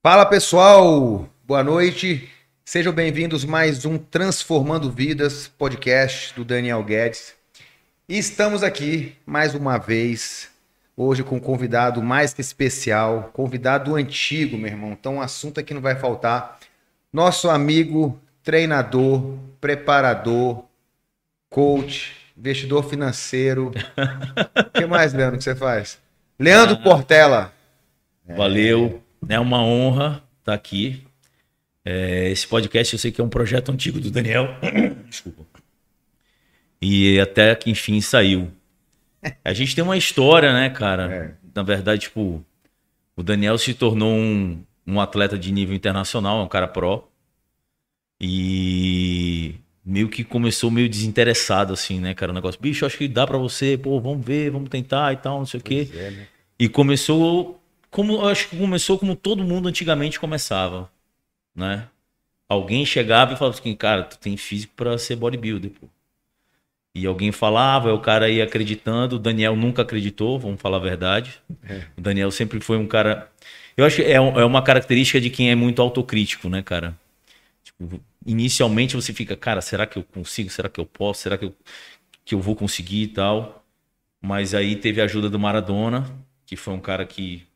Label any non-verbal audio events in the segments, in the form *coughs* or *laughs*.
Fala pessoal, boa noite. Sejam bem-vindos a mais um Transformando Vidas podcast do Daniel Guedes. E estamos aqui mais uma vez, hoje com um convidado mais que especial, convidado antigo, meu irmão. Então, um assunto aqui não vai faltar. Nosso amigo, treinador, preparador, coach, investidor financeiro. O *laughs* que mais, Leandro, que você faz? Leandro Ah. Portela. Valeu, é uma honra estar aqui. É, esse podcast eu sei que é um projeto antigo do Daniel. *coughs* Desculpa. E até que enfim saiu. A gente tem uma história, né, cara? É. Na verdade, tipo, o Daniel se tornou um, um atleta de nível internacional, é um cara pró. E meio que começou meio desinteressado, assim, né, cara? O negócio, bicho, acho que dá pra você, pô, vamos ver, vamos tentar e tal, não sei o quê. É, né? E começou como eu acho que começou como todo mundo antigamente começava, né? Alguém chegava e falava assim, cara, tu tem físico pra ser bodybuilder, pô. E alguém falava, o cara ia acreditando, o Daniel nunca acreditou, vamos falar a verdade. É. O Daniel sempre foi um cara. Eu acho que é, é uma característica de quem é muito autocrítico, né, cara? Tipo, inicialmente você fica, cara, será que eu consigo? Será que eu posso? Será que eu, que eu vou conseguir e tal? Mas aí teve a ajuda do Maradona, que foi um cara que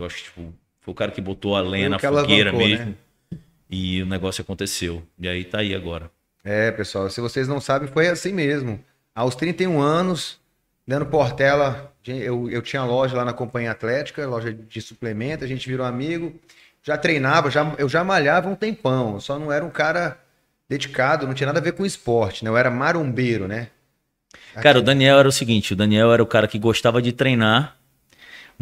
eu acho que tipo, foi o cara que botou a lenha na fogueira alavancou, mesmo. né? E o negócio aconteceu. E aí tá aí agora. É, pessoal, se vocês não sabem, foi assim mesmo. Aos 31 anos, Leandro Portela, eu, eu tinha loja lá na Companhia Atlética, loja de suplemento, a gente virou amigo, já treinava, já, eu já malhava um tempão, só não era um cara dedicado, não tinha nada a ver com esporte, né? Eu era marombeiro, né? Cara, o Daniel era o seguinte: o Daniel era o cara que gostava de treinar,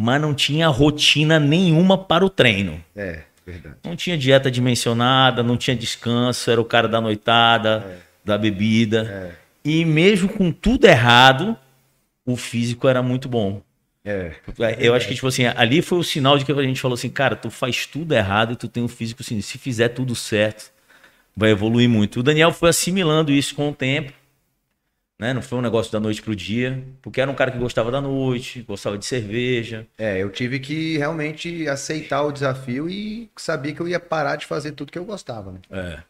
mas não tinha rotina nenhuma para o treino. É, verdade. Não tinha dieta dimensionada, não tinha descanso, era o cara da noitada, da bebida. É. E mesmo com tudo errado, o físico era muito bom. É, Eu acho que, tipo assim, ali foi o sinal de que a gente falou assim, cara, tu faz tudo errado e tu tem um físico assim, se fizer tudo certo, vai evoluir muito. O Daniel foi assimilando isso com o tempo, né? Não foi um negócio da noite pro dia, porque era um cara que gostava da noite, gostava de cerveja. é, eu tive que realmente aceitar o desafio e sabia que eu ia parar de fazer tudo que eu gostava, né? É.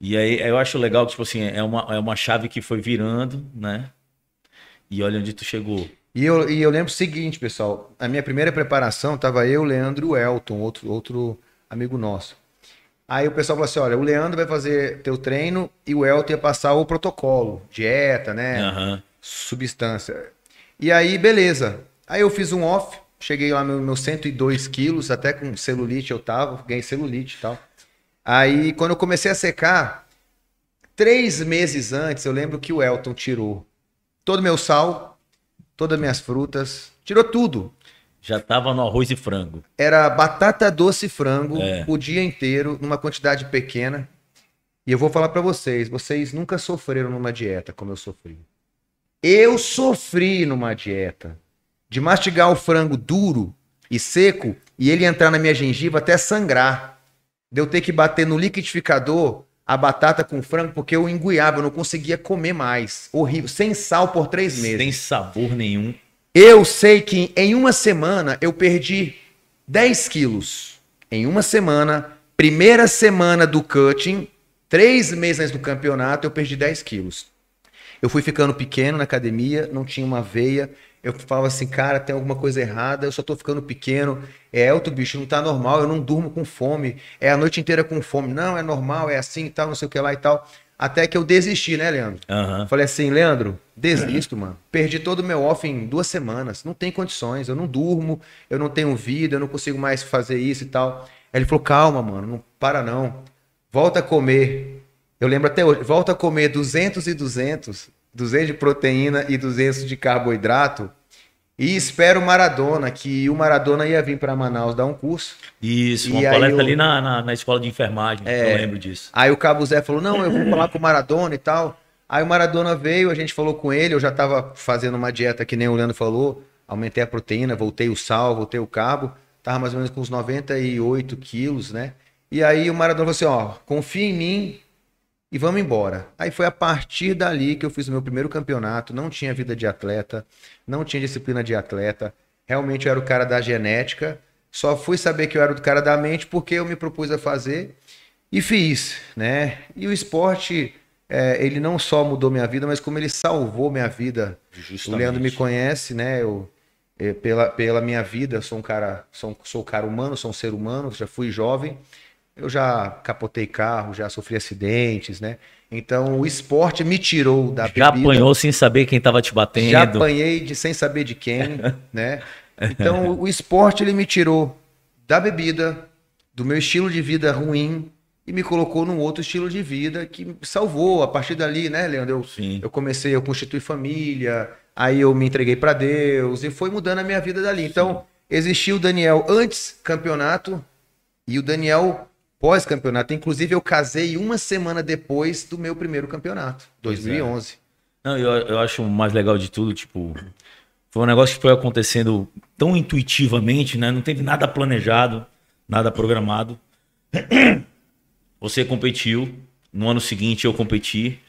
E aí eu acho legal que, tipo assim, é uma, é uma chave que foi virando, né? E olha onde tu chegou. E eu, e eu lembro o seguinte, pessoal. A minha primeira preparação tava eu, Leandro Elton, outro, outro amigo nosso. Aí o pessoal falou assim: olha, o Leandro vai fazer teu treino e o Elton ia passar o protocolo, dieta, né? Aham. Substância. E aí, beleza. Aí eu fiz um off, cheguei lá no meus 102 quilos, até com celulite eu tava, ganhei celulite e tal. Aí, quando eu comecei a secar, três meses antes, eu lembro que o Elton tirou todo meu sal, todas minhas frutas, tirou tudo. Já tava no arroz e frango. Era batata doce e frango É. o dia inteiro, numa quantidade pequena. E eu vou falar pra vocês, vocês nunca sofreram numa dieta como eu sofri. Eu sofri numa dieta de mastigar o frango duro e seco e ele entrar na minha gengiva até sangrar. De eu ter que bater no liquidificador a batata com frango porque eu enguiava, eu não conseguia comer mais. Horrível, sem sal por três meses. Sem sabor nenhum. Eu sei que em uma semana eu perdi 10 quilos. Em uma semana, primeira semana do cutting, três meses do campeonato, eu perdi 10 quilos. Eu fui ficando pequeno na academia, não tinha uma veia. Eu falava assim, cara, tem alguma coisa errada, eu só tô ficando pequeno. É, outro bicho, não tá normal, eu não durmo com fome. É a noite inteira com fome. Não, é normal, é assim e tal, não sei o que lá e tal. Até que eu desisti, né, Leandro? Aham. Falei assim, Leandro, desisto, mano. Perdi todo o meu off em duas semanas. Não tem condições. Eu não durmo, eu não tenho vida, eu não consigo mais fazer isso e tal. Aí ele falou, calma, mano, não para não. Volta a comer. Eu lembro até hoje, volta a comer 200 e 200, 200 de proteína e 200 de carboidrato. E espera o Maradona, que o Maradona ia vir para Manaus dar um curso. Isso, uma palestra eu- ali na, na, na escola de enfermagem. É. Eu lembro disso. Aí o Cabo Zé falou: Não, eu vou falar com o Maradona e tal. Aí o Maradona veio, a gente falou com ele. Eu já tava fazendo uma dieta que nem o Leandro falou. Aumentei a proteína, voltei o sal, voltei o carbo. Tava mais ou menos com uns 98 quilos, né? E aí o Maradona falou assim: Ó, confia em mim e vamos embora. Aí foi a partir dali que eu fiz o meu primeiro campeonato. Não tinha vida de atleta, não tinha disciplina de atleta. Realmente eu era o cara da genética, Só fui saber que eu era do cara da mente porque eu me propus a fazer e fiz, né? E o esporte, é, ele não só mudou minha vida, mas como ele salvou minha vida. Justamente. O Leandro me conhece, né? Eu, é, pela, pela minha vida, sou um cara, sou, sou um cara humano, sou um ser humano, já fui jovem. Eu já capotei carro, já sofri acidentes, né? Então o esporte me tirou da Já bebida. apanhou sem saber quem tava te batendo. Já apanhei de sem saber de quem, *laughs* né? Então o esporte ele me tirou da bebida, do meu estilo de vida ruim e me colocou num outro estilo de vida que me salvou. A partir dali, né, Leandro? Eu, Sim. eu comecei a constituir família, aí eu me entreguei para Deus e foi mudando a minha vida dali. Então existiu o Daniel antes campeonato e o Daniel pós-campeonato. Inclusive eu casei uma semana depois do meu primeiro campeonato, 2011. Não, eu, eu acho o mais legal de tudo, tipo, foi um negócio que foi acontecendo tão intuitivamente, né? Não teve nada planejado, nada programado. *clears throat* Você competiu, no ano seguinte eu competi,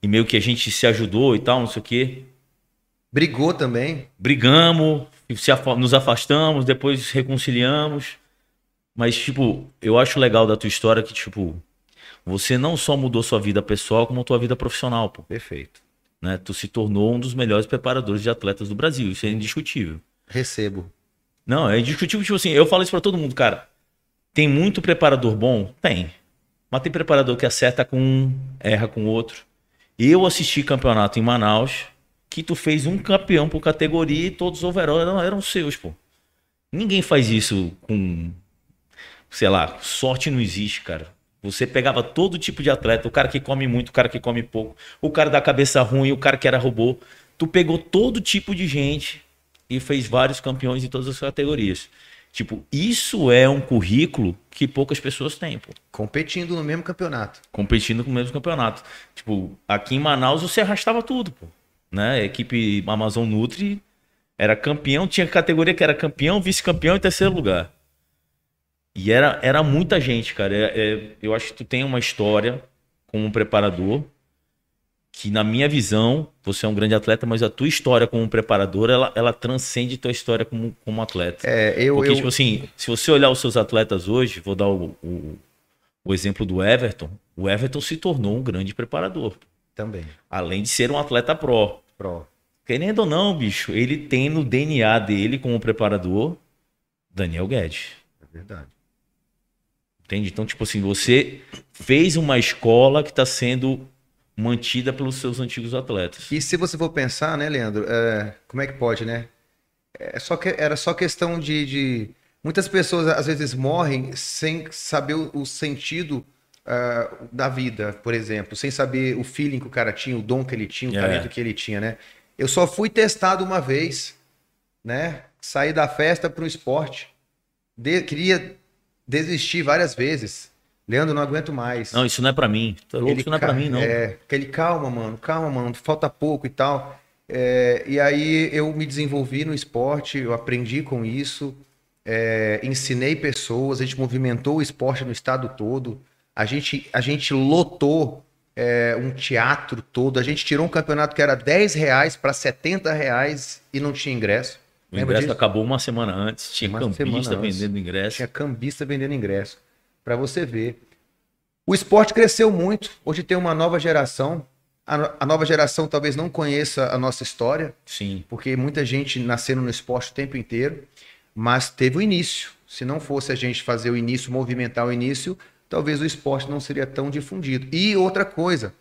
e meio que a gente se ajudou e tal, não sei o quê. Brigou também. Brigamos, nos afastamos, depois reconciliamos. Mas, tipo, eu acho legal da tua história que, tipo, você não só mudou sua vida pessoal, como tua vida profissional, pô Perfeito. né? Tu se tornou um dos melhores preparadores de atletas do Brasil. Isso é indiscutível. Recebo. Não, é indiscutível, tipo assim, eu falo isso pra todo mundo, cara. Tem muito preparador bom? Tem. Mas tem preparador que acerta com um, erra com outro. Eu assisti campeonato em Manaus, que tu fez um campeão por categoria e todos os overall eram, eram seus, pô. Ninguém faz isso com, sei lá, sorte não existe, cara. Você pegava todo tipo de atleta, o cara que come muito, o cara que come pouco, o cara da cabeça ruim, o cara que era robô. Tu pegou todo tipo de gente e fez vários campeões em todas as categorias. Tipo, isso é um currículo que poucas pessoas têm, pô. Competindo no mesmo campeonato. Competindo com o mesmo campeonato. Tipo, aqui em Manaus você arrastava tudo, pô. Né? A equipe Amazon Nutri era campeão, tinha categoria que era campeão, vice-campeão e terceiro lugar. E era, era muita gente, cara. É- é- eu acho que tu tem uma história como preparador que, na minha visão, você é um grande atleta, mas a tua história como preparador, ela, ela transcende tua história como, como atleta. É, eu, Porque, eu tipo assim, se você olhar os seus atletas hoje, vou dar o, o, o exemplo do Everton, o Everton se tornou um grande preparador. também. Além de ser um atleta pró. Pro. Querendo ou não, bicho, ele tem no DNA dele como preparador Daniel Guedes. É verdade. Entende? Então, tipo assim, você fez uma escola que está sendo mantida pelos seus antigos atletas. E se você for pensar, né, Leandro, é, como é que pode, né? É só que, era só questão de, de- Muitas pessoas às vezes morrem sem saber o, o sentido ah, da vida, por exemplo, sem saber o feeling que o cara tinha, o dom que ele tinha, o É. talento que ele tinha, né? Eu só fui testado uma vez, né? Saí da festa para o esporte. De- queria desistir várias vezes. Leandro, não aguento mais. Não, isso não é pra mim. Tá louco, Ele isso não é pra mim, não. É, aquele calma, mano, calma, mano, falta pouco e tal. É, e aí eu me desenvolvi no esporte, eu aprendi com isso, é, ensinei pessoas, a gente movimentou o esporte no estado todo, a gente, a gente lotou é, um teatro todo, a gente tirou um campeonato que era 10 reais para 70 reais e não tinha ingresso. O Lembra ingresso disso? acabou uma semana antes, tinha Uma antes. vendendo ingresso. Tinha cambista vendendo ingresso. Para você ver. O esporte cresceu muito. Hoje tem uma nova geração. A, a nova geração talvez não conheça a nossa história, Sim. porque muita gente nascendo no esporte o tempo inteiro, mas teve o início. Se não fosse a gente fazer o início, movimentar o início, talvez o esporte não seria tão difundido. E outra coisa,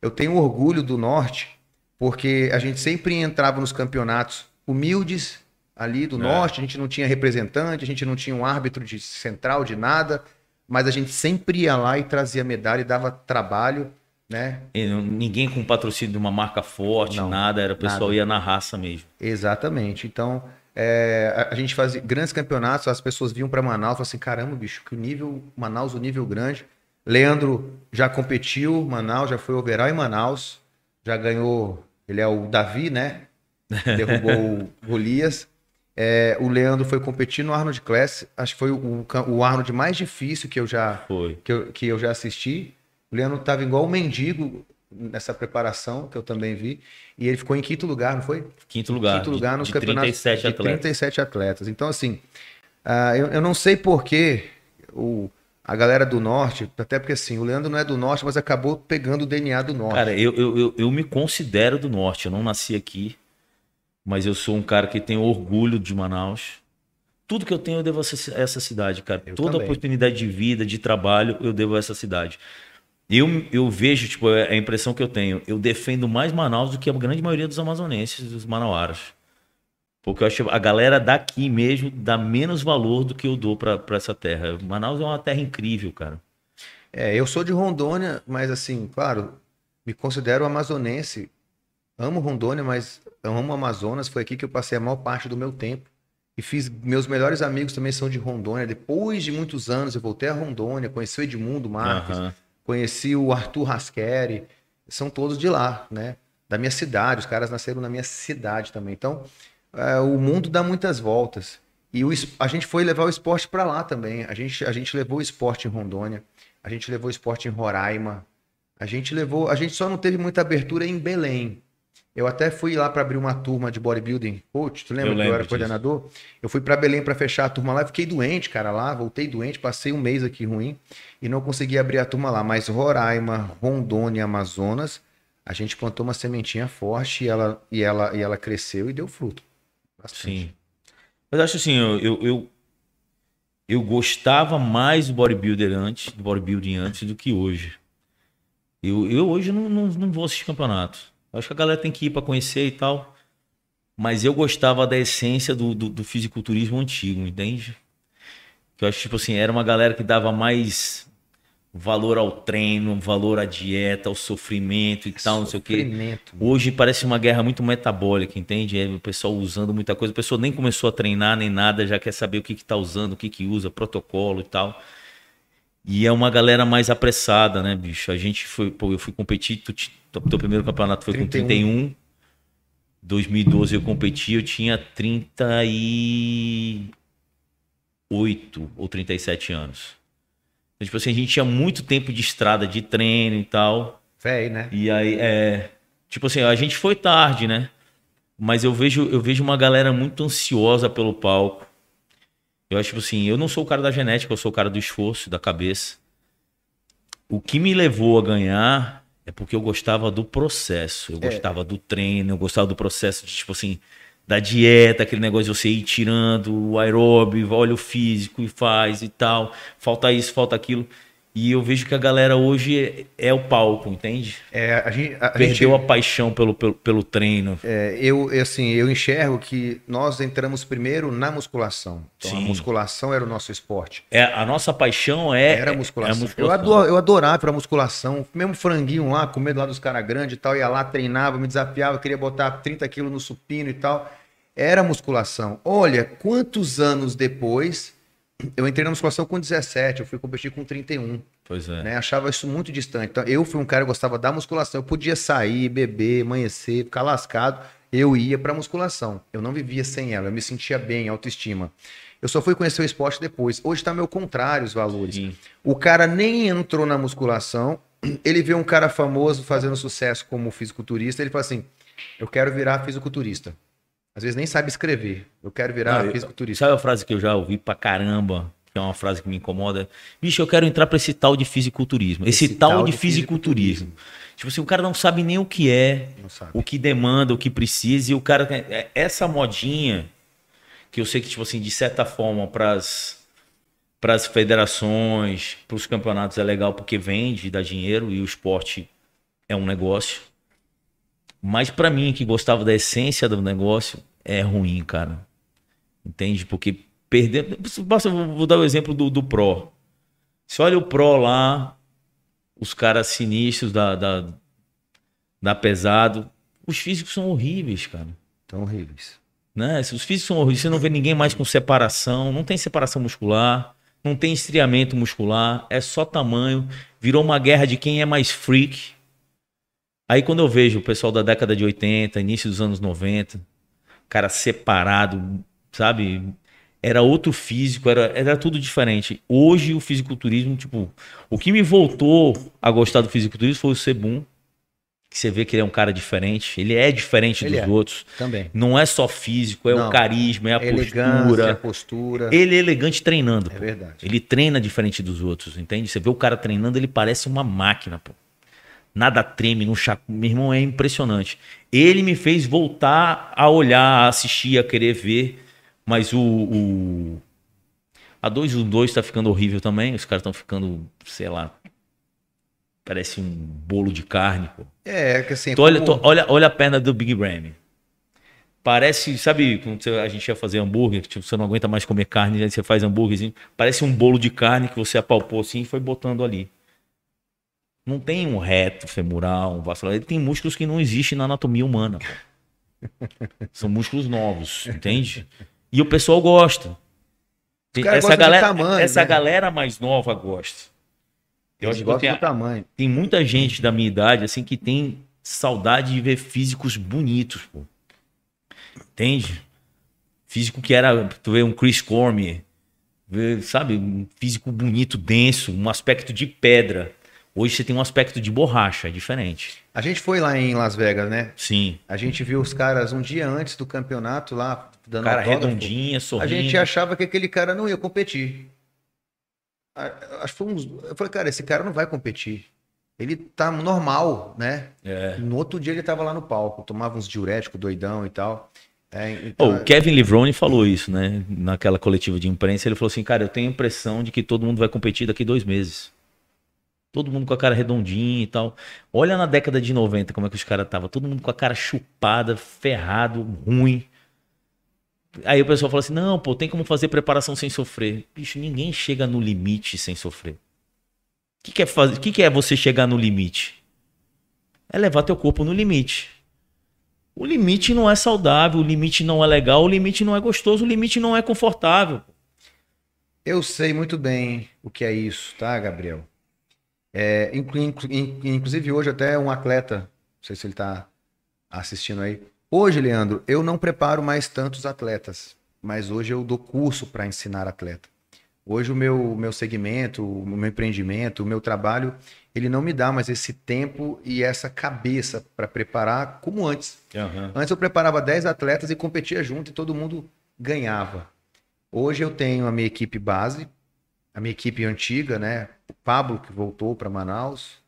eu tenho orgulho do Norte, porque a gente sempre entrava nos campeonatos humildes ali do É. Norte, a gente não tinha representante, a gente não tinha um árbitro de central, de nada, mas a gente sempre ia lá e trazia medalha e dava trabalho, né? E ninguém com patrocínio de uma marca forte, Não, nada, era o pessoal nada. ia na raça mesmo. Exatamente. Então, é, a, gente fazia grandes campeonatos, as pessoas vinham para Manaus e falavam assim: caramba, bicho, que nível, Manaus, o nível grande. Leandro já competiu, Manaus, já foi overall em Manaus, já ganhou. Ele é o Davi, né? *laughs* Derrubou o Golias. É, o Leandro foi competir no Arnold Class, acho que foi o, o Arnold mais difícil que eu já que eu, que eu já assisti. O Leandro estava igual um mendigo nessa preparação, que eu também vi. E ele ficou em quinto lugar, não foi? Quinto lugar. Quinto lugar de, nos de campeonatos 37 de atletas. 37 atletas. Então, assim, Ah, eu, eu não sei porquê o, a galera do norte, até porque assim, o Leandro não é do norte, mas acabou pegando o DNA do norte. Cara, eu, eu, eu, eu me considero do norte. Eu não nasci aqui, mas eu sou um cara que tem orgulho de Manaus. Tudo que eu tenho eu devo a essa, cidade, cara. Eu Toda também. oportunidade de vida, de trabalho, eu devo a essa cidade. Eu, eu vejo, tipo, é a impressão que eu tenho. Eu defendo mais Manaus do que a grande maioria dos amazonenses, dos manauaras. Porque eu acho que a galera daqui mesmo dá menos valor do que eu dou pra essa terra. Manaus é uma terra incrível, cara. É, eu sou de Rondônia, mas assim, claro, me considero amazonense. Amo Rondônia, mas amo Amazonas. Foi aqui que eu passei a maior parte do meu tempo. E fiz. Meus melhores amigos também são de Rondônia. Depois de muitos anos, eu voltei a Rondônia, conheci o Edmundo Marques, Aham. conheci o Arthur Rasqueri. São todos de lá, né? Da minha cidade. Os caras nasceram na minha cidade também. Então, é, o mundo dá muitas voltas. E o a gente foi levar o esporte para lá também. A gente, a gente levou o esporte em Rondônia, a gente levou o esporte em Roraima, a gente levou. A gente só não teve muita abertura em Belém. Eu até fui lá para abrir uma turma de bodybuilding coach, tu lembra Eu que eu era disso. coordenador? Eu fui para Belém para fechar a turma lá, fiquei doente, cara, lá, voltei doente, passei um mês aqui ruim e não consegui abrir a turma lá. Mas Roraima, Rondônia, Amazonas, a gente plantou uma sementinha forte e ela, e ela, e ela cresceu e deu fruto. Bastante. Sim. Mas acho assim, eu, eu, eu, eu gostava mais do bodybuilder antes, do bodybuilding antes do que hoje. Eu, eu hoje não, não, não vou assistir campeonato. Acho que a galera tem que ir para conhecer e tal. Mas eu gostava da essência do, do, do fisiculturismo antigo, entende? Que eu acho, tipo assim, era uma galera que dava mais valor ao treino, valor à dieta, ao sofrimento e tal, não sei o quê. Hoje parece uma guerra muito metabólica, entende? É o pessoal usando muita coisa. A pessoa nem começou a treinar nem nada, já quer saber o que, que tá usando, o que, que usa, protocolo e tal. E é uma galera mais apressada, né, bicho? A gente foi, pô, eu fui competir, tu, teu teu primeiro campeonato foi 31. com 31. 2012 eu competi, eu tinha 38 ou 37 anos. Então, tipo assim, a gente tinha muito tempo de estrada, de treino e tal. Véi, né? E aí, é. Tipo assim, a gente foi tarde, né? Mas eu vejo, eu vejo uma galera muito ansiosa pelo palco. Eu acho, tipo assim, eu não sou o cara da genética, eu sou o cara do esforço, da cabeça. O que me levou a ganhar é porque eu gostava do processo. Eu gostava do treino, eu gostava do processo de, tipo assim, da dieta, aquele negócio de você ir tirando o aeróbio, olha o físico e faz e tal. Falta isso, falta aquilo. E eu vejo que a galera hoje é, é o palco, entende? É, a gente, a, a Perdeu gente- a paixão pelo, pelo, pelo treino. é, eu, eu, assim, eu enxergo que nós entramos primeiro na musculação. Então, a Sim. musculação era o nosso esporte. É, a nossa paixão é, Era é- a musculação. é a Eu, musculação. adoro, eu adorava pra musculação. Mesmo franguinho lá, com medo lá dos caras grandes e tal. Ia lá, treinava, me desafiava, queria botar 30 quilos no supino e tal. Era musculação. Olha, quantos anos depois... Eu entrei na musculação com 17, eu fui competir com 31. Pois é. né? Achava isso muito distante. Então, eu fui um cara que gostava da musculação. Eu podia sair, beber, amanhecer, ficar lascado. Eu ia pra musculação. Eu não vivia sem ela. Eu me sentia bem, autoestima. Eu só fui conhecer o esporte depois. Hoje tá meu contrário os valores. Sim. O cara nem entrou na musculação. *clears throat* Ele vê um cara famoso fazendo sucesso como fisiculturista. Ele fala assim: Eu quero virar fisiculturista. Às vezes nem sabe escrever. Eu quero virar Não, fisiculturista. Sabe a frase que eu já ouvi pra caramba? Que é uma frase que me incomoda. Bicho, eu quero entrar pra esse tal de fisiculturismo. Esse, tal, de, fisiculturismo. Tipo assim, o cara não sabe nem o que é, o que demanda, o que precisa. E o cara. é- Essa modinha, que eu sei que, tipo assim, de certa forma, pras, pras federações, pros campeonatos é legal porque vende, dá dinheiro e o esporte é um negócio. Mas pra mim, que gostava da essência do negócio, é ruim, cara. Entende? Porque perder. Basta, vou dar o exemplo do, do Pro. Se olha o Pro lá, os caras sinistros da, da, da pesado, os físicos são horríveis, cara. Tão horríveis. Né? Os físicos são horríveis. Você não vê ninguém mais com separação, não tem separação muscular, não tem estriamento muscular, é só tamanho. Virou uma guerra de quem é mais freak. Aí quando eu vejo o pessoal da década de 80, início dos anos 90, cara separado, sabe? Era outro físico, era, era tudo diferente. Hoje o fisiculturismo, tipo, o que me voltou a gostar do fisiculturismo foi o Sebum. que você vê que ele é um cara diferente. Ele é diferente Ele dos é. outros. Também. Não é só físico, é Não. o carisma, é a Elegância, postura. postura. Ele é elegante treinando. É pô. verdade. Ele treina diferente dos outros, entende? Você vê o cara treinando, ele parece uma máquina, pô. Nada treme, não chaco. Meu irmão, é impressionante. Ele me fez voltar a olhar, a assistir, a querer ver. Mas o. o... A 2 o 2 tá ficando horrível também. Os caras estão ficando, sei lá. Parece um bolo de carne, pô. É, que assim. Tu olha, como- tu olha, olha a perna do Big Ram. Parece, sabe, quando a gente ia fazer hambúrguer, tipo, você não aguenta mais comer carne, aí você faz hambúrguerzinho. Parece um bolo de carne que você apalpou assim e foi botando ali. Não tem um reto femoral, um vascular. Ele tem músculos que não existem na anatomia humana. São músculos novos, entende? E o pessoal gosta. Essa galera, tamanho, essa né? galera mais nova gosta. Eu Eles acho que tenho- do tamanho. tem muita gente da minha idade, assim, que tem saudade de ver físicos bonitos, pô. Entende? Físico que era, tu vê um Chris Cormier, sabe? Um físico bonito, denso, um aspecto de pedra. Hoje você tem um aspecto de borracha, é diferente. A gente foi lá em Las Vegas, né? Sim. A gente viu os caras um dia antes do campeonato lá, dando Cara autógrafo. redondinha, A sorrindo. gente achava que aquele cara não ia competir. A- Acho que foi uns... Eu falei, cara, esse cara não vai competir. Ele tá normal, né? É. No outro dia ele tava lá no palco, tomava uns diuréticos doidão e tal. É, então, o Kevin Livrone falou isso, né? Naquela coletiva de imprensa, ele falou assim, cara, eu tenho a impressão de que todo mundo vai competir daqui dois meses. Todo mundo com a cara redondinha e tal. Olha na década de 90 como é que os caras estavam. Todo mundo com a cara chupada, ferrado, ruim. Aí o pessoal fala assim, não, pô, tem como fazer preparação sem sofrer. Bicho, ninguém chega no limite sem sofrer. O que, que é, fazer, que, que é você chegar no limite? É levar teu corpo no limite. O limite não é saudável, o limite não é legal, o limite não é gostoso, o limite não é confortável. Eu sei muito bem o que é isso, tá, Gabriel? É, inclu- inclu- in- inclusive hoje até um atleta, não sei se ele tá assistindo aí. Hoje, Leandro, eu não preparo mais tantos atletas, mas hoje eu dou curso para ensinar atleta. Hoje o meu, meu segmento, o meu empreendimento, o meu trabalho, ele não me dá mais esse tempo e essa cabeça para preparar como antes. Antes eu preparava 10 atletas e competia junto e todo mundo ganhava. Hoje eu tenho a minha equipe base, a minha equipe antiga, né? O Pablo, que voltou para Manaus,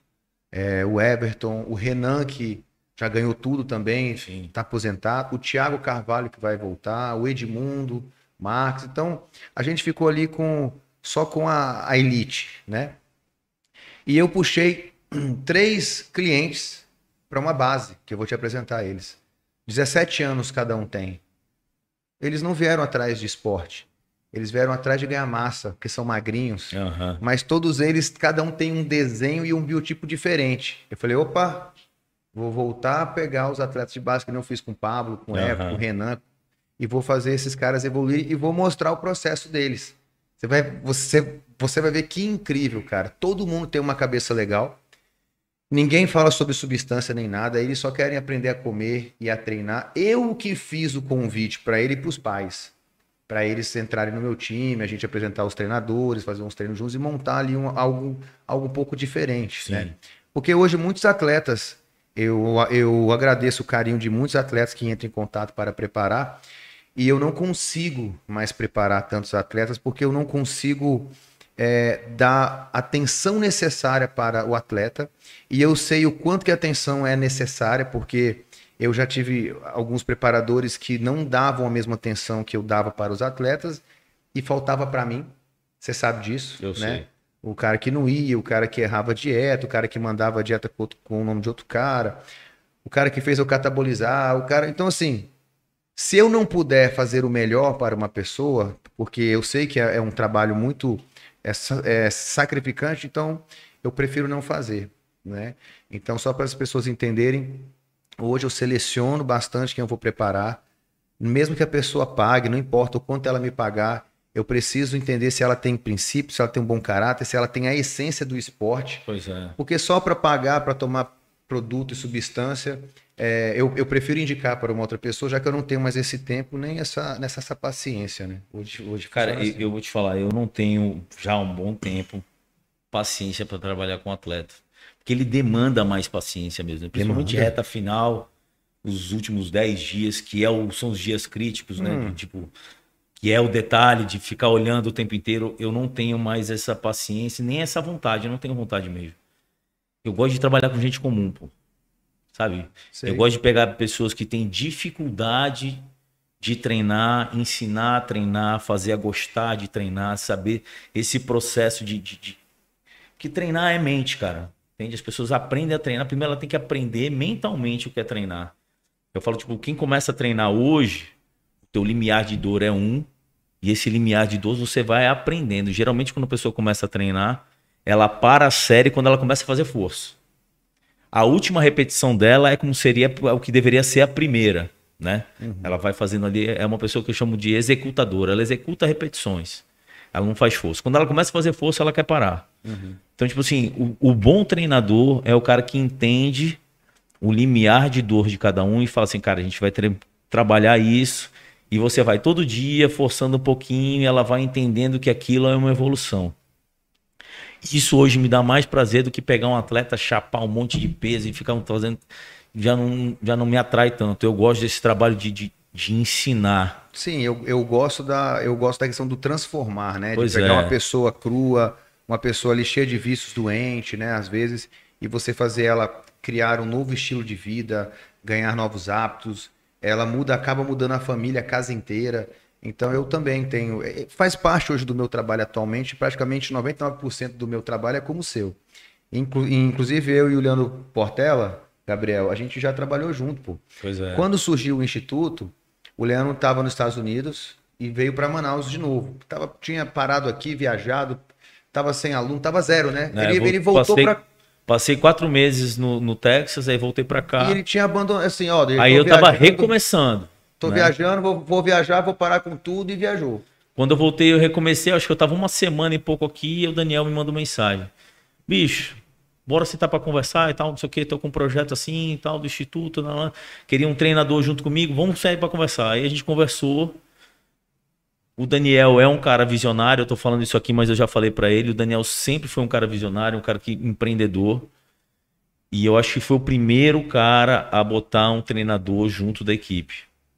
é, o Everton, o Renan, que já ganhou tudo também, está aposentado, o Thiago Carvalho, que vai voltar, o Edmundo, Marcos. Então, a gente ficou ali com só com a, a elite, né? E eu puxei *clears throat* três clientes para uma base, que eu vou te apresentar eles. 17 anos cada um tem. Eles não vieram atrás de esporte. Eles vieram atrás de ganhar massa, porque são magrinhos. Aham. Mas todos eles, cada um tem um desenho e um biotipo diferente. Eu falei, opa, vou voltar a pegar os atletas de base que não fiz com o Pablo, com o Aham. Evo, com o Renan, e vou fazer esses caras evoluírem e vou mostrar o processo deles. Você vai, você, você vai ver que incrível, cara. Todo mundo tem uma cabeça legal. Ninguém fala sobre substância nem nada, eles só querem aprender a comer e a treinar. Eu que fiz o convite para ele e para os pais, para eles entrarem no meu time, a gente apresentar os treinadores, fazer uns treinos juntos e montar ali um- algo, algo um pouco diferente, Sim. né? Porque hoje muitos atletas, eu, eu agradeço o carinho de muitos atletas que entram em contato para preparar, e eu não consigo mais preparar tantos atletas porque eu não consigo é, dar atenção necessária para o atleta. E eu sei o quanto que a atenção é necessária, porque eu já tive alguns preparadores que não davam a mesma atenção que eu dava para os atletas e faltava para mim. Você sabe disso, Eu né? sei. O cara que não ia, o cara que errava a dieta, o cara que mandava a dieta com, outro- com o nome de outro cara, o cara que fez eu catabolizar, o cara. Então, assim, se eu não puder fazer o melhor para uma pessoa, porque eu sei que é, é um trabalho muito é, é sacrificante, então eu prefiro não fazer, né? Então, só para as pessoas entenderem, hoje eu seleciono bastante quem eu vou preparar, mesmo que a pessoa pague, não importa o quanto ela me pagar, eu preciso entender se ela tem princípios, se ela tem um bom caráter, se ela tem a essência do esporte, Pois é. porque só para pagar, para tomar produto e substância, é, eu, eu prefiro indicar para uma outra pessoa, já que eu não tenho mais esse tempo nem essa, nessa essa paciência, né? Hoje, hoje Cara, eu, assim. eu vou te falar, eu não tenho já há um bom tempo paciência para trabalhar com atleta. Porque ele demanda mais paciência mesmo. Principalmente Demanda. reta final, os últimos 10 dias, que é o, são os dias críticos, né? Hum. De, tipo, que é o detalhe de ficar olhando o tempo inteiro. Eu não tenho mais essa paciência, nem essa vontade. Eu não tenho vontade mesmo. Eu gosto de trabalhar com gente comum, pô. Sabe? Sei. Eu gosto de pegar pessoas que têm dificuldade de treinar, ensinar a treinar, fazer a gostar de treinar, saber esse processo de, de, de- que treinar é mente, cara. Entende? As pessoas aprendem a treinar. Primeiro ela tem que aprender mentalmente o que é treinar. Eu falo, tipo, quem começa a treinar hoje, o teu limiar de dor é um, e esse limiar de dor você vai aprendendo. Geralmente, quando a pessoa começa a treinar, ela para a série quando ela começa a fazer força. A última repetição dela é como seria o que deveria ser a primeira, né? Ela vai fazendo ali, é uma pessoa que eu chamo de executadora. Ela executa repetições. Ela não faz força. Quando ela começa a fazer força, ela quer parar. Então, tipo assim, o, o bom treinador é o cara que entende o limiar de dor de cada um e fala assim, cara, a gente vai trabalhar isso e você vai todo dia forçando um pouquinho e ela vai entendendo que aquilo é uma evolução. Isso hoje me dá mais prazer do que pegar um atleta, chapar um monte de peso e ficar fazendo. Já não, já não me atrai tanto. Eu gosto desse trabalho de, de, de ensinar. Sim, eu, eu gosto da eu gosto da questão do transformar, né? Pois de pegar é. uma pessoa crua, uma pessoa ali cheia de vícios, doente, né? Às vezes, e você fazer ela criar um novo estilo de vida, ganhar novos hábitos. Ela muda, acaba mudando a família, a casa inteira. Então eu também tenho. eh, Faz parte hoje do meu trabalho atualmente, praticamente 99% do meu trabalho é como o seu. Inclu- inclusive eu e o Leandro Portela, Gabriel, a gente já trabalhou junto, pô. Pois é. Quando surgiu o Instituto, o Leandro estava nos Estados Unidos e veio para Manaus de novo. Tava, tinha parado aqui, viajado, estava sem aluno, estava zero, né? É, ele, vou- ele voltou passei, para. Passei quatro meses no, no Texas, aí voltei pra cá. E ele tinha abandonado, assim, ó. Aí eu tava recomeçando. Tô né? viajando, vou, vou viajar, vou parar com tudo e viajou. Quando eu voltei, eu recomecei, acho que eu tava uma semana e pouco aqui, e o Daniel me mandou mensagem. Bicho, bora sentar pra conversar e tal, não sei o que, tô com um projeto assim e tal, do instituto, lá, lá. queria um treinador junto comigo, vamos sair pra conversar. Aí a gente conversou. O Daniel é um cara visionário, eu tô falando isso aqui, mas eu já falei pra ele, o Daniel sempre foi um cara visionário, um cara que empreendedor. E eu acho que foi o primeiro cara a botar um treinador junto da equipe,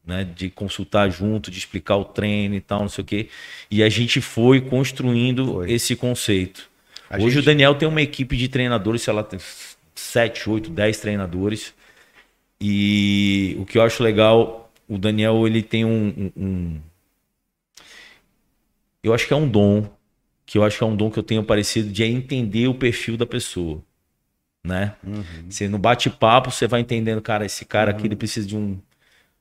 né? De consultar junto, de explicar o treino e tal, não sei o quê. E a gente foi construindo Foi. esse conceito. A Hoje gente- o Daniel tem uma equipe de treinadores, sei lá, tem 7, 8, 10 treinadores. E o que eu acho legal, o Daniel ele tem um, um- um- eu acho que é um dom, que eu acho que é um dom que eu tenho parecido de é entender o perfil da pessoa, né? Você no bate-papo você vai entendendo, cara, esse cara aqui ele precisa de um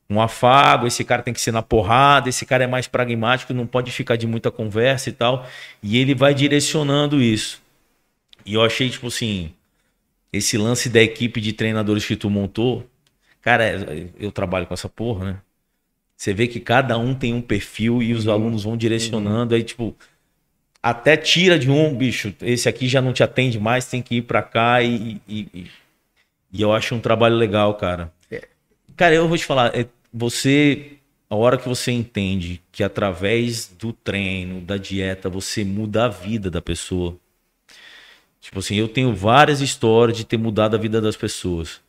um afago, esse cara tem que ser na porrada, esse cara é mais pragmático, não pode ficar de muita conversa e tal, e ele vai direcionando isso. E eu achei tipo assim, esse lance da equipe de treinadores que tu montou, cara, eu trabalho com essa porra, né? Você vê que cada um tem um perfil e os alunos vão direcionando, aí tipo, até tira de um, bicho, esse aqui já não te atende mais, tem que ir pra cá e, e, e- eu acho um trabalho legal, cara. Cara, eu vou te falar, é, você, a hora que você entende que através do treino, da dieta, você muda a vida da pessoa. Tipo assim, eu tenho várias histórias de ter mudado a vida das pessoas.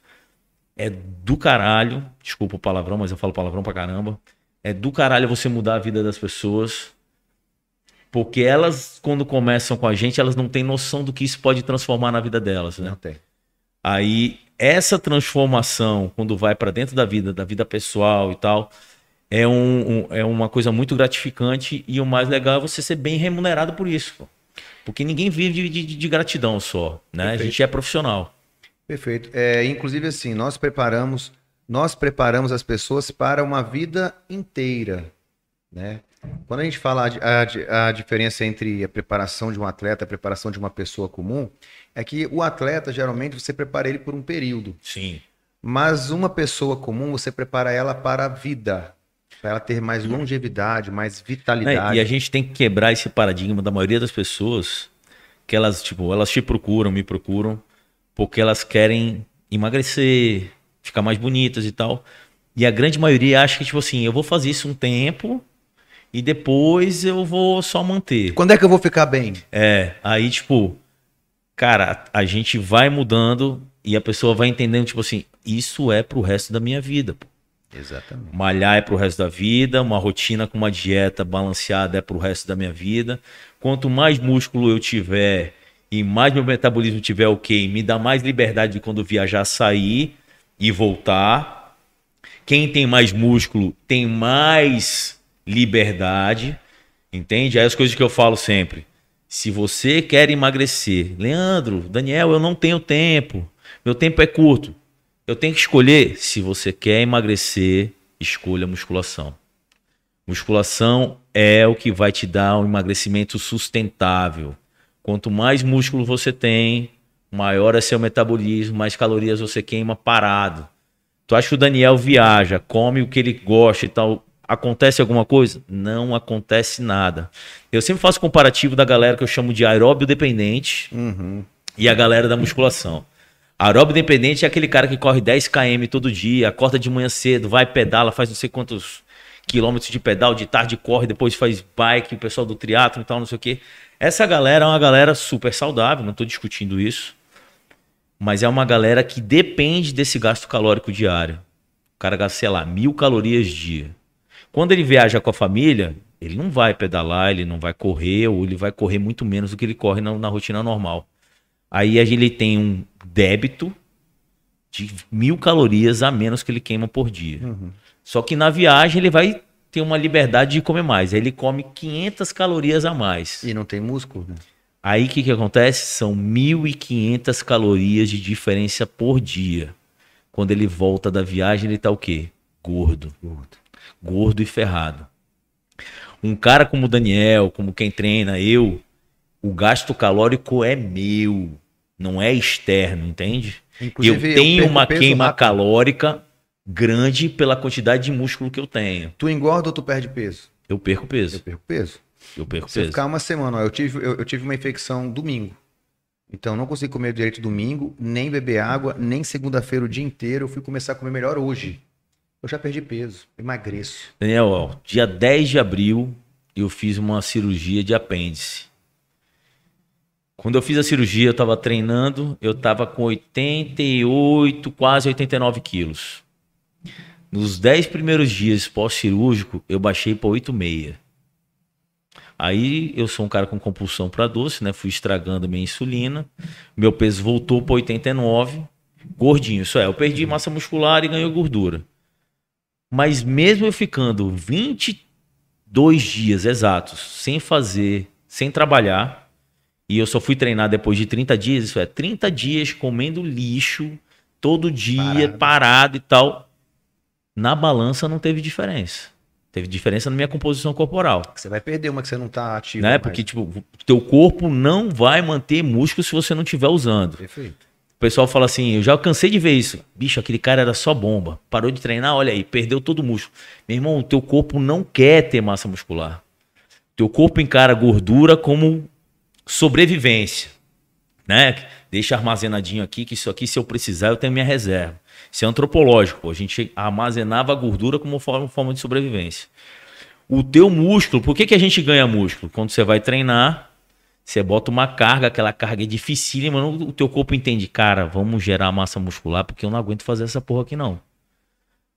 É do caralho, desculpa o palavrão, mas eu falo palavrão pra caramba. É do caralho você mudar a vida das pessoas. Porque elas, quando começam com a gente, elas não têm noção do que isso pode transformar na vida delas, né? Não tem. Aí essa transformação, quando vai para dentro da vida, da vida pessoal e tal, é, um, um- é uma coisa muito gratificante e o mais legal é você ser bem remunerado por isso. Porque ninguém vive de, de- de gratidão só, né? A gente é profissional. Perfeito. É, inclusive, assim, nós preparamos, nós preparamos as pessoas para uma vida inteira, né? Quando a gente fala a, a a diferença entre a preparação de um atleta e a preparação de uma pessoa comum, é que o atleta, geralmente, você prepara ele por um período. Sim. Mas uma pessoa comum, você prepara ela para a vida, para ela ter mais longevidade, mais vitalidade. E a gente tem que quebrar esse paradigma da maioria das pessoas que elas, tipo, elas te procuram, me procuram, porque elas querem emagrecer, ficar mais bonitas e tal. E a grande maioria acha que, tipo assim, eu vou fazer isso um tempo e depois eu vou só manter. Quando é que eu vou ficar bem? É, aí, tipo, cara, a gente vai mudando e a pessoa vai entendendo, tipo assim, isso é pro resto da minha vida. Pô. Exatamente. Malhar é pro resto da vida, uma rotina com uma dieta balanceada é pro resto da minha vida. Quanto mais músculo eu tiver e mais meu metabolismo tiver ok, me dá mais liberdade de quando viajar sair e voltar. Quem tem mais músculo tem mais liberdade, entende? Aí as coisas que eu falo sempre. Se você quer emagrecer, Leandro, Daniel, eu não tenho tempo, meu tempo é curto. Eu tenho que escolher. Se você quer emagrecer, escolha musculação. Musculação é o que vai te dar um emagrecimento sustentável. Quanto mais músculo você tem, maior é seu metabolismo, mais calorias você queima parado. Tu acha que o Daniel viaja, come o que ele gosta e tal, acontece alguma coisa? Não acontece nada. Eu sempre faço comparativo da galera que eu chamo de aeróbio dependente Uhum. e a galera da musculação. Aeróbio dependente é aquele cara que corre 10 km todo dia, acorda de manhã cedo, vai pedala, faz não sei quantos quilômetros de pedal, de tarde corre, depois faz bike, o pessoal do triatlo e tal, não sei o quê. Essa galera é uma galera super saudável, não estou discutindo isso. Mas é uma galera que depende desse gasto calórico diário. O cara gasta, sei lá, mil calorias dia. Quando ele viaja com a família, ele não vai pedalar, ele não vai correr, ou ele vai correr muito menos do que ele corre na, na rotina normal. Aí ele tem um débito de mil calorias a menos que ele queima por dia. Só que na viagem ele vai ter uma liberdade de comer mais. Aí ele come 500 calorias a mais. E não tem músculo, né? Aí o que, que acontece? São 1.500 calorias de diferença por dia. Quando ele volta da viagem, ele tá o quê? Gordo. Gordo e ferrado. Um cara como o Daniel, como quem treina, eu, o gasto calórico é meu, não é externo, entende? Inclusive, eu tenho perco uma queima rápido. calórica grande pela quantidade de músculo que eu tenho. Tu engorda ou tu perde peso? Eu perco Eu peso. perco peso. Eu perco Se eu peso. ficar uma semana, ó, eu tive, eu, eu tive uma infecção domingo. Então não consigo comer direito domingo, nem beber água, nem segunda-feira o dia inteiro. Eu fui começar a comer melhor hoje. Eu já perdi peso, emagreço. Daniel, ó, dia 10 de abril eu fiz uma cirurgia de apêndice. Quando eu fiz a cirurgia, eu estava treinando, eu estava com 88, quase 89 quilos. Nos 10 primeiros dias pós-cirúrgico, eu baixei para 8,6. Aí eu sou um cara com compulsão para doce, né? Fui estragando minha insulina. Meu peso voltou para 89. Gordinho, isso é. Eu perdi massa muscular e ganhei gordura. Mas mesmo eu ficando 22 dias exatos sem fazer, sem trabalhar, e eu só fui treinar depois de 30 dias, isso é, 30 dias comendo lixo todo dia, Parado. parado, e tal. Na balança não teve diferença. Teve diferença na minha composição corporal. Você vai perder uma que você não tá ativo. Né? mais. Porque, tipo, o teu corpo não vai manter músculo se você não estiver usando. Perfeito. O pessoal fala assim, eu já cansei de ver isso. Bicho, aquele cara era só bomba. Parou de treinar, olha aí, perdeu todo o músculo. Meu irmão, o teu corpo não quer ter massa muscular. Teu corpo encara gordura como sobrevivência, né? Deixa armazenadinho aqui, que isso aqui, se eu precisar, eu tenho minha reserva. Isso é antropológico, pô. a gente armazenava a gordura como forma, forma de sobrevivência. O teu músculo, por que, que a gente ganha músculo? Quando você vai treinar, você bota uma carga, aquela carga é dificílima, o teu corpo entende, cara, vamos gerar massa muscular, porque eu não aguento fazer essa porra aqui não.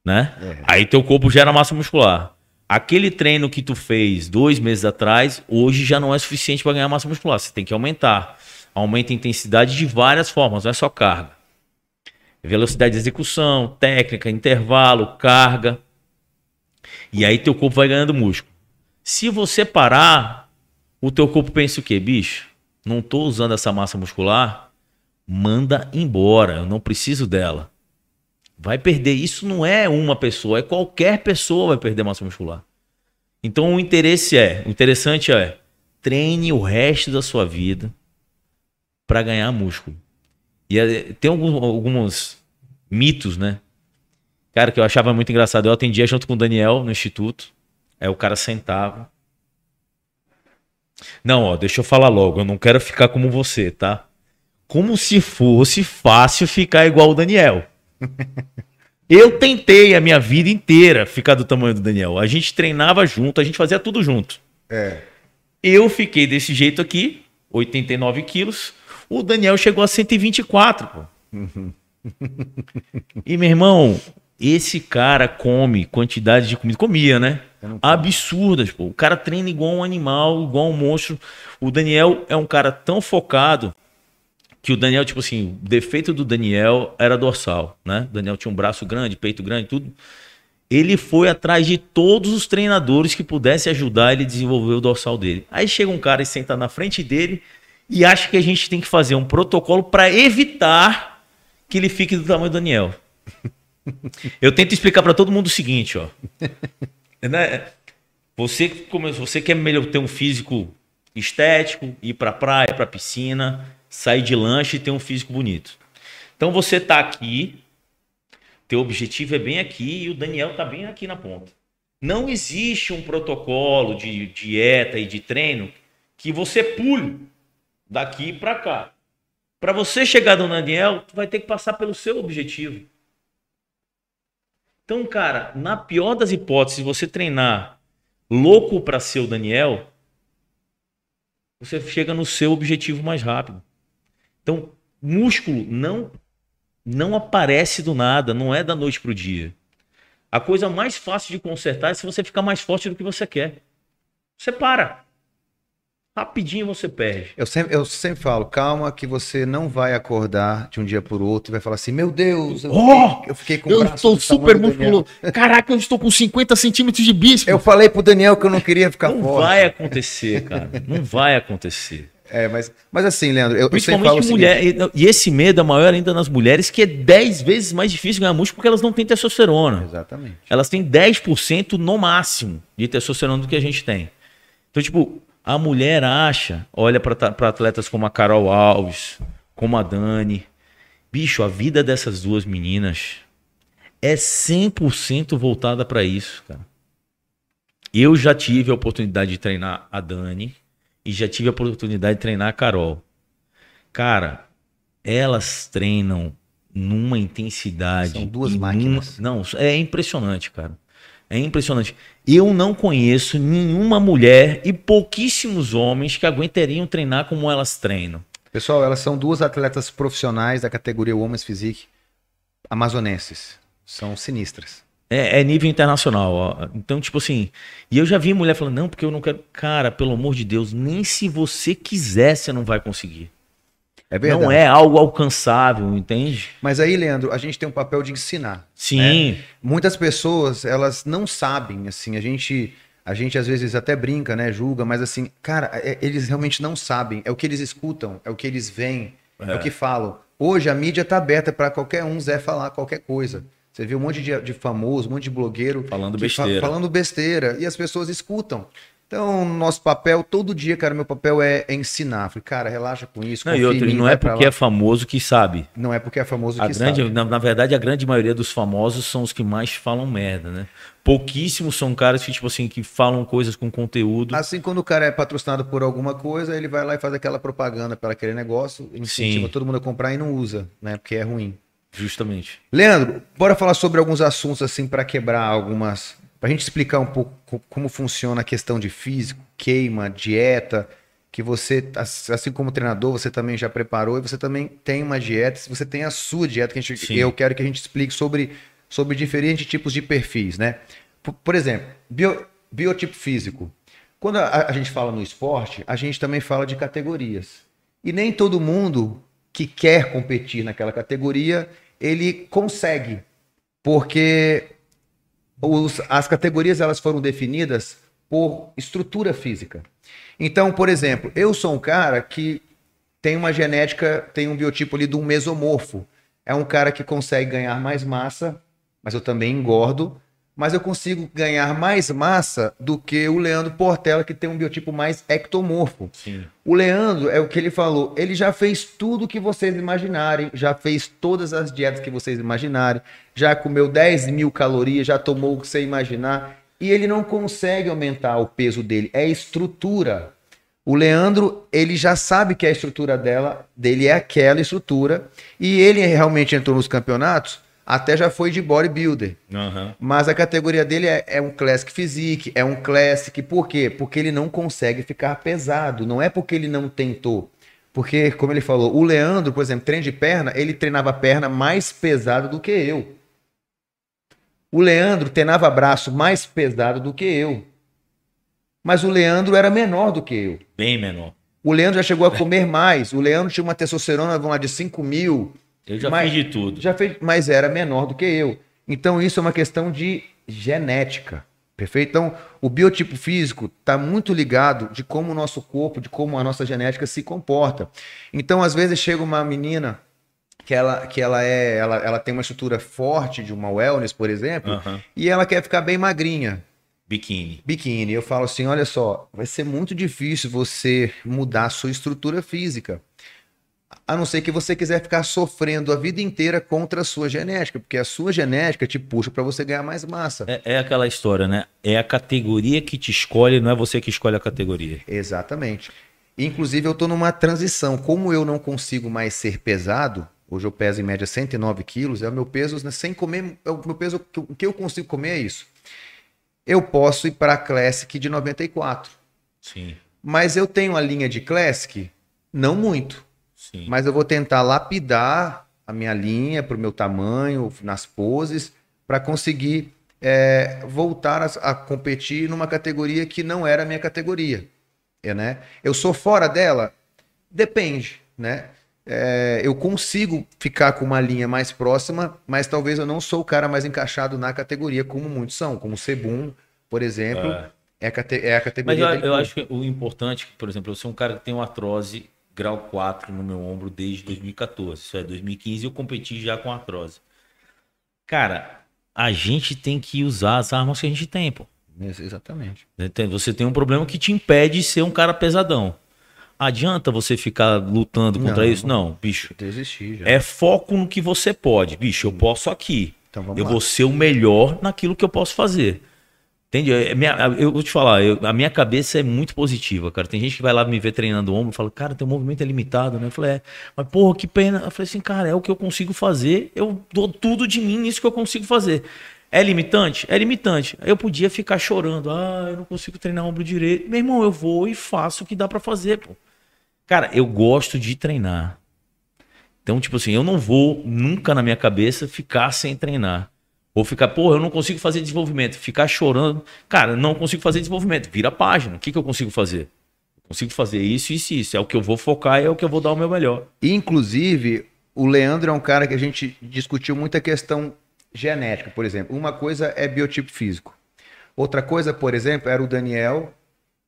Né? É. Aí teu corpo gera massa muscular. Aquele treino que tu fez dois meses atrás, hoje já não é suficiente para ganhar massa muscular. Você tem que aumentar. Aumenta a intensidade de várias formas, não é só carga. Velocidade de execução, técnica, intervalo, carga. E aí teu corpo vai ganhando músculo. Se você parar, o teu corpo pensa o quê, bicho? Não tô usando essa massa muscular, manda embora, eu não preciso dela. Vai perder. Isso não é uma pessoa, é qualquer pessoa vai perder massa muscular. Então o interesse é, o interessante é, treine o resto da sua vida para ganhar músculo. E é, tem alguns, alguns mitos, né? Cara, que eu achava muito engraçado. Eu atendia junto com o Daniel no instituto. Aí o cara sentava. Não, ó, deixa eu falar logo. Eu não quero ficar como você, tá? Como se fosse fácil ficar igual o Daniel. *laughs* Eu tentei a minha vida inteira ficar do tamanho do Daniel. A gente treinava junto, a gente fazia tudo junto. É. Eu fiquei desse jeito aqui, 89 quilos. O Daniel chegou a 124, pô. e, meu irmão, esse cara come quantidade de comida. Comia, né? Absurdas, pô. O cara treina igual um animal, igual um monstro. O Daniel é um cara tão focado que o Daniel, tipo assim, o defeito do Daniel era dorsal, né? O Daniel tinha um braço grande, peito grande, tudo. Ele foi atrás de todos os treinadores que pudessem ajudar ele a desenvolver o dorsal dele. Aí chega um cara e senta na frente dele e acha que a gente tem que fazer um protocolo para evitar que ele fique do tamanho do Daniel. *laughs* Eu tento explicar para todo mundo o seguinte, ó. Né? Você, como você quer melhor ter um físico estético, ir para praia, para piscina, sair de lanche e ter um físico bonito. Então você tá aqui, teu objetivo é bem aqui e o Daniel tá bem aqui na ponta. Não existe um protocolo de dieta e de treino que você pule daqui para cá. Para você chegar no Daniel, tu vai ter que passar pelo seu objetivo. Então, cara, na pior das hipóteses, você treinar louco para ser o Daniel, você chega no seu objetivo mais rápido. Então, músculo não não aparece do nada, não é da noite pro dia. A coisa mais fácil de consertar é se você ficar mais forte do que você quer. Você para. Rapidinho você perde. Eu sempre, eu sempre falo, calma, que você não vai acordar de um dia por outro e vai falar assim: Meu Deus, eu, Oh! fiquei, eu fiquei com o Eu braço estou super musculoso. Caraca, eu estou com 50 centímetros de bíceps. Eu falei pro Daniel que eu não queria ficar Não forte. vai acontecer, cara. Não vai acontecer. É, mas, mas assim, Leandro, eu, eu sempre falo o Principalmente seguinte, mulher. E e esse medo é maior ainda nas mulheres, que é 10 vezes mais difícil ganhar músculo porque elas não têm testosterona. Exatamente. Elas têm 10% no máximo de testosterona do que a gente tem. Então, tipo, a mulher acha, olha para atletas como a Carol Alves, como a Dani. Bicho, a vida dessas duas meninas é 100% voltada para isso, cara. Eu já tive a oportunidade de treinar a Dani e já tive a oportunidade de treinar a Carol. Cara, elas treinam numa intensidade. São duas máquinas. numa- Não, é impressionante, cara. É impressionante. Eu não conheço nenhuma mulher e pouquíssimos homens que aguentariam treinar como elas treinam. Pessoal, elas são duas atletas profissionais da categoria Women's Physique amazonenses. São sinistras. É, é nível internacional. Ó. Então, tipo assim, e eu já vi mulher falando, não, porque eu não quero. Cara, pelo amor de Deus, nem se você quiser, você não vai conseguir. É verdade. Não é algo alcançável, entende? Mas aí, Leandro, a gente tem um papel de ensinar. Sim. Muitas pessoas, elas não sabem, assim, a gente, a gente às vezes até brinca, né, julga, mas assim, cara, é- eles realmente não sabem, é o que eles escutam, é o que eles veem, é, o que falam. Hoje a mídia tá aberta para qualquer um Zé falar qualquer coisa. Você vê um monte de, de famoso, um monte de blogueiro Falando que fa- besteira. falando besteira e as pessoas escutam. Então, nosso papel, todo dia, cara, meu papel é, é ensinar. Falei, cara, relaxa com isso. Não, e e mim, não é porque é famoso que sabe. Não é porque é famoso A que grande, sabe. na, na verdade, a grande maioria dos famosos são os que mais falam merda, né? Pouquíssimos são caras que, tipo assim, que falam coisas com conteúdo. Assim, quando o cara é patrocinado por alguma coisa, ele vai lá e faz aquela propaganda para aquele negócio, incentiva Sim. todo mundo a comprar e não usa, né? Porque é ruim. Justamente. Leandro, bora falar sobre alguns assuntos assim para quebrar algumas, para a gente explicar um pouco co- como funciona a questão de físico, queima, dieta, que você, ass- assim como treinador, você também já preparou e você também tem uma dieta, você tem a sua dieta que gente, eu quero que a gente explique sobre sobre diferentes tipos de perfis, né? Por, por exemplo, bio- biotipo físico. Quando a, a gente fala no esporte, a gente também fala de categorias. E nem todo mundo que quer competir naquela categoria, ele consegue. Porque os- as categorias elas foram definidas por estrutura física. Então, por exemplo, eu sou um cara que tem uma genética, tem um biotipo ali de um mesomorfo. É um cara que consegue ganhar mais massa, mas eu também engordo, mas eu consigo ganhar mais massa do que o Leandro Portela, que tem um biotipo mais ectomorfo. Sim. O Leandro, é o que ele falou, ele já fez tudo que vocês imaginarem, já fez todas as dietas que vocês imaginarem, já comeu 10 mil calorias, já tomou o que você imaginar, e ele não consegue aumentar o peso dele, é estrutura. O Leandro, ele já sabe que a estrutura dela, dele é aquela estrutura, e ele realmente entrou nos campeonatos, até já foi de bodybuilder. Aham. Mas a categoria dele é, é um Classic Physique, é um Classic. Por quê? Porque ele não consegue ficar pesado. Não é porque ele não tentou. Porque, como ele falou, o Leandro, por exemplo, treino de perna, ele treinava perna mais pesado do que eu. O Leandro treinava braço mais pesado do que eu. Mas o Leandro era menor do que eu. Bem menor. O Leandro já chegou a comer mais. O Leandro tinha uma testosterona, vamos lá, de 5 mil. Eu já Mas- fiz de tudo. Já fez, mas era menor do que eu. Então isso é uma questão de genética. Perfeito? Então, o biotipo físico está muito ligado de como o nosso corpo, de como a nossa genética se comporta. Então, às vezes chega uma menina que ela, que ela é, ela, ela tem uma estrutura forte de uma wellness, por exemplo, Aham. e ela quer ficar bem magrinha Biquíni. biquíni. Eu falo assim: olha só, vai ser muito difícil você mudar a sua estrutura física. A não ser que você quiser ficar sofrendo a vida inteira contra a sua genética, porque a sua genética te puxa para você ganhar mais massa. É, é aquela história, né? É a categoria que te escolhe, não é você que escolhe a categoria. Exatamente. Inclusive, eu tô numa transição. Como eu não consigo mais ser pesado, hoje eu peso em média 109 quilos, é o meu peso né, sem comer. É o meu peso, o que eu consigo comer é isso. Eu posso ir para a Classic de 94. Sim, Mas eu tenho a linha de Classic, não muito. Sim. Mas eu vou tentar lapidar a minha linha para o meu tamanho, nas poses, para conseguir é, voltar a, a competir numa categoria que não era a minha categoria. É, né? Eu sou fora dela? Depende, né? É, eu consigo ficar com uma linha mais próxima, mas talvez eu não sou o cara mais encaixado na categoria, como muitos são, como o Sebum, por exemplo, É. é, a, é a Mas categoria. eu, dele. eu acho que o importante, por exemplo, eu sou um cara que tem uma artrose grau 4 no meu ombro desde 2014. Isso é 2015 eu competi já com artrose. Cara, a gente tem que usar as armas que a gente tem, pô. Exatamente. Tem- Você tem um problema que te impede de ser um cara pesadão. Adianta você ficar lutando contra Não. isso? Não, bicho. Desistir já. É foco no que você pode. Bicho, eu posso aqui. Então vamos eu lá. vou ser o melhor naquilo que eu posso fazer. Entende? É eu vou te falar, eu- a minha cabeça é muito positiva, cara. Tem gente que vai lá me ver treinando o ombro e fala, cara, teu movimento é limitado, né? Eu falei, é, mas porra, que pena. Eu falei assim, cara, é o que eu consigo fazer, eu dou tudo de mim nisso que eu consigo fazer. É limitante? É limitante. Eu podia ficar chorando, ah, eu não consigo treinar o ombro direito. Meu irmão, eu vou e faço o que dá pra fazer, pô. Cara, eu gosto de treinar. Então, tipo assim, eu não vou nunca na minha cabeça ficar sem treinar. Ou ficar, porra, eu não consigo fazer desenvolvimento. Ficar chorando. Cara, não consigo fazer desenvolvimento. Vira a página. O que, que eu consigo fazer? Eu consigo fazer isso, isso, isso. É o que eu vou focar, é o que eu vou dar o meu melhor. Inclusive, o Leandro é um cara que a gente discutiu muita questão genética, por exemplo. Uma coisa é biotipo físico. Outra coisa, por exemplo, era o Daniel,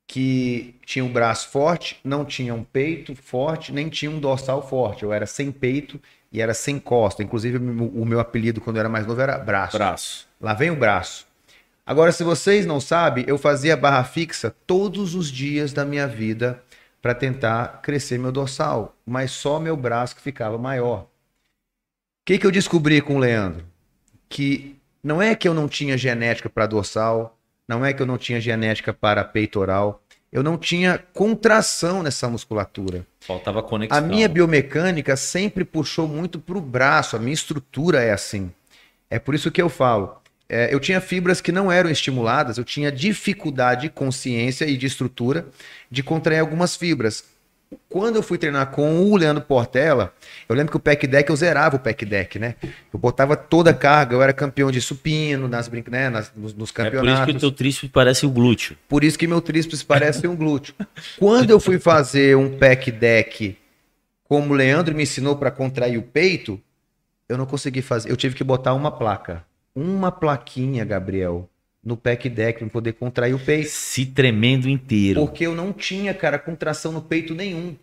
que tinha um braço forte, não tinha um peito forte, nem tinha um dorsal forte. Eu era sem peito e era sem costa. Inclusive, o meu- apelido quando eu era mais novo era braço. Braço. Lá vem o braço. Agora, se vocês não sabem, eu fazia barra fixa todos os dias da minha vida para tentar crescer meu dorsal, mas só meu braço que ficava maior. O que, que eu descobri com o Leandro? Que não é que eu não tinha genética para dorsal, não é que eu não tinha genética para peitoral, eu não tinha contração nessa musculatura. Faltava conexão. A minha biomecânica sempre puxou muito para o braço, a minha estrutura é assim. É por isso que eu falo. é, eu tinha fibras que não eram estimuladas, eu tinha dificuldade de consciência e de estrutura de contrair algumas fibras. Quando eu fui treinar com o Leandro Portela, eu lembro que o pack deck eu zerava o pack deck, né? Eu botava toda a carga, eu era campeão de supino nas, né, nas- nos, nos É por isso campeonatos. que o teu tríceps parece o glúteo. Por isso que meu tríceps parece um glúteo. Quando eu fui fazer um pack deck, como o Leandro me ensinou para contrair o peito, eu não consegui fazer. Eu tive que botar uma placa. Uma plaquinha, Gabriel, no pack deck para poder contrair o peito. Se tremendo inteiro. Porque eu não tinha, cara, contração no peito nenhum.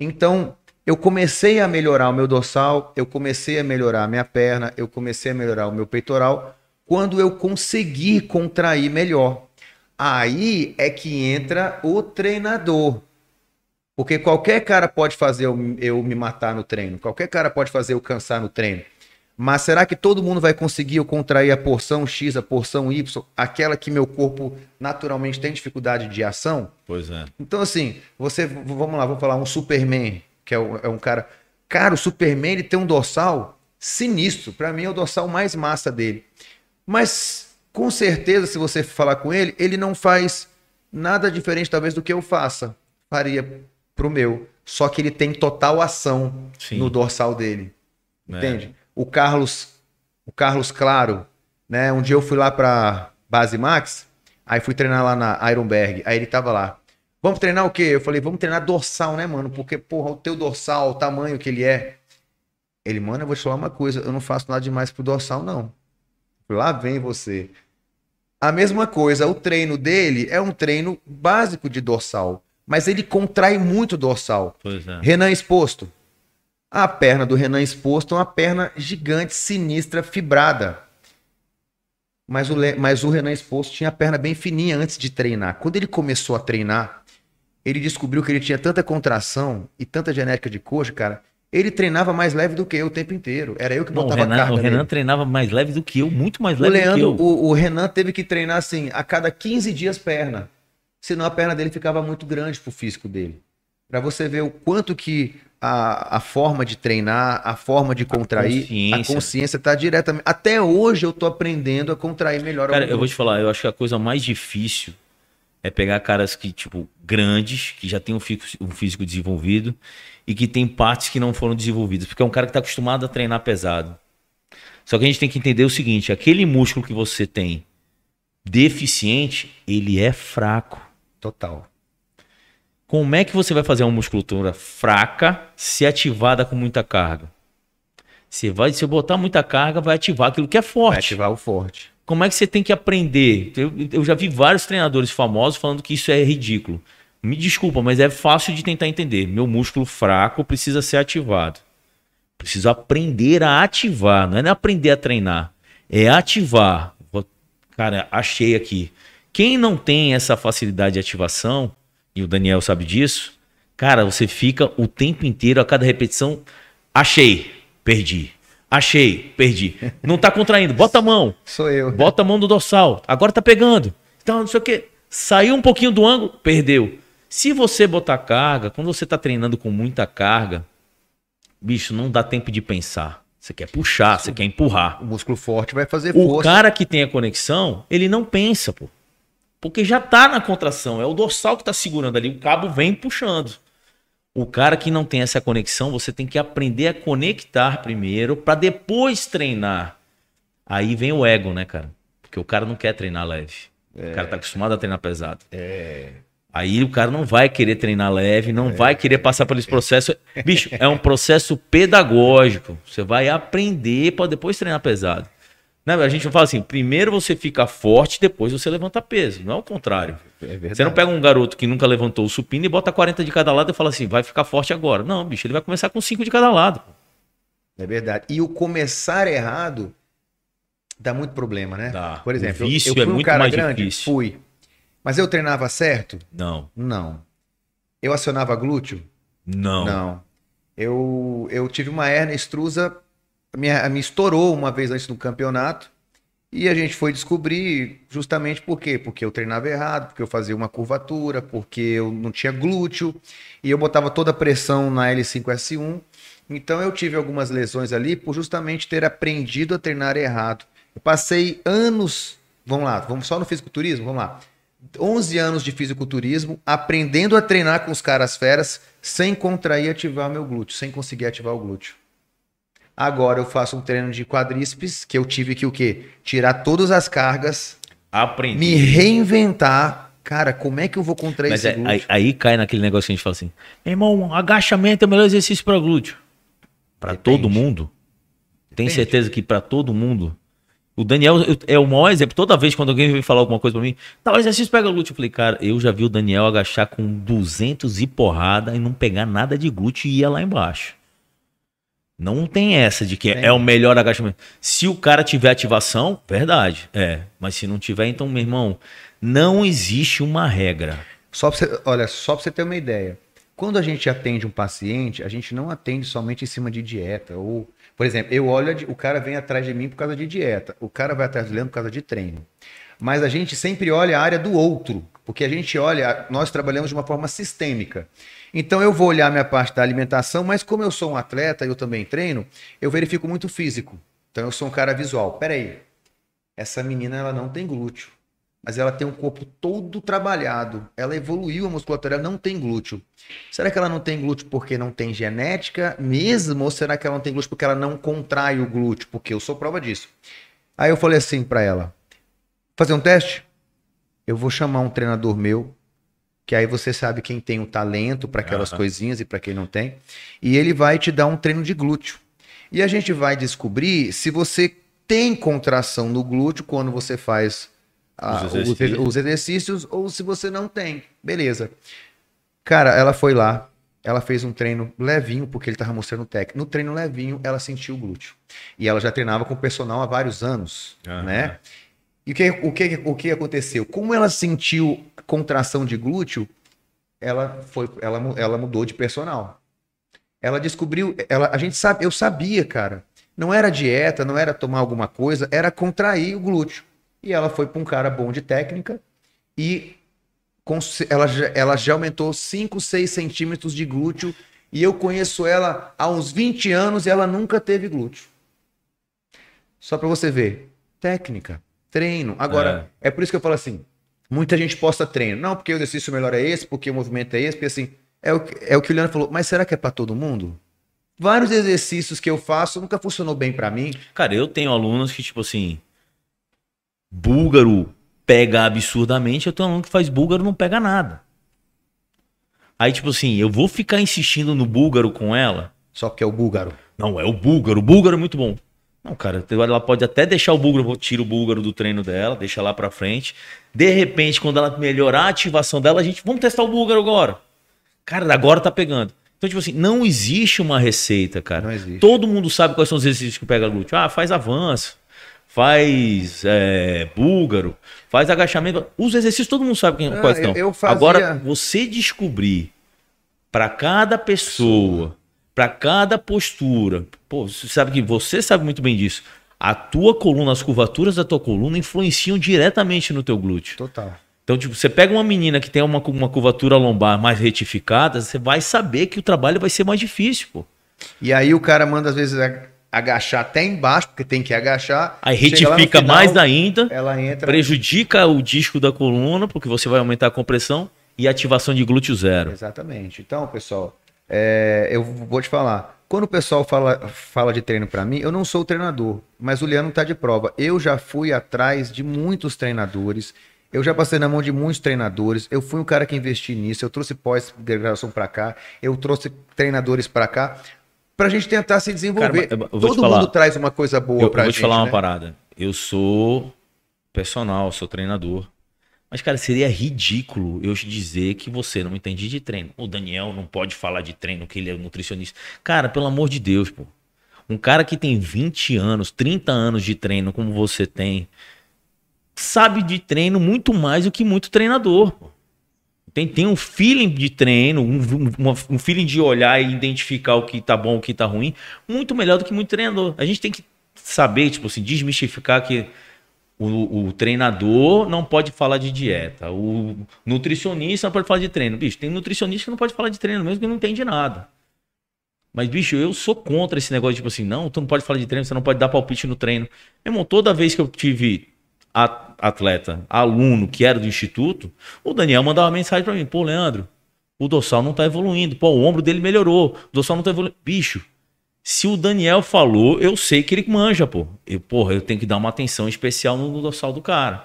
Então, eu comecei a melhorar o meu dorsal, eu comecei a melhorar a minha perna, eu comecei a melhorar o meu peitoral quando eu consegui contrair melhor. Aí é que entra o treinador. Porque qualquer cara pode fazer eu, eu me matar no treino, qualquer cara pode fazer eu cansar no treino. Mas será que todo mundo vai conseguir eu contrair a porção X, a porção Y, aquela que meu corpo naturalmente tem dificuldade de ação? Pois é. Então, assim, você, vamos lá, vamos falar um Superman, que é, um- é um cara. Cara, o Superman ele tem um dorsal sinistro. Pra mim é o dorsal mais massa dele. Mas, com certeza, se você falar com ele, ele não faz nada diferente, talvez, do que eu faça. Faria pro meu. só que ele tem total ação Sim. no dorsal dele. É. Entende? O Carlos, o Carlos Claro, né? Um dia eu fui lá pra Base Max, aí fui treinar lá na Ironberg, aí ele tava lá. Vamos treinar o quê? Eu falei, vamos treinar dorsal, né, mano? Porque, porra, o teu dorsal, o tamanho que ele é. Ele, mano, eu vou te falar uma coisa, eu não faço nada demais pro dorsal, não. Lá vem você. A mesma coisa, o treino dele é um treino básico de dorsal, mas ele contrai muito o dorsal. É. Renan exposto. A perna do Renan exposto é uma perna gigante, sinistra, fibrada. Mas o, Le- mas o Renan exposto tinha a perna bem fininha antes de treinar. Quando ele começou a treinar, ele descobriu que ele tinha tanta contração e tanta genética de coxa, cara. Ele treinava mais leve do que eu o tempo inteiro. Era eu que Não, o botava Renan, carga o Renan nele. treinava mais leve do que eu, muito mais O leve Leandro, do que eu. o, o Renan teve que treinar assim, a cada 15 dias perna. Senão a perna dele ficava muito grande pro físico dele. Pra você ver o quanto que a, a forma de treinar, a forma de contrair, a consciência. consciência tá diretamente. Até hoje eu tô aprendendo a contrair melhor. Cara, eu vou te falar, eu acho que a coisa mais difícil é pegar caras que, tipo, grandes, que já têm um físico, um físico desenvolvido e que tem partes que não foram desenvolvidas. Porque é um cara que está acostumado a treinar pesado. Só que a gente tem que entender o seguinte: aquele músculo que você tem deficiente, ele é fraco. Total. Como é que você vai fazer uma musculatura fraca se ativada com muita carga? Você vai, se eu botar muita carga, vai ativar aquilo que é Vai forte. ativar o forte. Como é que você tem que aprender? Eu, eu já vi vários treinadores famosos falando que isso é ridículo. Me desculpa, mas é fácil de tentar entender. Meu músculo fraco precisa ser ativado. Preciso aprender a ativar. Não é nem aprender a treinar. É ativar. Cara, achei aqui. Quem não tem essa facilidade de ativação, e o Daniel sabe disso, cara, você fica o tempo inteiro, a cada repetição, achei, perdi. Achei, perdi. Não tá contraindo, bota a mão. *laughs* Sou eu. Bota a mão no dorsal. Agora tá pegando. Então, não sei o quê. Saiu um pouquinho do ângulo, perdeu. Se você botar carga, quando você tá treinando com muita carga, bicho, não dá tempo de pensar. Você quer puxar, você quer empurrar. O músculo forte vai fazer O força. cara que tem a conexão, ele não pensa, pô. Porque já tá na contração. É o dorsal que tá segurando ali. O cabo vem puxando. O cara que não tem essa conexão, você tem que aprender a conectar primeiro para depois treinar. Aí vem o ego, né, cara? Porque o cara não quer treinar leve. O cara tá acostumado a treinar pesado. É. Aí o cara não vai querer treinar leve, não vai querer passar por esse processo. Bicho, é um processo pedagógico. Você vai aprender para depois treinar pesado. Né? A gente não fala assim, primeiro você fica forte, depois você levanta peso. Não é o contrário. É. Você não pega um garoto que nunca levantou o supino e bota 40 de cada lado e fala assim, vai ficar forte agora. Não, bicho, ele vai começar com 5 de cada lado. É verdade. E o começar errado dá muito problema, né? Dá. Por exemplo, O eu- vício eu, fui é um muito cara mais grande, difícil. fui. Mas eu treinava certo? Não, Não. Eu acionava glúteo? não. Não. Eu, eu tive uma hernia extrusa, me, me estourou uma vez antes do campeonato. E a gente foi descobrir justamente por quê? Porque eu treinava errado, porque eu fazia uma curvatura, porque eu não tinha glúteo e eu botava toda a pressão na L5S1. Então eu tive algumas lesões ali por justamente ter aprendido a treinar errado. Eu passei anos, vamos lá, vamos só no fisiculturismo, vamos lá. 11 anos de fisiculturismo, aprendendo a treinar com os caras feras, sem contrair e ativar meu glúteo, sem conseguir ativar o glúteo. Agora eu faço um treino de quadríceps, que eu tive que o quê? Tirar todas as cargas, Aprendi. me reinventar. Cara, como é que eu vou contrair Mas esse é- glúteo? aí, aí cai naquele negócio que a gente fala assim: irmão, agachamento é o melhor exercício para glúteo. Para todo mundo? Tem certeza que para todo mundo? O Daniel é o maior exemplo. Toda vez quando alguém vem falar alguma coisa para mim, tá, o exercício pega glúteo. Eu falei, cara, eu já vi o Daniel agachar com 200 e porrada e não pegar nada de glúteo e ia lá embaixo. Não tem essa de que Tem. é o melhor agachamento. Se o cara tiver ativação, verdade, é. Mas se não tiver, então, meu irmão, não existe uma regra. Só pra você, olha, só para você ter uma ideia. Quando a gente atende um paciente, a gente não atende somente em cima de dieta. Ou, por exemplo, eu olho, o cara vem atrás de mim por causa de dieta. O cara vai atrás do Leandro por causa de treino. Mas a gente sempre olha a área do outro. Porque a gente olha, nós trabalhamos de uma forma sistêmica. Então eu vou olhar minha parte da alimentação, mas como eu sou um atleta e eu também treino, eu verifico muito físico. Então eu sou um cara visual. Peraí, essa menina ela não tem glúteo. mas ela tem um corpo todo trabalhado. Ela evoluiu a musculatura, ela não tem glúteo. Será que ela não tem glúteo porque não tem genética mesmo? Ou será que ela não tem glúteo porque ela não contrai o glúteo? Porque eu sou prova disso. Aí eu falei assim para ela: fazer um teste? Eu vou chamar um treinador meu, que aí você sabe quem tem o talento para aquelas uhum. coisinhas e para quem não tem, e ele vai te dar um treino de glúteo. E a gente vai descobrir se você tem contração no glúteo quando você faz a, os, exercícios. Os, os exercícios ou se você não tem. Beleza. Cara, ela foi lá, ela fez um treino levinho, porque ele estava mostrando o técnico. No treino levinho, ela sentiu o glúteo. E ela já treinava com o personal há vários anos, uhum. né? E o que, o, que, o que aconteceu? Como ela sentiu contração de glúteo, ela, foi, ela, ela mudou de personal. Ela descobriu, ela, a gente sabe, eu sabia, cara. Não era dieta, não era tomar alguma coisa, era contrair o glúteo. E ela foi para um cara bom de técnica e ela, ela já aumentou 5, 6 centímetros de glúteo. E eu conheço ela há uns 20 anos e ela nunca teve glúteo. Só para você ver. Técnica, treino. Agora, é. é por isso que eu falo assim: muita gente posta treino. Não, porque o exercício melhor é esse, porque o movimento é esse, porque assim. É o, é o que o Leandro falou, mas será que é para todo mundo? Vários exercícios que eu faço nunca funcionou bem para mim. Cara, eu tenho alunos que, tipo assim, búlgaro pega absurdamente, eu tenho um aluno que faz búlgaro não pega nada. Aí, tipo assim, eu vou ficar insistindo no búlgaro com ela. Só que é o búlgaro. Não, é o búlgaro. O búlgaro é muito bom. Não, cara, ela pode até deixar o búlgaro, tira o búlgaro do treino dela, deixa lá pra frente. De repente, quando ela melhorar a ativação dela, a gente, vamos testar o búlgaro agora. Cara, agora tá pegando. Então, tipo assim, não existe uma receita, cara. Todo mundo sabe quais são os exercícios que pega glúteo. Ah, faz avanço faz é, búlgaro, faz agachamento. Os exercícios todo mundo sabe quem, ah, quais estão. Eu, fazia... Agora, você descobrir para cada pessoa, para cada postura, pô, você sabe que você sabe muito bem disso. A tua coluna, as curvaturas da tua coluna influenciam diretamente no teu glúteo. Total. Então, tipo, você pega uma menina que tem uma, uma curvatura lombar mais retificada, você vai saber que o trabalho vai ser mais difícil, pô. E aí o cara manda, às vezes, agachar até embaixo, porque tem que agachar. Aí retifica final, mais ainda, ela entra... prejudica o disco da coluna, porque você vai aumentar a compressão e ativação de glúteo zero. Exatamente. Então, pessoal, é, eu vou te falar. Quando o pessoal fala, fala de treino para mim, eu não sou treinador, mas o Leandro tá de prova. Eu já fui atrás de muitos treinadores, eu já passei na mão de muitos treinadores, eu fui um cara que investi nisso, eu trouxe pós-graduação para cá, eu trouxe treinadores para cá, pra gente tentar se desenvolver. Cara, Todo falar, mundo traz uma coisa boa eu, pra gente. Eu vou te falar né? uma parada. Eu sou personal, sou treinador. Mas, cara, seria ridículo eu te dizer que você não entende de treino. O Daniel não pode falar de treino, que ele é nutricionista. Cara, pelo amor de Deus, pô. Um cara que tem 20 anos, 30 anos de treino, como você tem, sabe de treino muito mais do que muito treinador. Pô tem, tem um feeling de treino, um, um, um, feeling de olhar e identificar o que tá bom, o que tá ruim, muito melhor do que muito treinador. A gente tem que saber, tipo assim, desmistificar que o, o, treinador não pode falar de dieta, o nutricionista não pode falar de treino. Bicho, tem nutricionista que não pode falar de treino mesmo que não entende nada. Mas, bicho, eu sou contra esse negócio, tipo assim, não, tu não pode falar de treino, você não pode dar palpite no treino. Meu irmão, toda vez que eu tive atleta, aluno que era do instituto, o Daniel mandava mensagem para mim: pô, Leandro, o dorsal não tá evoluindo, pô, o ombro dele melhorou, o dorsal não tá evoluindo. Bicho, se o Daniel falou, eu sei que ele manja, pô. Eu, porra, eu tenho que dar uma atenção especial no, dorsal do cara.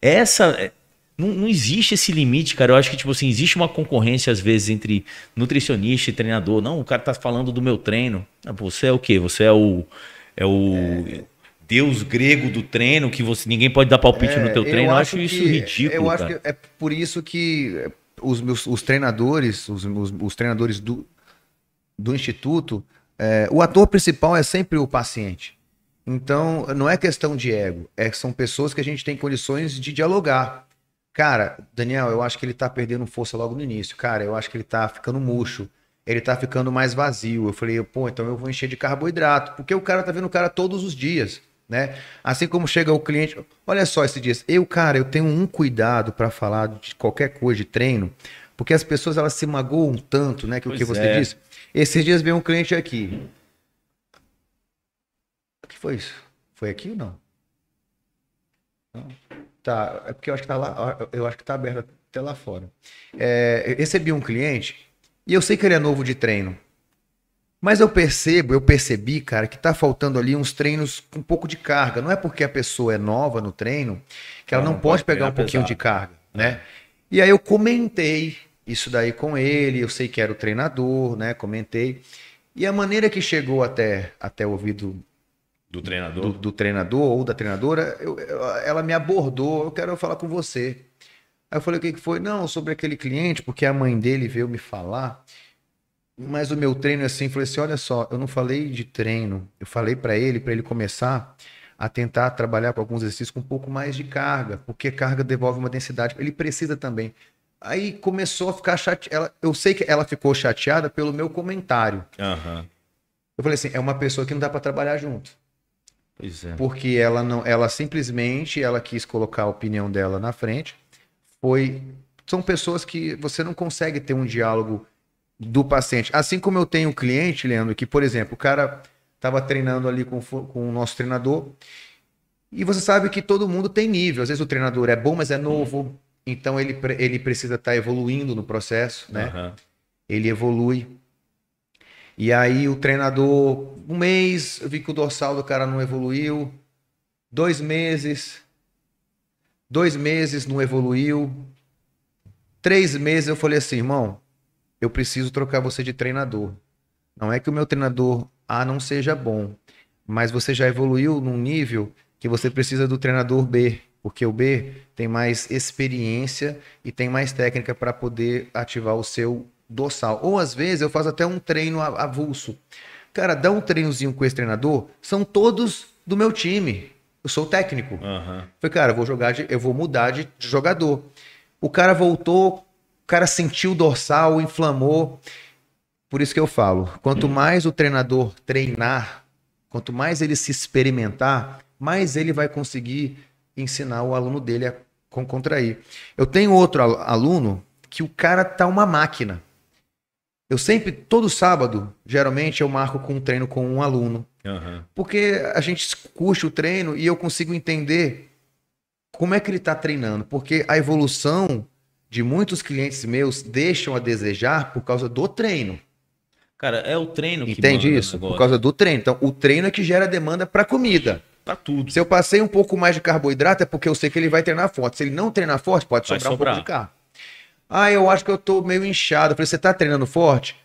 Essa. É, não, não, existe esse limite, cara. Eu acho que, tipo assim, existe uma concorrência, às vezes, entre nutricionista e treinador. Não, o cara tá falando do meu treino. Ah, você é o quê? Você é o. É o. É deus grego do treino, que você ninguém pode dar palpite é, no teu treino. Eu acho, eu acho isso ridículo. Eu acho cara. que é por isso que os meus os treinadores, os, os, os treinadores do, do instituto, é, o ator principal é sempre o paciente. Então, não é questão de ego, é são pessoas que a gente tem condições de dialogar. Cara, Daniel, eu acho que ele tá perdendo força logo no início. Cara, eu acho que ele tá ficando murcho. Ele tá ficando mais vazio. Eu falei, pô, então eu vou encher de carboidrato. Porque o cara tá vendo o cara todos os dias né? Assim como chega o cliente, olha só esse dia, eu, cara, eu tenho um cuidado para falar de qualquer coisa de treino, porque as pessoas elas se magoam tanto, né, que pois o que você é. disse. Esses dias veio um cliente aqui. O que foi isso? Foi aqui ou não? Não. Tá, é porque eu acho que tá lá, eu acho que tá aberto até lá fora. É, recebi um cliente e eu sei que ele é novo de treino. Mas eu percebo, eu percebi, cara, que tá faltando ali uns treinos com um pouco de carga. Não é porque a pessoa é nova no treino que ela, ela não, pode pegar um pouquinho pesado. de carga, né? E aí eu comentei isso daí com ele, eu sei que era o treinador, né? Comentei. E a maneira que chegou até, até o ouvido do treinador, do, do treinador ou da treinadora, eu, ela me abordou, eu quero falar com você. Aí eu falei, o que, que foi? Não, sobre aquele cliente, porque a mãe dele veio me falar. Mas o meu treino é assim, falei assim, olha só, eu não falei de treino, eu falei para ele, para ele começar a tentar trabalhar com alguns exercícios com um pouco mais de carga, porque carga devolve uma densidade, ele precisa também. Aí começou a ficar chateada, eu sei que ela ficou chateada pelo meu comentário. Uhum. Eu falei assim, é uma pessoa que não dá para trabalhar junto. Pois é. Porque ela não, ela simplesmente, ela quis colocar a opinião dela na frente, foi são pessoas que você não consegue ter um diálogo do paciente. Assim como eu tenho um cliente, Leandro, que, por exemplo, o cara estava treinando ali com, com o nosso treinador, e você sabe que todo mundo tem nível. Às vezes o treinador é bom, mas é novo, então ele, ele precisa estar tá evoluindo no processo, né? Uhum. Ele evolui. E aí o treinador, um mês, eu vi que o dorsal do cara não evoluiu. Dois meses, Dois meses não evoluiu. Três meses eu falei assim, irmão, eu preciso trocar você de treinador. Não é que o meu treinador A não seja bom, mas você já evoluiu num nível que você precisa do treinador B, porque o B tem mais experiência e tem mais técnica para poder ativar o seu dorsal. Ou às vezes eu faço até um treino avulso. Cara, dá um treinozinho com esse treinador, são todos do meu time. Eu sou técnico. Uhum. Falei, cara, eu vou jogar, de, eu vou mudar de, de jogador. O cara voltou, o cara sentiu o dorsal, inflamou. Por isso que eu falo, quanto mais o treinador treinar, quanto mais ele se experimentar, mais ele vai conseguir ensinar o aluno dele a contrair. Eu tenho outro aluno que o cara tá uma máquina. Eu sempre, todo sábado, geralmente eu marco com um treino com um aluno. Uhum. Porque a gente curte o treino e eu consigo entender como é que ele está treinando. Porque a evolução de muitos clientes meus deixam a desejar por causa do treino. Cara, é o treino que Entende isso? Por causa do treino. Então, o treino é que gera demanda para comida. Tudo. Se eu passei um pouco mais de carboidrato, é porque eu sei que ele vai treinar forte. Se ele não treinar forte, pode sobrar, sobrar. um pouco de carro. Ah, eu acho que eu tô meio inchado. Eu falei, você tá treinando forte?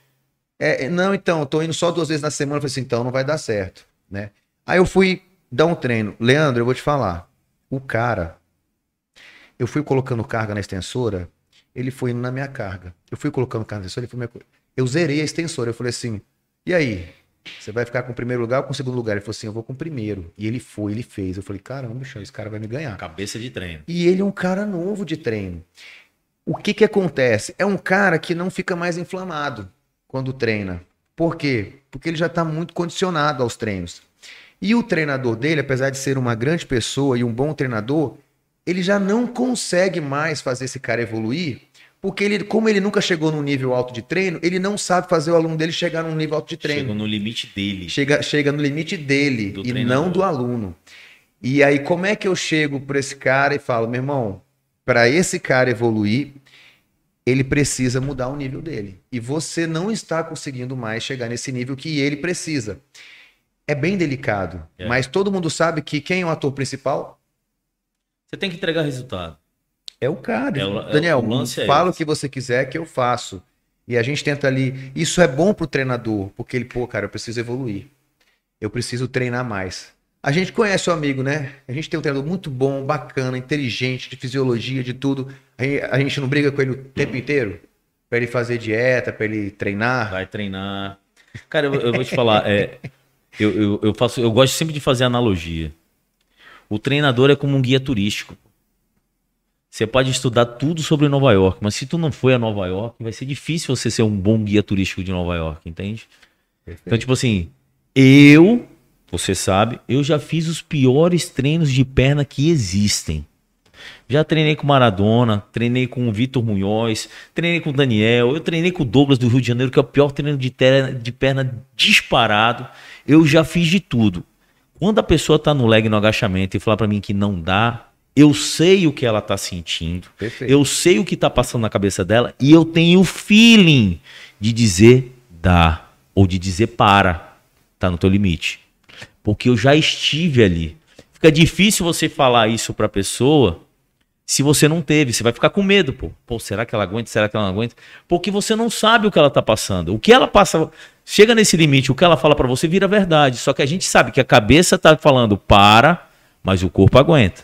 É, não, então, eu tô indo só duas vezes na semana. Eu falei assim, então não vai dar certo, né? Aí eu fui dar um treino. Leandro, eu vou te falar. O cara, eu fui colocando carga na extensora, ele foi indo na minha carga. Eu fui colocando carga na extensora, ele foi minha... Eu zerei a extensora. Eu falei assim, e aí? Você vai ficar com o primeiro lugar ou com o segundo lugar? Ele falou assim: eu vou com o primeiro. E ele foi, ele fez. Eu falei: caramba, bicho, esse cara vai me ganhar. Cabeça de treino. E ele é um cara novo de treino. O que que acontece? É um cara que não fica mais inflamado quando treina. Por quê? Porque ele já está muito condicionado aos treinos. E o treinador dele, apesar de ser uma grande pessoa e um bom treinador, ele já não consegue mais fazer esse cara evoluir, porque ele, como ele nunca chegou num nível alto de treino, ele não sabe fazer o aluno dele chegar num nível alto de treino. Chega no limite dele. Chega, chega no limite dele do e treinador. não do aluno. E aí, como é que eu chego para esse cara e falo, meu irmão, para esse cara evoluir, ele precisa mudar o nível dele. E você não está conseguindo mais chegar nesse nível que ele precisa. É bem delicado, é. mas todo mundo sabe que quem é o ator principal? Você tem que entregar resultado. É o cara. É o, é Daniel, é o fala o que você quiser que eu faço. E a gente tenta ali. Isso é bom pro treinador, porque ele, pô, cara, eu preciso evoluir. Eu preciso treinar mais. A gente conhece o amigo, né? A gente tem um treinador muito bom, bacana, inteligente, de fisiologia, de tudo. A gente não briga com ele o tempo inteiro? Pra ele fazer dieta, pra ele treinar? Vai treinar. Cara, eu, eu vou te falar, é, eu, eu, eu, faço, eu gosto sempre de fazer analogia. O treinador é como um guia turístico. Você pode estudar tudo sobre Nova York, mas se tu não foi a Nova York, vai ser difícil você ser um bom guia turístico de Nova York, entende? Perfeito. Então, tipo assim, eu você sabe, eu já fiz os piores treinos de perna que existem. Já treinei com Maradona, treinei com o Vitor Munhoz, treinei com o Daniel, eu treinei com o Douglas do Rio de Janeiro, que é o pior treino de, terra, de perna disparado. Eu já fiz de tudo. Quando a pessoa tá no leg no agachamento e falar para mim que não dá, Eu sei o que ela tá sentindo. Perfeito. Eu sei o que tá passando na cabeça dela e eu tenho o feeling de dizer dá ou de dizer para. Tá no teu limite. Porque eu já estive ali. Fica difícil você falar isso pra pessoa se você não teve. Você vai ficar com medo, pô. Pô, será que ela aguenta? Será que ela não aguenta? Porque você não sabe o que ela tá passando. O que ela passa. Chega nesse limite, o que ela fala pra você vira verdade. Só que a gente sabe que a cabeça tá falando para, mas o corpo aguenta.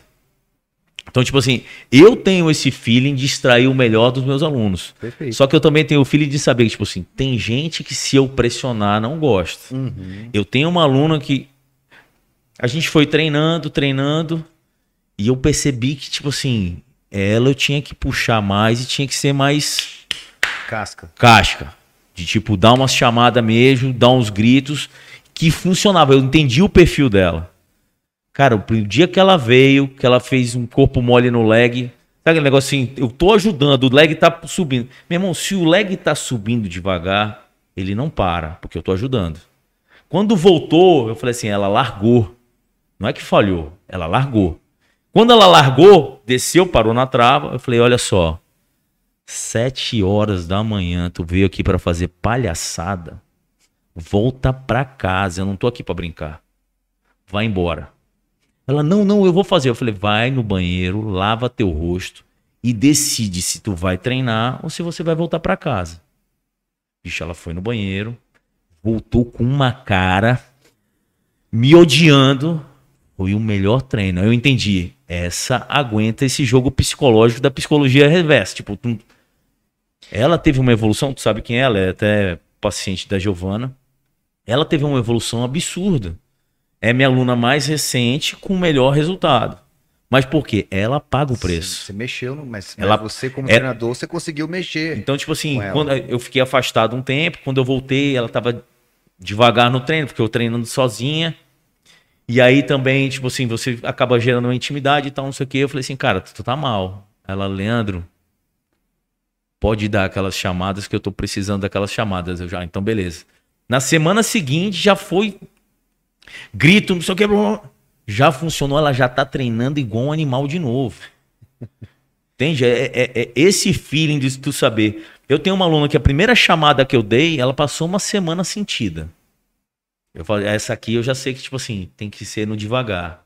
Então, tipo assim, eu tenho esse feeling de extrair o melhor dos meus alunos. Perfeito. Só que eu também tenho o feeling de saber que, tipo assim, tem gente que se eu pressionar não gosta. Uhum. Eu tenho uma aluna que a gente foi treinando, treinando, e eu percebi que, tipo assim, ela eu tinha que puxar mais e tinha que ser mais Casca. casca. De tipo, dar umas chamadas mesmo, dar uns gritos, que funcionava. Eu entendi o perfil dela. Cara, o dia que ela veio, que ela fez um corpo mole no leg, sabe aquele negócio assim, eu tô ajudando, o leg tá subindo. Meu irmão, se o leg tá subindo devagar, ele não para, porque eu tô ajudando. Quando voltou, eu falei assim, ela largou. Não é que falhou, ela largou. Quando ela largou, desceu, parou na trava, eu falei, olha só, sete horas da manhã, tu veio aqui para fazer palhaçada, volta pra casa, eu não tô aqui para brincar. Vai embora. Ela, não, não, eu vou fazer. Eu falei, vai no banheiro, lava teu rosto e decide se tu vai treinar ou se você vai voltar pra casa. Bicho, ela foi no banheiro, voltou com uma cara, me odiando. Foi o melhor treino. Eu entendi. Essa aguenta esse jogo psicológico da psicologia reversa. Tipo, tu- ela teve uma evolução, tu sabe quem é? Ela é até paciente da Giovana. Ela teve uma evolução absurda. É minha aluna mais recente com o melhor resultado. Mas por quê? Ela paga o preço. Você mexeu, mas Ela- você como é- treinador, você conseguiu mexer. Então, tipo assim, quando eu fiquei afastado um tempo, quando eu voltei, ela tava devagar no treino, porque eu treinando sozinha. E aí também, tipo assim, você acaba gerando uma intimidade e tal, não sei o quê. Eu falei assim, cara, tu tá mal. Ela, Leandro, pode dar aquelas chamadas que eu tô precisando daquelas chamadas. Eu já, então beleza. Na semana seguinte já foi grito, não sei o que, já funcionou, ela já tá treinando igual um animal de novo. Entende? É, é- é esse feeling de tu saber. Eu tenho uma aluna que a primeira chamada que eu dei, ela passou uma semana sentida. Eu falei, essa aqui eu já sei que, tipo assim, tem que ser no devagar.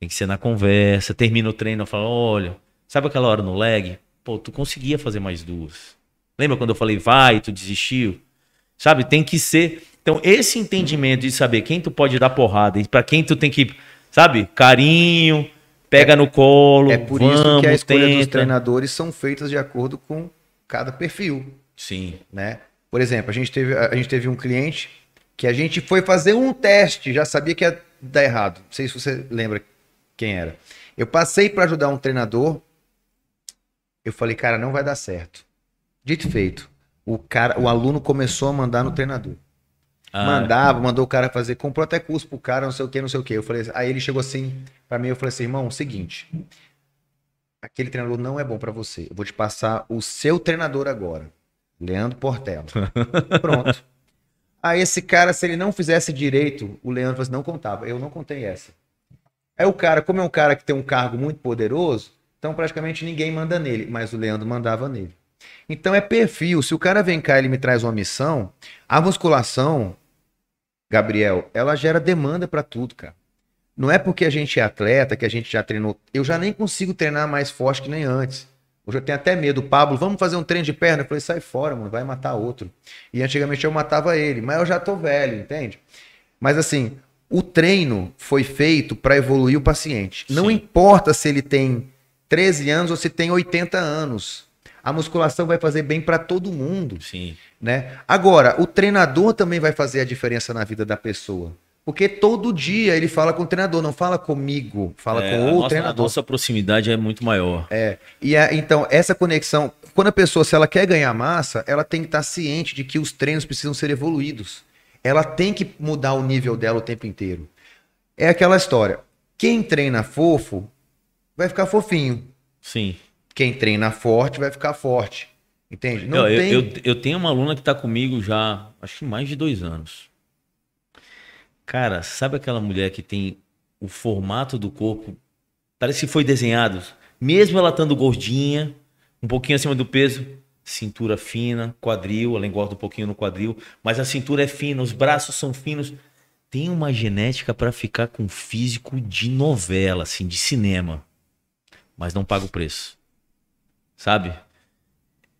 Tem que ser na conversa. Termina o treino, eu falo, olha, sabe aquela hora no leg? Pô, tu conseguia fazer mais duas. Lembra quando eu falei, vai, tu desistiu? Sabe, tem que ser. Então, esse entendimento de saber quem tu pode dar porrada e pra quem tu tem que, sabe, carinho, pega no colo, É por vamos, isso que a escolha dos tenta. treinadores são feitas de acordo com cada perfil, Sim. né? Por exemplo, a gente teve, a gente teve um cliente que a gente foi fazer um teste, já sabia que ia dar errado. Não sei se você lembra quem era. Eu passei para ajudar um treinador, eu falei, cara, não vai dar certo. Dito feito. O cara, o aluno começou a mandar no treinador. Ah, Mandava, mandou o cara fazer, comprou até curso pro cara, não sei o que, não sei o que. Eu falei, aí ele chegou assim pra mim, eu falei assim, irmão, seguinte, aquele treinador não é bom pra você. Eu vou te passar o seu treinador agora, Leandro Portela. *laughs* Pronto. Aí esse cara, se ele não fizesse direito, o Leandro assim, não contava. Eu não contei essa. Aí o cara, como é um cara que tem um cargo muito poderoso, então praticamente ninguém manda nele, mas o Leandro mandava nele. Então é perfil. Se o cara vem cá e ele me traz uma missão, a musculação, Gabriel, ela gera demanda pra tudo, cara. Não é porque a gente é atleta, que a gente já treinou. Eu já nem consigo treinar mais forte que nem antes. Hoje eu tenho até medo. Pablo, vamos fazer um treino de perna? Eu falei, sai fora, mano, vai matar outro. E antigamente eu matava ele, mas eu já tô velho, entende? Mas assim, o treino foi feito para evoluir o paciente. Não Sim. importa se ele tem 13 anos ou se tem 80 anos. A musculação vai fazer bem para todo mundo Sim. né? Agora, o treinador também vai fazer a diferença na vida da pessoa. Porque todo dia ele fala com o treinador, não fala comigo, fala É, com o nossa, a treinador. nossa proximidade é muito maior. É, e a- então, essa conexão, quando a pessoa, se ela quer ganhar massa, ela tem que estar ciente de que os treinos precisam ser evoluídos. Ela tem que mudar o nível dela o tempo inteiro. É aquela história. Quem treina fofo vai ficar fofinho. Sim. Quem treina forte vai ficar forte. Entende? Não Eu, tem. eu, eu tenho uma aluna que tá comigo já, acho que mais de dois anos. Cara, sabe aquela mulher que tem o formato do corpo Parece que foi desenhado. Mesmo ela estando gordinha, um pouquinho acima do peso, cintura fina, quadril, ela engorda um pouquinho no quadril, mas a cintura é fina, os braços são finos. Tem uma genética para ficar com físico de novela, assim, de cinema. Mas não paga o preço. Sabe?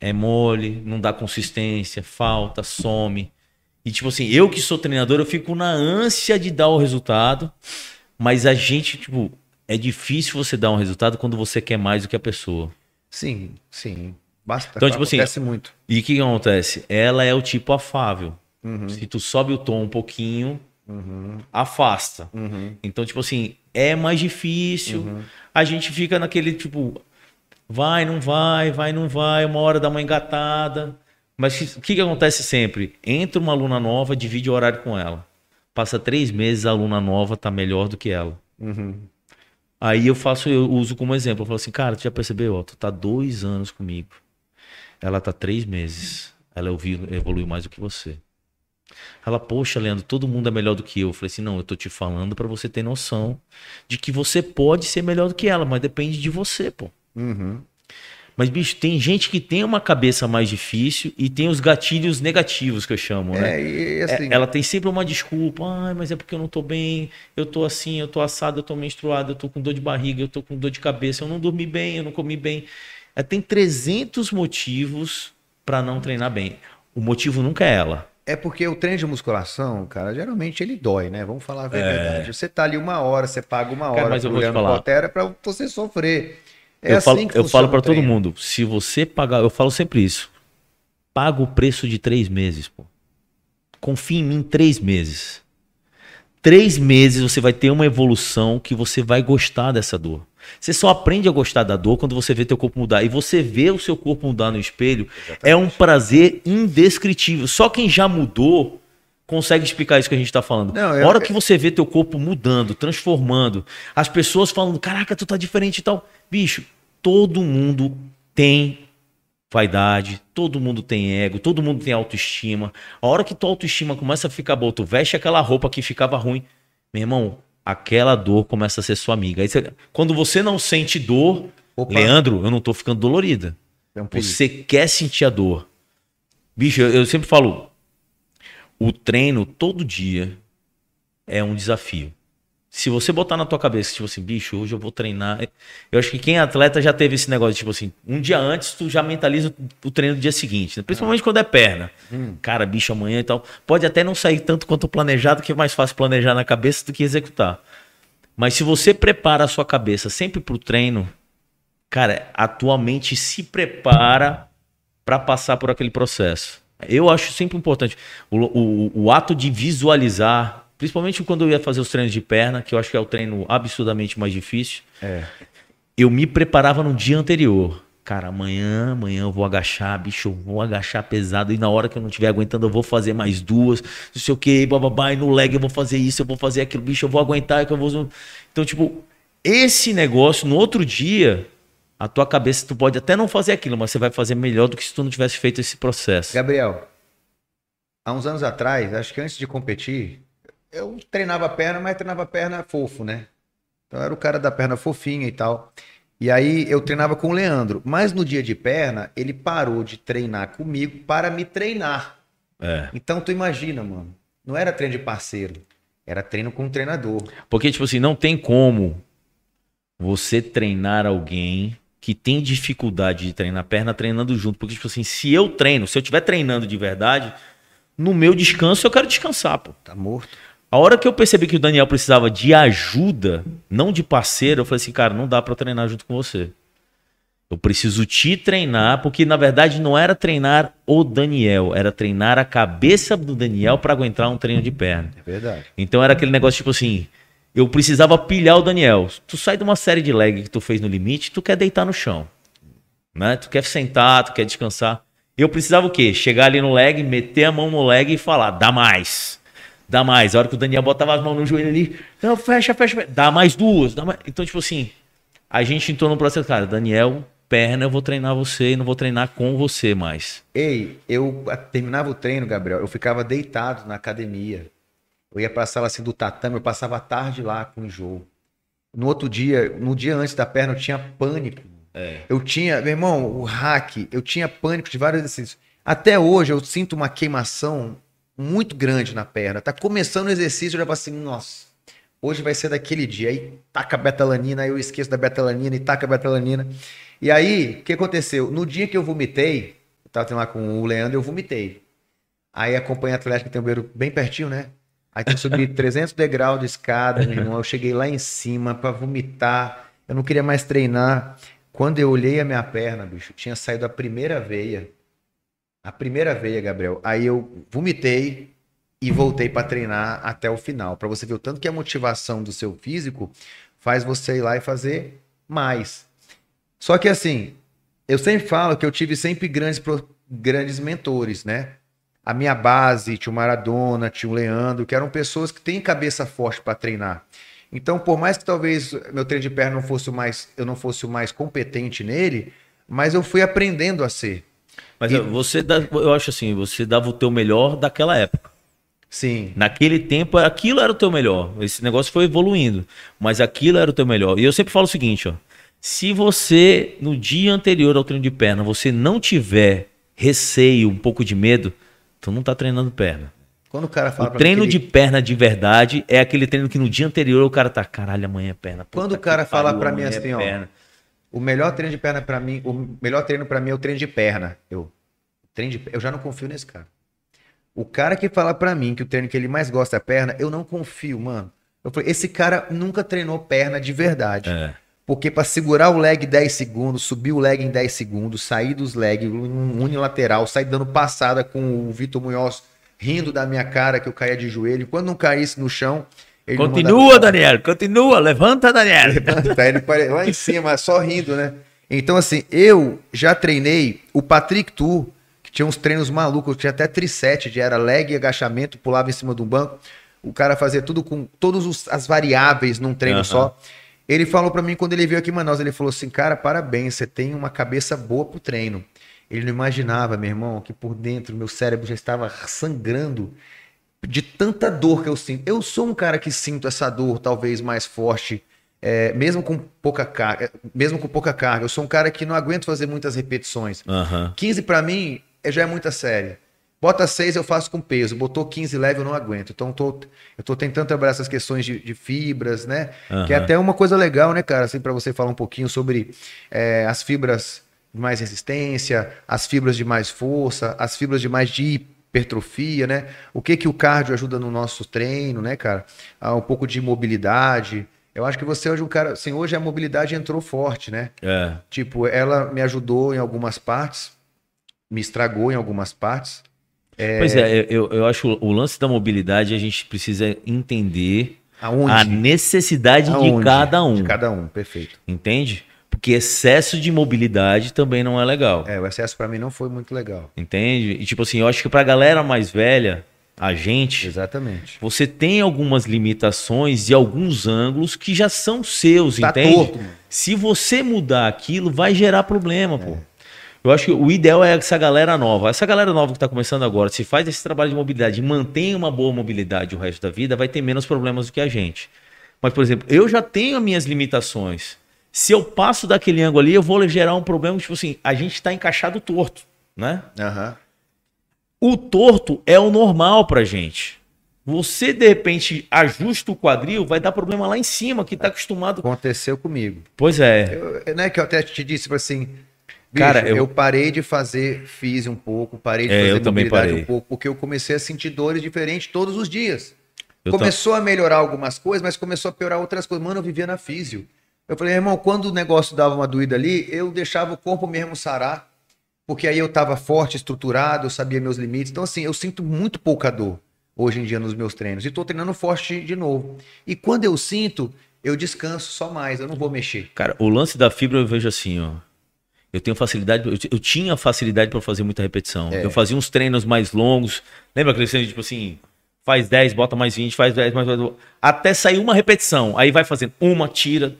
É mole, não dá consistência, falta, some. E tipo assim, eu que sou treinador, eu fico na ânsia de dar o resultado, mas a gente, tipo, é difícil você dar um resultado quando você quer mais do que a pessoa. Sim, sim. Basta. Então, tipo assim, acontece muito. E o que, que acontece? Ela é o tipo afável. Uhum, Se tu sobe o tom um pouquinho, uhum, afasta. uhum, Então, tipo assim, é mais difícil. uhum. A gente fica naquele tipo, vai, não vai, vai, não vai, uma hora dá uma engatada. Mas o que, que acontece sempre? Entra uma aluna nova, divide o horário com ela. Passa três meses, a aluna nova tá melhor do que ela. uhum. Aí eu faço, eu uso como exemplo. Eu falo assim, cara, tu já percebeu? Ó, tu tá dois anos comigo. Ela tá três meses. Ela evoluiu, evoluiu mais do que você. Ela, poxa, Leandro, todo mundo é melhor do que eu. Eu falei assim, não, eu tô te falando pra você ter noção de que você pode ser melhor do que ela, mas depende de você, pô. Uhum. Mas, bicho, tem gente que tem uma cabeça mais difícil e tem os gatilhos negativos que eu chamo, né? É, e É, assim, ela tem sempre uma desculpa. Ai, mas é porque eu não tô bem, eu tô assim, eu tô assado, eu tô menstruado, eu tô com dor de barriga, eu tô com dor de cabeça, eu não dormi bem, eu não comi bem. Ela tem 300 motivos pra não treinar bem. O motivo nunca é ela. é porque o treino de musculação, cara, geralmente ele dói, né? Vamos falar a verdade. Você tá ali uma hora, você paga uma É. Cara, hora mas eu vou te falar. Pra você sofrer. É eu assim falo, que eu falo para todo mundo, se você pagar, eu falo sempre isso. Paga o preço de três meses, pô. Confia em mim três meses. Três meses você vai ter uma evolução que você vai gostar dessa dor. Você só aprende a gostar da dor quando você vê teu corpo mudar. E você vê o seu corpo mudar no espelho é um prazer indescritível. Só quem já mudou consegue explicar isso que a gente tá falando. Não, a eu- hora que você vê teu corpo mudando, transformando, as pessoas falando, caraca, tu tá diferente e tal. Bicho, todo mundo tem vaidade, todo mundo tem ego, todo mundo tem autoestima. A hora que tua autoestima começa a ficar boa, tu veste aquela roupa que ficava ruim, meu irmão, aquela dor começa a ser sua amiga. Você- quando você não sente dor, Opa. Leandro, eu não tô ficando dolorida. Perigo. Você quer sentir a dor. Bicho, eu, eu sempre falo, o treino todo dia é um desafio. Se você botar na tua cabeça, tipo assim, bicho, hoje eu vou treinar. Eu acho que quem é atleta já teve esse negócio, tipo assim, um dia antes tu já mentaliza o treino do dia seguinte, né? principalmente quando é perna. Cara, bicho, amanhã e tal. Pode até não sair tanto quanto planejado, que é mais fácil planejar na cabeça do que executar. Mas se você prepara a sua cabeça sempre pro treino, cara, a tua mente se prepara para passar por aquele processo. Eu acho sempre importante o, o, o ato de visualizar, principalmente quando eu ia fazer os treinos de perna, que eu acho que é o treino absurdamente mais difícil. É. Eu me preparava no dia anterior. Cara, amanhã, amanhã eu vou agachar, bicho, eu vou agachar pesado e na hora que eu não estiver aguentando eu vou fazer mais duas, não sei o que, bababá, e no leg eu vou fazer isso, eu vou fazer aquilo, bicho, eu vou aguentar, que eu vou... Então, tipo, esse negócio, no outro dia, a tua cabeça, tu pode até não fazer aquilo, mas você vai fazer melhor do que se tu não tivesse feito esse processo. Gabriel, há uns anos atrás, acho que antes de competir, eu treinava a perna, mas treinava perna fofo, né? Então eu era o cara da perna fofinha e tal. E aí eu treinava com o Leandro. Mas no dia de perna, ele parou de treinar comigo para me treinar. É. Então tu imagina, mano. Não era treino de parceiro. Era treino com um treinador. Porque, tipo assim, não tem como você treinar alguém que tem dificuldade de treinar perna treinando junto. Porque, tipo assim, se eu treino, se eu estiver treinando de verdade, no meu descanso eu quero descansar, pô. Tá morto. A hora que eu percebi que o Daniel precisava de ajuda, não de parceiro, eu falei assim, cara, não dá pra eu treinar junto com você. Eu preciso te treinar, porque na verdade não era treinar o Daniel, era treinar a cabeça do Daniel pra aguentar um treino de perna. É verdade. Então era aquele negócio tipo assim, eu precisava pilhar o Daniel. Tu sai de uma série de leg que tu fez no limite, tu quer deitar no chão. Né? Tu quer sentar, tu quer descansar. Eu precisava o quê? Chegar ali no leg, meter a mão no leg e falar, dá mais. Dá mais. A hora que o Daniel botava as mãos no joelho ali, não, fecha, fecha, fecha. dá mais duas. Dá mais... Então, tipo assim, a gente entrou no processo, cara, Daniel, perna, eu vou treinar você e não vou treinar com você mais. Ei, eu terminava o treino, Gabriel, eu ficava deitado na academia. Eu ia pra sala assim do tatame, eu passava a tarde lá com enjoo. No outro dia, no dia antes da perna, eu tinha pânico. É. Eu tinha, meu irmão, o hack, eu tinha pânico de vários exercícios. Até hoje eu sinto uma queimação muito grande na perna. Tá começando o exercício, eu já falo assim, nossa, hoje vai ser daquele dia. Aí taca a betalanina, aí eu esqueço da betalanina e taca a betalanina. E aí, o que aconteceu? No dia que eu vomitei, eu tava lá com o Leandro, eu vomitei. Aí a companhia atlética tem um banheiro bem pertinho, né? Aí tem que subir *laughs* 300 degraus de escada, meu irmão. Eu cheguei lá em cima para vomitar. Eu não queria mais treinar. Quando eu olhei a minha perna, bicho, tinha saído a primeira veia. A primeira veia, Gabriel. Aí eu vomitei e voltei para treinar até o final. Para você ver o tanto que a motivação do seu físico faz você ir lá e fazer mais. Só que assim, eu sempre falo que eu tive sempre grandes, grandes mentores, né? a minha base, tinha o Maradona, tinha o Leandro, que eram pessoas que têm cabeça forte para treinar. Então, por mais que talvez meu treino de perna não fosse mais, eu não fosse o mais competente nele, mas eu fui aprendendo a ser. Mas e... você dá, eu acho assim, você dava o teu melhor daquela época. Sim. Naquele tempo, aquilo era o teu melhor. Esse negócio foi evoluindo, mas aquilo era o teu melhor. E eu sempre falo o seguinte, ó: se você no dia anterior ao treino de perna, você não tiver receio, um pouco de medo, Tu não tá treinando perna. Quando o cara fala o treino ele... de perna de verdade é aquele treino que no dia anterior o cara tá, caralho, amanhã é perna. Quando o cara fala para mim é assim, ó, o melhor treino de perna para mim, o melhor treino para mim é o treino de perna. Eu, treino de, eu já não confio nesse cara. O cara que fala para mim que o treino que ele mais gosta é perna, eu não confio, mano. Eu falei, esse cara nunca treinou perna de verdade. É. Porque para segurar o leg 10 segundos, subir o leg em 10 segundos, sair dos leg unilateral, sair dando passada com o Vitor Munhoz rindo da minha cara que eu caía de joelho. Quando não caísse no chão, ele Continua, Daniel, continua, levanta, Daniel. Levanta, ele lá em cima, só rindo, né? Então, assim, eu já treinei o Patrick Tour, que tinha uns treinos malucos, tinha até trisete, de era leg e agachamento, pulava em cima de um banco. O cara fazia tudo com todas as variáveis num treino uhum. só. Ele falou para mim quando ele veio aqui em Manaus, ele falou assim, cara, parabéns, você tem uma cabeça boa pro treino. Ele não imaginava, meu irmão, que por dentro meu cérebro já estava sangrando de tanta dor que eu sinto. Eu sou um cara que sinto essa dor talvez mais forte, é, mesmo com pouca carga, mesmo com pouca carga. Eu sou um cara que não aguento fazer muitas repetições. Uhum. 15 para mim já é muita série. Bota 6 eu faço com peso, botou 15 leve eu não aguento. Então tô, eu tô tentando trabalhar essas questões de, de fibras, né? Uhum. Que é até uma coisa legal, né, cara? Assim, para você falar um pouquinho sobre é, as fibras de mais resistência, as fibras de mais força, as fibras de mais de hipertrofia, né? O que que o cardio ajuda no nosso treino, né, cara? Ah, um pouco de mobilidade. Eu acho que você hoje é um cara, assim, hoje a mobilidade entrou forte, né? É. Tipo, ela me ajudou em algumas partes, me estragou em algumas partes. É... Pois é, eu, eu acho o lance da mobilidade a gente precisa entender Aonde? a necessidade Aonde? de cada um. De cada um, perfeito. Entende? Porque excesso de mobilidade também não é legal. É, o excesso para mim não foi muito legal. Entende? E tipo assim, eu acho que pra galera mais velha, a gente. Exatamente. Você tem algumas limitações e alguns ângulos que já são seus, tá entende? Torto, Se você mudar aquilo, vai gerar problema, é. pô. Eu acho que o ideal é essa galera nova. Essa galera nova que está começando agora, se faz esse trabalho de mobilidade e mantém uma boa mobilidade o resto da vida, vai ter menos problemas do que a gente. Mas, por exemplo, eu já tenho as minhas limitações. Se eu passo daquele ângulo ali, eu vou gerar um problema, tipo assim, a gente está encaixado torto, né? Uhum. O torto é o normal pra gente. Você, de repente, ajusta o quadril, vai dar problema lá em cima, que está acostumado. Aconteceu comigo. Pois é. Eu, né, que eu até te disse, tipo assim, Cara, eu... eu... parei de fazer físico um pouco, parei de é, fazer mobilidade um pouco, porque eu comecei a sentir dores diferentes todos os dias. Eu começou a melhorar algumas coisas, mas começou a piorar outras coisas. Mano, eu vivia na físio. Eu falei, irmão, quando o negócio dava uma doída ali, eu deixava o corpo mesmo sarar, porque aí eu tava forte, estruturado, eu sabia meus limites. Então, assim, eu sinto muito pouca dor hoje em dia nos meus treinos. E tô treinando forte de novo. E quando eu sinto, eu descanso só mais, eu não vou mexer. Cara, o lance da fibra eu vejo assim, ó. Eu tenho facilidade, eu, eu tinha facilidade para fazer muita repetição. É. Eu fazia uns treinos mais longos. Lembra treino tipo assim, faz 10, bota mais 20, faz 10, mais 20, até sair uma repetição. Aí vai fazendo uma, tira,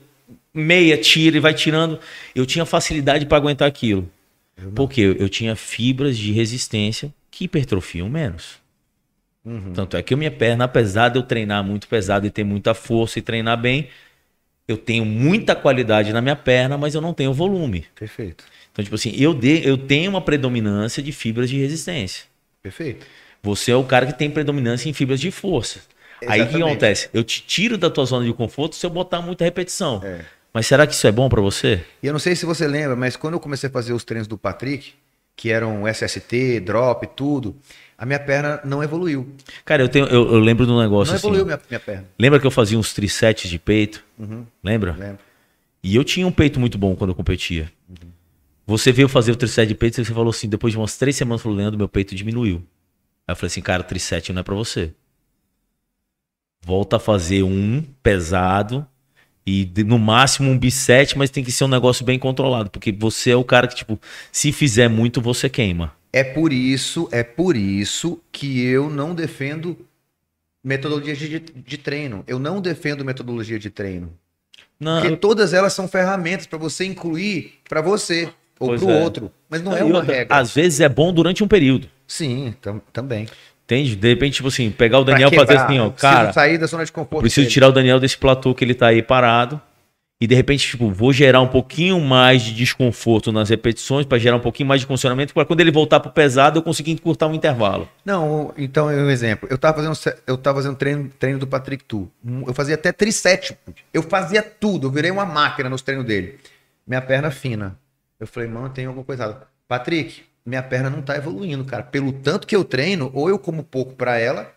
meia, tira e vai tirando. Eu tinha facilidade para aguentar aquilo. Porque eu, tinha fibras de resistência que hipertrofiam menos. Uhum. Tanto é que a minha perna, apesar de eu treinar muito pesado e ter muita força e treinar bem, eu tenho muita qualidade na minha perna, mas eu não tenho volume. Perfeito. Então, tipo assim, eu, de, eu tenho uma predominância de fibras de resistência. Perfeito. Você é o cara que tem predominância em fibras de força. Aí o que Exatamente. acontece? Eu te tiro da tua zona de conforto se eu botar muita repetição. É. Mas será que isso é bom pra você? E eu não sei se você lembra, mas quando eu comecei a fazer os treinos do Patrick, que eram SST, drop, tudo, a minha perna não evoluiu. Cara, eu, tenho, eu, eu lembro de um negócio Não assim. evoluiu ó. minha, minha perna. Lembra que eu fazia uns trisets de peito? Uhum, Lembra? lembro. E eu tinha um peito muito bom quando eu competia. Você veio fazer o triset de peito e você falou assim, depois de umas três semanas, falou, Leandro, meu peito diminuiu. Aí eu falei assim, cara, triset não é pra você. Volta a fazer um pesado e no máximo um bisete, mas tem que ser um negócio bem controlado, porque você é o cara que, tipo, se fizer muito, você queima. É por isso, é por isso que eu não defendo metodologia de, de treino. Eu não defendo metodologia de treino. Não, Porque todas elas são ferramentas para você incluir para você ou para o é. outro. Mas não é uma outra, regra. Às vezes é bom durante um período. Sim, tam- também. Entende? De repente, tipo assim, pegar o Daniel e fazer assim, ó, preciso cara, sair da zona de conforto. preciso dele. tirar o Daniel desse platô que ele tá aí parado. E de repente, tipo, vou gerar um pouquinho mais de desconforto nas repetições para gerar um pouquinho mais de condicionamento para quando ele voltar pro pesado eu conseguir encurtar um intervalo. Não, então é um exemplo. Eu tava fazendo, eu tava fazendo treino, treino do Patrick Tu. Eu fazia até tricep. Eu fazia tudo. Eu virei uma máquina nos treinos dele. Minha perna fina. Eu falei, mano, tem alguma coisa errada. Patrick, minha perna não tá evoluindo, cara. Pelo tanto que eu treino, ou eu como pouco pra ela,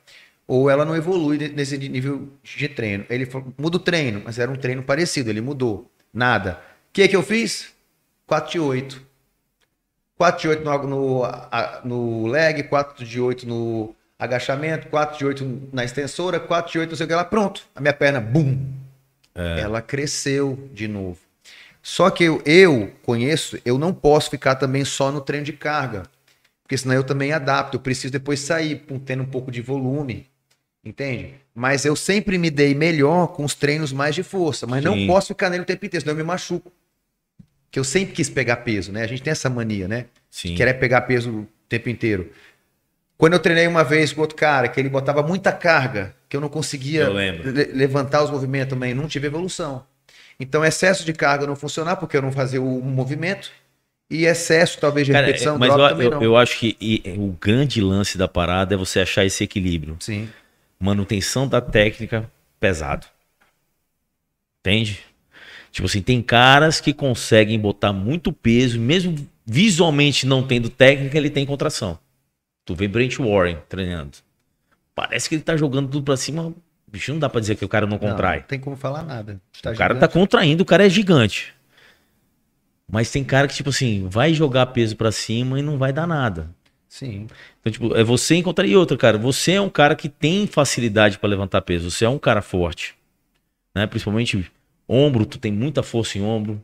ou ela não evolui ne- nesse nível de treino. Ele falou, muda o treino, mas era um treino parecido. Ele mudou. Nada. O que que eu fiz? 4 de 8. 4 de 8 no, no, no leg, 4 de 8 no agachamento, 4 de 8 na extensora, 4 de 8 não sei o que lá. Pronto. A minha perna, bum. Ela cresceu de novo. Só que eu, eu conheço, eu não posso ficar também só no treino de carga. Porque senão eu também adapto. Eu preciso depois sair, tendo um pouco de volume. Entende? Mas eu sempre me dei melhor com os treinos mais de força. Mas não Sim. posso ficar nele o tempo inteiro, senão eu me machuco. Que eu sempre quis pegar peso, né? A gente tem essa mania, né? Sim. querer pegar peso o tempo inteiro. Quando eu treinei uma vez com outro cara, que ele botava muita carga, que eu não conseguia Eu levantar os movimentos também, não tive evolução. Então, excesso de carga não funcionar, porque eu não fazia o movimento, e excesso, talvez, de Cara, repetição, é, mas drop eu, também eu- não. eu acho que e- o grande lance da parada é você achar esse equilíbrio. Sim, Manutenção da técnica pesado. Entende? Tipo assim, tem caras que conseguem botar muito peso, mesmo visualmente não tendo técnica, ele tem contração. Tu vê Brent Warren treinando. Parece que ele tá jogando tudo pra cima. Bicho, não dá pra dizer que o cara não não, contrai. não tem como falar nada. Tá o cara tá gigante. contraindo, o cara é gigante. Mas tem cara que, tipo assim, vai jogar peso pra cima e não vai dar nada. Sim, Então, tipo, é você encontrar. E outra, cara, você é um cara que tem facilidade pra levantar peso. Você é um cara forte. Né? Principalmente ombro, tu tem muita força em ombro.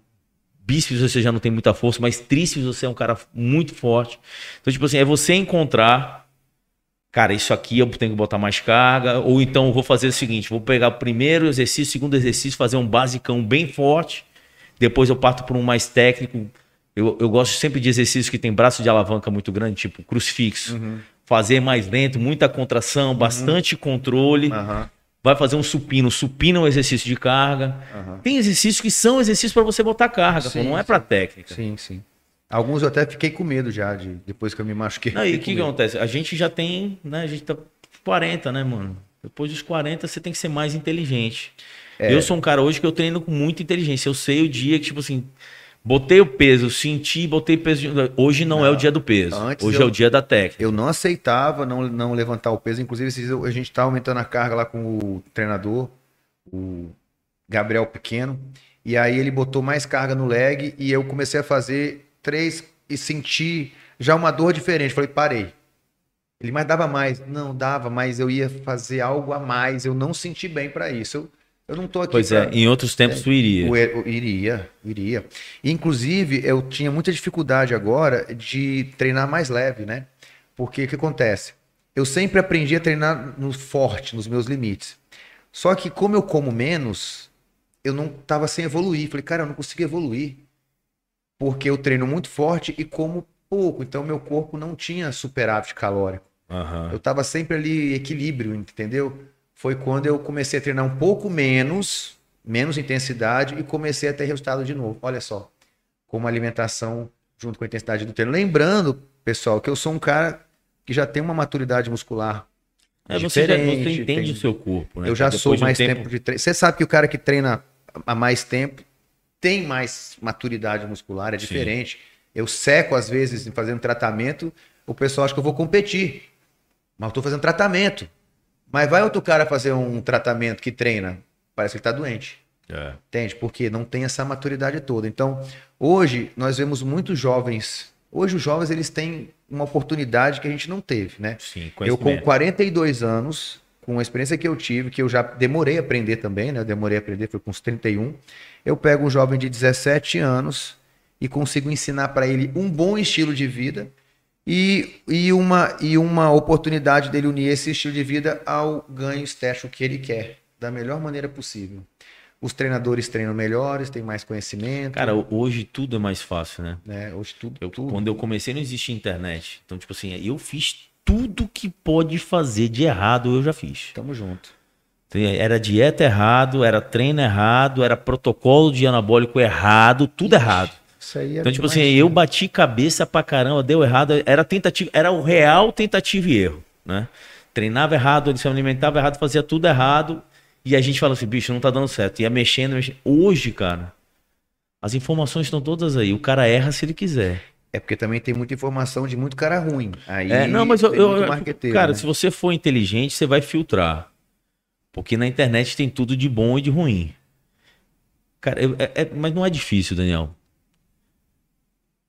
Bíceps você já não tem muita força, mas tríceps você é um cara muito forte. Então, tipo assim, é você encontrar. Cara, isso aqui eu tenho que botar mais carga. Ou então eu vou fazer o seguinte: vou pegar o primeiro exercício, segundo exercício, fazer um basicão bem forte. Depois eu parto para um mais técnico. Eu, eu gosto sempre de exercícios que tem braço de alavanca muito grande, tipo crucifixo. Fazer mais lento, muita contração, bastante controle. aham, Vai fazer um supino. Supino é um exercício de carga. Tem exercícios que são exercícios para você botar carga, pô, Sim, não é para técnica. sim, sim. Alguns eu até fiquei com medo já, de, depois que eu me machuquei. Não, e o que, que acontece? A gente já tem, né? A gente tá 40, né, mano? Depois dos 40, você tem que ser mais inteligente. É. Eu sou um cara hoje que eu treino com muita inteligência. Eu sei o dia que, tipo assim, botei o peso, senti, botei peso. de- Hoje não, é o dia do peso. Hoje eu- é o dia da técnica. Eu não aceitava não, não levantar o peso. Inclusive, a gente tá aumentando a carga lá com o treinador, o Gabriel Pequeno. E aí ele botou mais carga no leg e eu comecei a fazer três e senti já uma dor diferente. Falei, parei. Ele, mas dava mais. Não, dava, mas eu ia fazer algo a mais. Eu não senti bem para isso. Eu, eu não tô aqui Pois é, pra- em outros tempos tu iria. o- o- iria, iria. Inclusive, eu tinha muita dificuldade agora de treinar mais leve, né? Porque o que acontece? Eu sempre aprendi a treinar no forte, nos meus limites. Só que como eu como menos, eu não tava sem evoluir. Falei, cara, eu não consigo evoluir. Porque eu treino muito forte e como pouco. Então, meu corpo não tinha superávit calórico. Aham. Eu tava sempre ali equilíbrio, entendeu? Foi quando eu comecei a treinar um pouco menos, menos intensidade e comecei a ter resultado de novo. Olha só, como alimentação junto com a intensidade do treino. Lembrando, pessoal, que eu sou um cara que já tem uma maturidade muscular É, você, já, diferente. você entende tem- o seu corpo, né? eu já Depois sou de um mais tempo... de treino. Você sabe que o cara que treina há mais tempo tem mais maturidade muscular, é Sim. diferente. Eu seco, às vezes, em fazendo tratamento, o pessoal acha que eu vou competir. Mas eu tô fazendo tratamento. Mas vai outro cara fazer um tratamento que treina, parece que ele tá doente. É. Entende? Porque não tem essa maturidade toda. Então, hoje, nós vemos muitos jovens. Hoje, os jovens, eles têm uma oportunidade que a gente não teve, né? Sim, Eu, com conhecimento. 42 anos, com a experiência que eu tive, que eu já demorei a aprender também, né? Eu demorei a aprender, foi com uns 31. Eu pego um jovem de 17 anos e consigo ensinar para ele um bom estilo de vida e, e, uma, e uma oportunidade dele unir esse estilo de vida ao ganho estético que ele quer, da melhor maneira possível. Os treinadores treinam melhores, têm mais conhecimento. Cara, hoje tudo é mais fácil, né? né? Hoje tudo, Eu- tudo. Quando eu comecei não existia internet. Então, tipo assim, eu fiz tudo que pode fazer de errado, eu já fiz. Tamo junto. Era dieta errado, era treino errado, era protocolo de anabólico errado, tudo errado. Isso aí é Então, tipo assim, eu né? bati cabeça pra caramba, deu errado, era tentativa, era o real tentativa e erro, né? Treinava errado, se alimentava errado, fazia tudo errado, e a gente fala assim, bicho, não tá dando certo. Ia mexendo, mexendo. Hoje, cara, as informações estão todas aí. O cara erra se ele quiser. É porque também tem muita informação de muito cara ruim. Aí É, não, mas eu, eu- cara, né? se você for inteligente, você vai filtrar. Porque na internet tem tudo de bom e de ruim. Cara, é- é- mas não é difícil, Daniel.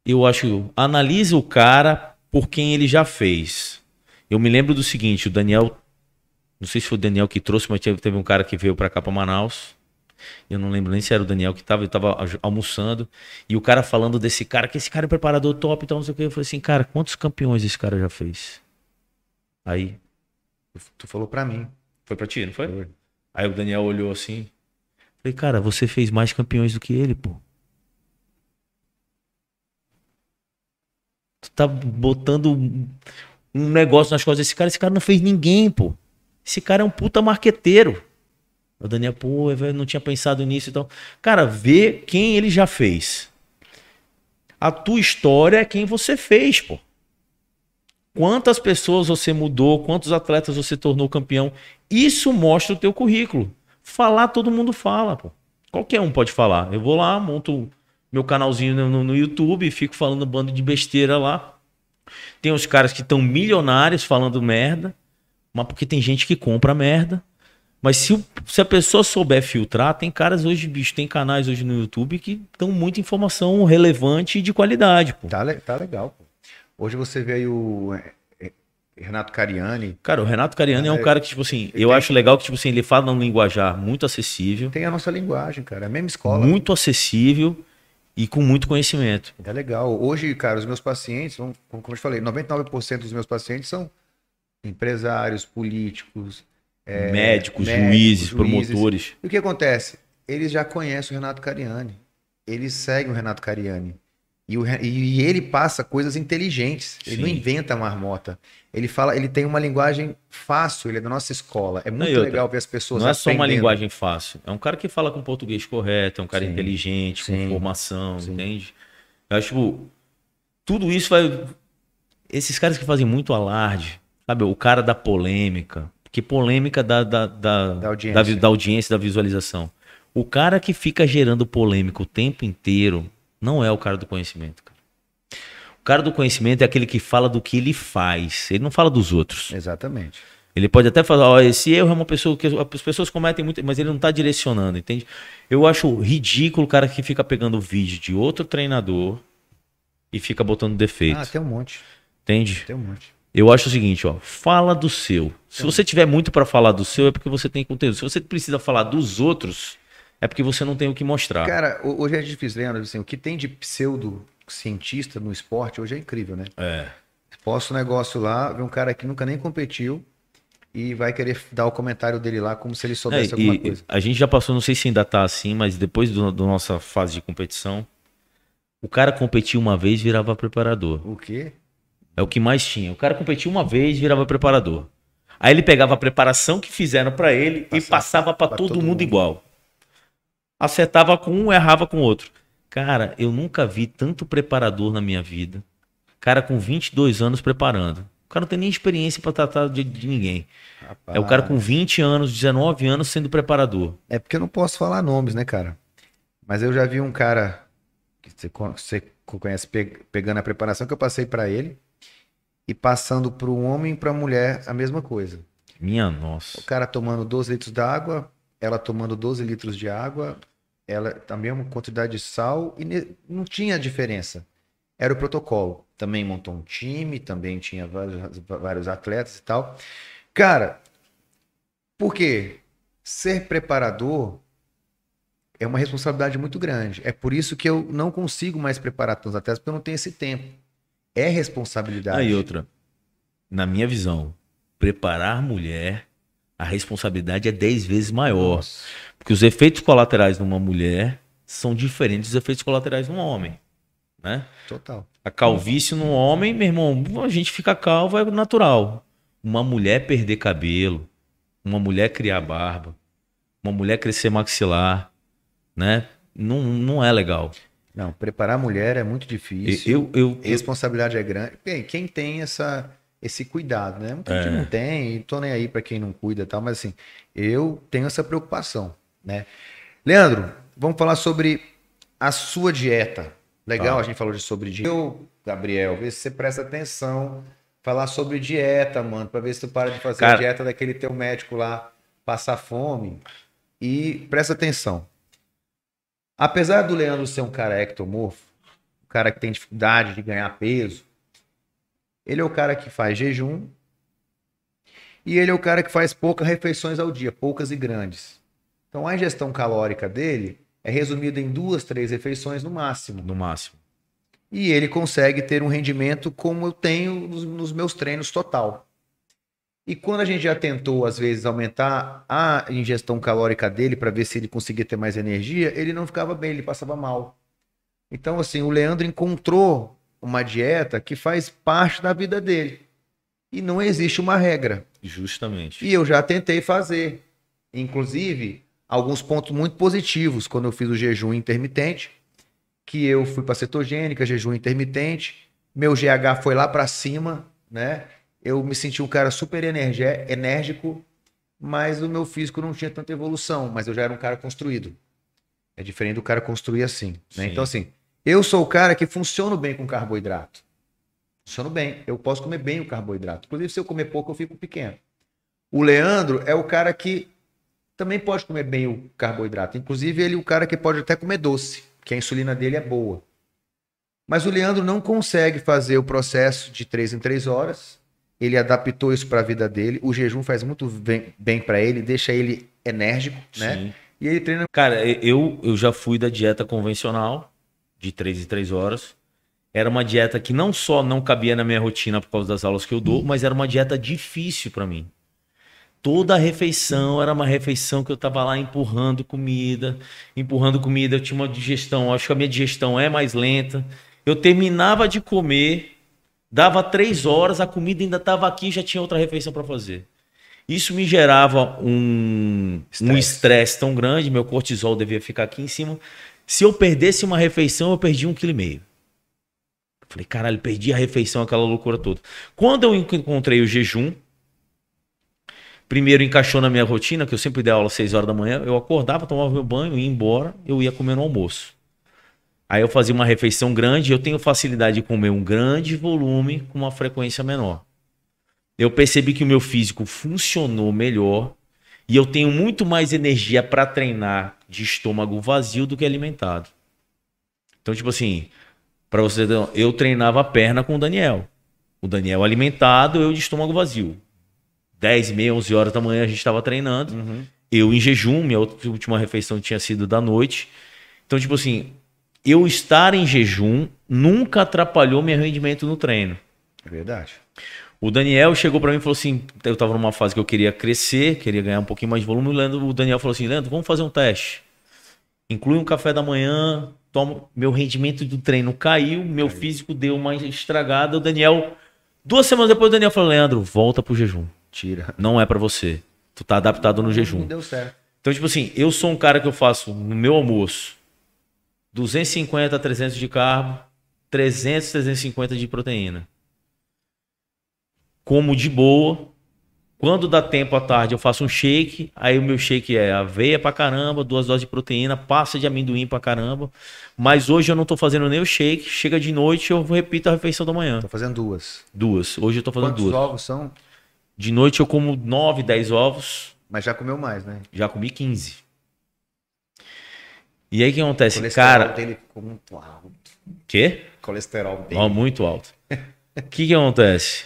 Eu acho, analise o cara por quem ele já fez. Eu me lembro do seguinte, o Daniel, não sei se foi o Daniel que trouxe, mas teve, teve um cara que veio pra cá pra Manaus. Eu não lembro nem se era o Daniel que tava, eu tava almoçando. E o cara falando desse cara, que esse cara é preparador top e tal, não sei o que. Eu falei assim, cara, quantos campeões esse cara já fez? Aí, Tu falou pra mim. foi pra ti, não foi? Foi. Aí o Daniel olhou assim. Falei, cara, você fez mais campeões do que ele, pô. Tu tá botando um negócio nas costas desse cara. Esse cara não fez ninguém, pô. Esse cara é um puta marqueteiro. O Daniel, pô, eu não tinha pensado nisso. Então, cara, vê quem ele já fez. A tua história é quem você fez, pô. Quantas pessoas você mudou, quantos atletas você tornou campeão. Isso mostra o teu currículo. Falar, todo mundo fala, pô. Qualquer um pode falar. Eu vou lá, monto meu canalzinho no, no- YouTube fico falando bando de besteira lá. Tem os caras que estão milionários falando merda, mas porque tem gente que compra merda. Mas se, o- se a pessoa souber filtrar, tem caras hoje, bicho, tem canais hoje no YouTube que dão muita informação relevante e de qualidade, pô. Tá, tá legal. Pô. Hoje você vê aí o é, é, Renato Cariani. Cara, o Renato Cariani é um É, cara que, tipo assim, eu acho legal que, tipo assim, ele fala num linguajar muito acessível, Tem a nossa linguagem, cara. É a mesma escola. muito acessível e com muito conhecimento. É legal. Hoje, cara, os meus pacientes, como eu te falei, 99% dos meus pacientes são empresários, políticos, é, médicos, médicos, juízes, juízes. promotores. E o que acontece? Eles já conhecem o Renato Cariani. Eles seguem o Renato Cariani. E, o e ele passa coisas inteligentes. Ele não Sim. inventa marmota. Ele fala, ele tem uma linguagem fácil, ele é da nossa escola. É muito outra, legal ver as pessoas Não é só uma linguagem fácil. É um cara que fala com português correto, é um cara Sim, inteligente, sim, com formação, entende? Eu acho, tipo, tudo isso vai. Esses caras que fazem muito alarde, sabe? O cara da polêmica. Porque polêmica da, da, da, Da audiência. da da audiência, da visualização. O cara que fica gerando polêmica o tempo inteiro não é o cara do conhecimento, cara. O cara do conhecimento é aquele que fala do que ele faz. Ele não fala dos outros. Exatamente. Ele pode até falar, ó, esse erro é uma pessoa que as pessoas cometem muito, mas ele não tá direcionando, entende? Eu acho ridículo o cara que fica pegando vídeo de outro treinador e fica botando defeito, Ah, tem um monte. entende? Tem um monte. Eu acho o seguinte, ó, fala do seu. Se você tiver muito pra falar do seu, é porque você tem conteúdo. Se você precisa falar dos outros, é porque você não tem o que mostrar. Cara, ho- hoje é difícil, Leandro. Assim, o que tem de pseudo-cientista no esporte hoje é incrível, né? É. Posta um negócio lá, vê um cara que nunca nem competiu e vai querer dar o comentário dele lá como se ele É, soubesse alguma e coisa. a gente já passou, não sei se ainda tá assim, mas depois do- da nossa fase de competição, o cara competia uma vez virava preparador. O quê? É o que mais tinha. O cara competia uma vez, virava preparador. Aí ele pegava a preparação que fizeram pra ele e Passava passava pra pra todo, todo mundo, mundo. igual. Acertava com um, errava com o outro. Cara, eu nunca vi tanto preparador na minha vida. Cara com 22 anos preparando. O cara não tem nem experiência para tratar de, de ninguém. Rapaz. É o cara com 20 anos, 19 anos sendo preparador. É porque eu não posso falar nomes, né, cara? Mas eu já vi um cara que você, con- você conhece pe- pegando a preparação que eu passei pra ele e passando para um homem e para mulher a mesma coisa. Minha O nossa. cara tomando 12 litros d'água, ela tomando 12 litros de água, ela também uma quantidade de sal e não tinha diferença. Era o protocolo. Também montou um time, também tinha vários, vários atletas e tal. Cara, por quê? Ser preparador é uma responsabilidade muito grande. É por isso que eu não consigo mais preparar tantos atletas, porque eu não tenho esse tempo. É responsabilidade. Aí outra. Na minha visão, preparar mulher, a responsabilidade é 10 vezes maior. Nossa. Porque os efeitos colaterais numa mulher são diferentes dos efeitos colaterais num homem. Né? Total. A calvície num homem, meu irmão, a gente fica calvo, é natural. Uma mulher perder cabelo, uma mulher criar barba, uma mulher crescer maxilar, né? Não, não é legal. Não, preparar a mulher é muito difícil. Eu, eu, eu, responsabilidade é grande. Bem, quem tem essa, esse cuidado, né? Muita gente É. não tem, e tô nem aí para quem não cuida e tal, mas assim, eu tenho essa preocupação, né? Leandro, vamos falar sobre a sua dieta. Legal, Tá. a gente falou de sobre dieta. Eu, Gabriel, vê se você presta atenção, falar sobre dieta, mano, para ver se tu para de fazer a Cara- dieta daquele teu médico lá, passar fome. E presta atenção. Apesar do Leandro ser um cara ectomorfo, um cara que tem dificuldade de ganhar peso, ele é o cara que faz jejum e ele é o cara que faz poucas refeições ao dia, poucas e grandes. Então a ingestão calórica dele é resumida em duas, três refeições no máximo. no máximo. E ele consegue ter um rendimento como eu tenho nos, nos meus treinos total. E quando a gente já tentou, às vezes, aumentar a ingestão calórica dele para ver se ele conseguia ter mais energia, ele não ficava bem, ele passava mal. Então, assim, o Leandro encontrou uma dieta que faz parte da vida dele. E não existe uma regra. Justamente. E eu já tentei fazer. Inclusive, alguns pontos muito positivos quando eu fiz o jejum intermitente, que eu fui para cetogênica, jejum intermitente, meu GH foi lá para cima, né? Eu me senti um cara super energé- enérgico, mas o meu físico não tinha tanta evolução, mas eu já era um cara construído. É diferente do cara construir assim, né? Então assim, eu sou o cara que funciona bem com carboidrato. Funciono bem, eu posso comer bem o carboidrato. Inclusive, se eu comer pouco, eu fico pequeno. O Leandro é o cara que também pode comer bem o carboidrato. Inclusive, ele é o cara que pode até comer doce, que a insulina dele é boa. Mas o Leandro não consegue fazer o processo de três em três horas. Ele adaptou isso para a vida dele. O jejum faz muito bem, bem para ele, deixa ele enérgico, né? Sim. E ele treina. Cara, eu, eu já fui da dieta convencional, de 3 em 3 horas. Era uma dieta que não só não cabia na minha rotina por causa das aulas que eu dou, mas era uma dieta difícil para mim. Toda a refeição era uma refeição que eu tava lá empurrando comida, empurrando comida. Eu tinha uma digestão, acho que a minha digestão é mais lenta. Eu terminava de comer, dava três horas, a comida ainda estava aqui, já tinha outra refeição para fazer. Isso me gerava um um Estresse. estresse tão grande, meu cortisol devia ficar aqui em cima. Se eu perdesse uma refeição, eu perdi um quilo e meio. Falei, caralho, perdi a refeição, aquela loucura toda. Quando eu encontrei o jejum, primeiro encaixou na minha rotina, que eu sempre dei aula às 6 horas da manhã, eu acordava, tomava meu banho, ia embora, eu ia comer no almoço. Aí eu fazia uma refeição grande, eu tenho facilidade de comer um grande volume com uma frequência menor. Eu percebi que o meu físico funcionou melhor e eu tenho muito mais energia para treinar de estômago vazio do que alimentado. Então, tipo assim, para você, eu treinava a perna com o Daniel. O Daniel alimentado, eu de estômago vazio. 10 e meia, 11 horas da manhã a gente estava treinando. Eu em jejum, minha última refeição tinha sido da noite. Então, tipo assim, eu estar em jejum nunca atrapalhou meu rendimento no treino. É verdade. O Daniel chegou pra mim e falou assim: eu tava numa fase que eu queria crescer, queria ganhar um pouquinho mais de volume. O, Leandro, o Daniel falou assim: Leandro, vamos fazer um teste. Inclui um café da manhã, toma, meu rendimento do treino caiu, meu físico deu uma estragada. O Daniel, duas semanas depois, o Daniel falou: Leandro, volta pro jejum. Tira. Não é pra você. Tu tá adaptado no Não jejum. deu certo. Então, tipo assim, eu sou um cara que eu faço no meu almoço 250 a 300 de carbo, 300, 350 de proteína. Como de boa. Quando dá tempo à tarde, eu faço um shake. Aí o meu shake é aveia pra caramba, duas doses de proteína, pasta de amendoim pra caramba. Mas hoje eu não tô fazendo nem o shake. Chega de noite, eu repito a refeição da manhã. Tô fazendo duas. Duas. Hoje eu tô fazendo Quantos duas. ovos são? De noite eu como 9, 10 ovos. Mas já comeu mais, né? Já comi 15. E aí o que acontece? colesterol Cara, dele ficou muito alto. quê? Colesterol dele. Ó, muito alto. *laughs* O que que acontece?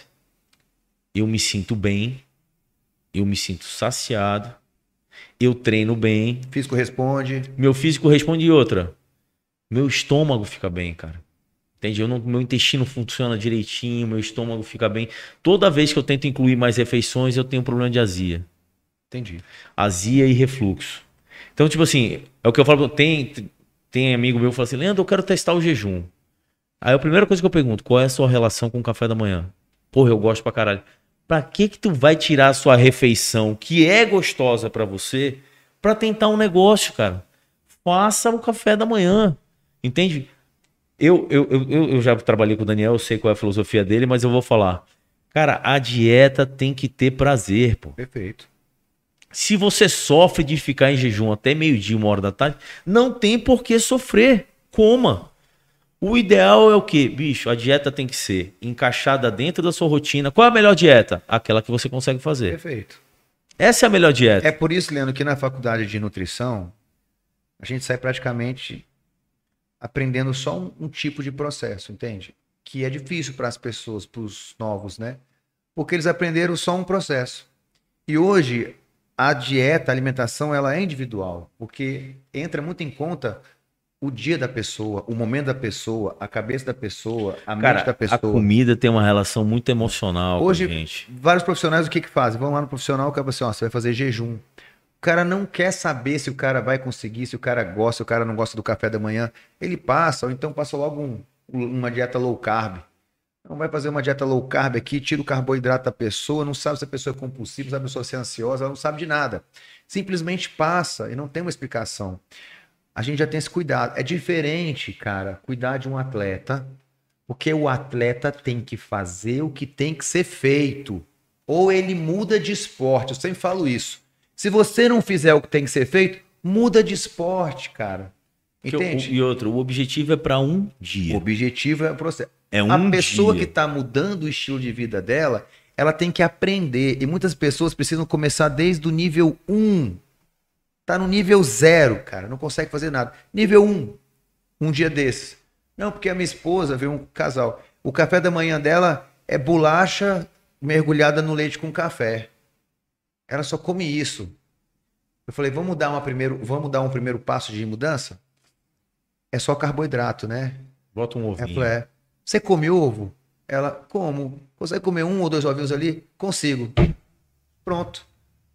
Eu me sinto bem, eu me sinto saciado, eu treino bem, Físico responde. meu físico responde outra. Meu estômago fica bem, cara. Entende? Eu não, meu intestino funciona direitinho, meu estômago fica bem. Toda vez que eu tento incluir mais refeições, eu tenho problema de azia. Entendi. azia e refluxo. Então, tipo assim, é o que eu falo, tem, tem amigo meu que fala assim, Leandro, eu quero testar o jejum. Aí a primeira coisa que eu pergunto, qual é a sua relação com o café da manhã? Porra, eu gosto pra caralho. Pra que que tu vai tirar a sua refeição, que é gostosa pra você, pra tentar um negócio, cara? Faça o café da manhã, entende? Eu, eu, eu eu já trabalhei com o Daniel, eu sei qual é a filosofia dele, mas eu vou falar. Cara, a dieta tem que ter prazer, pô. Perfeito. Se você sofre de ficar em jejum até meio-dia, uma hora da tarde, não tem por que sofrer. Coma. O ideal é o quê? Bicho, a dieta tem que ser encaixada dentro da sua rotina. Qual é a melhor dieta? Aquela que você consegue fazer. Perfeito. Essa é a melhor dieta. É por isso, Leandro, que na faculdade de nutrição, a gente sai praticamente aprendendo só um, um tipo de processo, entende? Que é difícil para as pessoas, para os novos, né? Porque eles aprenderam só um processo. E hoje, a dieta, a alimentação, ela é individual, porque entra muito em conta o dia da pessoa, o momento da pessoa, a cabeça da pessoa, a mente Cara, da a pessoa. comida tem uma relação muito emocional Hoje- com a gente. Vários profissionais o que que fazem? Vão lá no profissional, o cara fala assim, ó, você vai fazer jejum. O cara não quer saber se o cara vai conseguir, se o cara gosta, se o cara não gosta do café da manhã. Ele passa, ou então passa logo um- uma dieta low carb. Não vai fazer uma dieta low carb aqui, tira o carboidrato da pessoa, não sabe se a pessoa é compulsiva, se a pessoa é ansiosa, ela não sabe de nada. Simplesmente passa e não tem uma explicação. A gente já tem esse cuidado. É diferente, cara, cuidar de um atleta, porque o atleta tem que fazer o que tem que ser feito. Ou ele muda de esporte. Eu sempre falo isso. Se você não fizer o que tem que ser feito, muda de esporte, cara. O- Entende? E outro, o objetivo é para um O dia. objetivo é o processo. É um a pessoa dia. que está mudando o estilo de vida dela, ela tem que aprender. E muitas pessoas precisam começar desde o nível 1. Tá no nível 0, cara. Não consegue fazer nada. Nível 1. Um dia desses. Não, porque a minha esposa veio um casal. O café da manhã dela é bolacha mergulhada no leite com café. Ela só come isso. Eu falei, vamos dar, uma primeiro, vamos dar um primeiro passo de mudança? É só carboidrato, né? Bota um ovinho. é. Você come ovo? Ela, como? Consegue comer um ou dois ovinhos ali? Consigo. Pronto.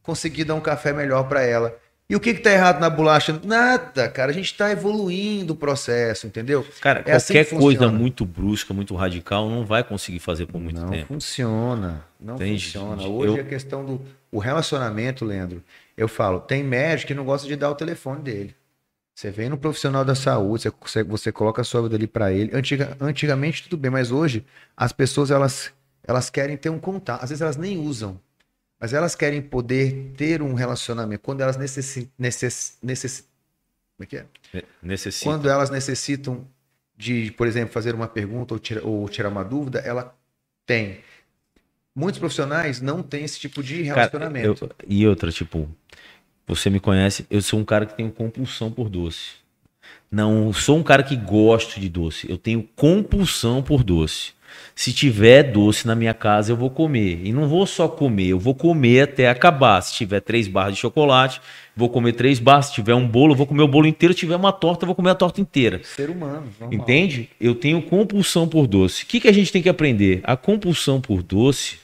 Consegui dar um café melhor para ela. E o que que tá errado na bolacha? Nada, cara. A gente tá evoluindo o processo, entendeu? Cara, É assim qualquer que coisa funciona. muito brusca, muito radical, não vai conseguir fazer por muito não tempo. funciona. Não Entende? funciona. Eu- Hoje a questão do o relacionamento, Leandro. Eu falo, tem médico que não gosta de dar o telefone dele. Você vem no profissional da saúde, você, você, você coloca a sua vida ali para ele. Antiga, antigamente tudo bem, mas hoje as pessoas elas, elas querem ter um contato. Às vezes elas nem usam, mas elas querem poder ter um relacionamento. Quando elas necessitam. Necess, necess, como é que é? Ne- Necessita. Quando elas necessitam de, por exemplo, fazer uma pergunta ou tirar, ou tirar uma dúvida, ela tem. Muitos profissionais não têm esse tipo de Cara, relacionamento. eu- e outra, tipo, você me conhece, eu sou um cara que tenho compulsão por doce. Não sou um cara que gosto de doce, eu tenho compulsão por doce. Se tiver doce na minha casa, eu vou comer. E não vou só comer, eu vou comer até acabar. Se tiver três barras de chocolate, vou comer três barras. Se tiver um bolo, eu vou comer o bolo inteiro. Se tiver uma torta, eu vou comer a torta inteira. Ser humano, normal. Entende? Eu tenho compulsão por doce. O que, que a gente tem que aprender? A compulsão por doce,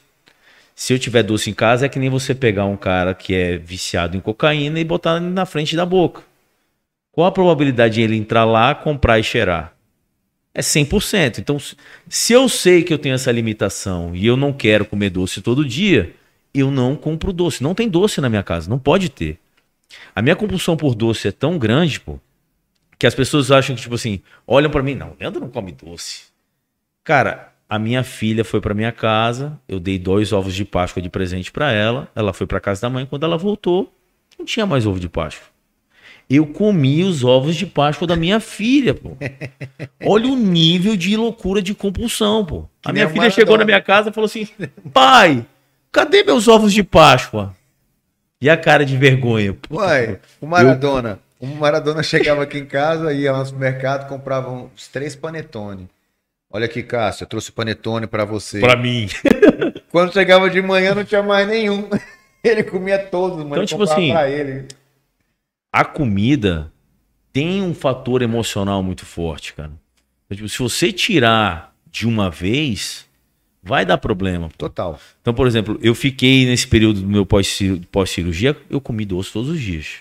se eu tiver doce em casa, é que nem você pegar um cara que é viciado em cocaína e botar na frente da boca. Qual a probabilidade de ele entrar lá, comprar e cheirar? É 100%. Então, se- eu sei que eu tenho essa limitação e eu não quero comer doce todo dia, eu não compro doce. Não tem doce na minha casa, não pode ter. A minha compulsão por doce é tão grande, pô, que as pessoas acham que, tipo assim, olham pra mim, não, Leandro não come doce. Cara, a minha filha foi pra minha casa, eu dei dois ovos de Páscoa de presente pra ela, ela foi pra casa da mãe, quando ela voltou, não tinha mais ovo de Páscoa. Eu comi os ovos de Páscoa da minha filha, pô. *laughs* Olha o nível de loucura de compulsão, pô. A minha filha chegou na minha casa e falou assim: pai, cadê meus ovos de Páscoa? E a cara de vergonha. Puta, Uai, o Maradona. O Maradona chegava aqui em casa, ia no supermercado, comprava uns três panetone. Olha aqui, Cássio, eu trouxe panetone pra você. Pra mim. *laughs* Quando chegava de manhã, não tinha mais nenhum. *laughs* Ele comia todos, mano. Então, tipo assim, pra ele. A comida tem um fator emocional muito forte, cara. Então, tipo, se você tirar de uma vez, vai dar problema. Total. Então, por exemplo, eu fiquei nesse período do meu pós-cir- pós-cirurgia, eu comi doce todos os dias.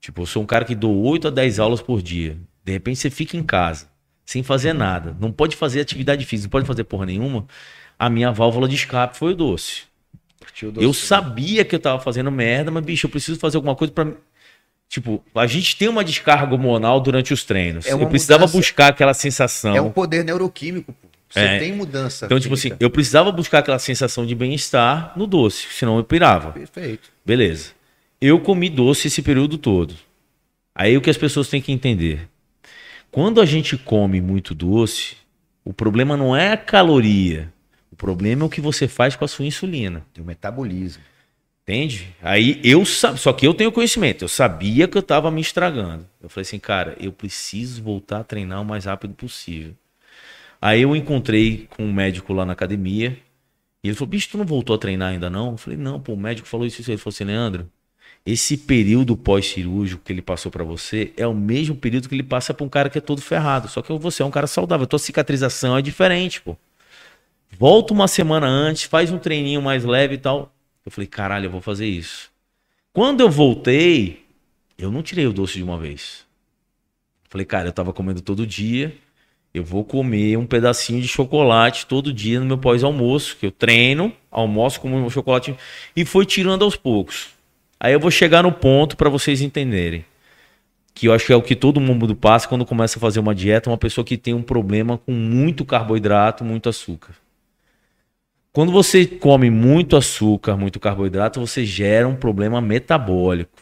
Tipo, eu sou um cara que dou 8 a 10 aulas por dia. De repente você fica em casa, sem fazer nada. Não pode fazer atividade física, não pode fazer porra nenhuma. A minha válvula de escape foi o doce. O Eu doce. sabia que eu tava fazendo merda, mas, bicho, eu preciso fazer alguma coisa pra. Tipo, a gente tem uma descarga hormonal durante os treinos. É eu precisava mudança. buscar aquela sensação. É um poder neuroquímico, pô. Você É. tem mudança. Então, tipo assim, eu precisava buscar aquela sensação de bem-estar no doce, senão eu pirava. Perfeito. Beleza. Eu comi doce esse período todo. Aí o que as pessoas têm que entender. Quando a gente come muito doce, o problema não é a caloria. O problema é o que você faz com a sua insulina. Tem o metabolismo. Entende? Aí eu só que eu tenho conhecimento, eu sabia que eu tava me estragando. Eu falei assim, cara, eu preciso voltar a treinar o mais rápido possível. Aí eu encontrei com um médico lá na academia, e ele falou, bicho, tu não voltou a treinar ainda não? Eu falei, não, pô, o médico falou isso, isso. Ele falou assim, Leandro, esse período pós-cirúrgico que ele passou pra você é o mesmo período que ele passa pra um cara que é todo ferrado. Só que você é um cara saudável, a tua cicatrização é diferente, pô. Volta uma semana antes, faz um treininho mais leve e tal. Eu falei, caralho, eu vou fazer isso. Quando eu voltei, eu não tirei o doce de uma vez. Falei, cara, eu tava comendo todo dia. Eu vou comer um pedacinho de chocolate todo dia no meu pós-almoço, que eu treino, almoço como meu chocolate e foi tirando aos poucos. Aí eu vou chegar no ponto para vocês entenderem. Que eu acho que é o que todo mundo passa quando começa a fazer uma dieta, uma pessoa que tem um problema com muito carboidrato, muito açúcar. Quando você come muito açúcar, muito carboidrato, você gera um problema metabólico.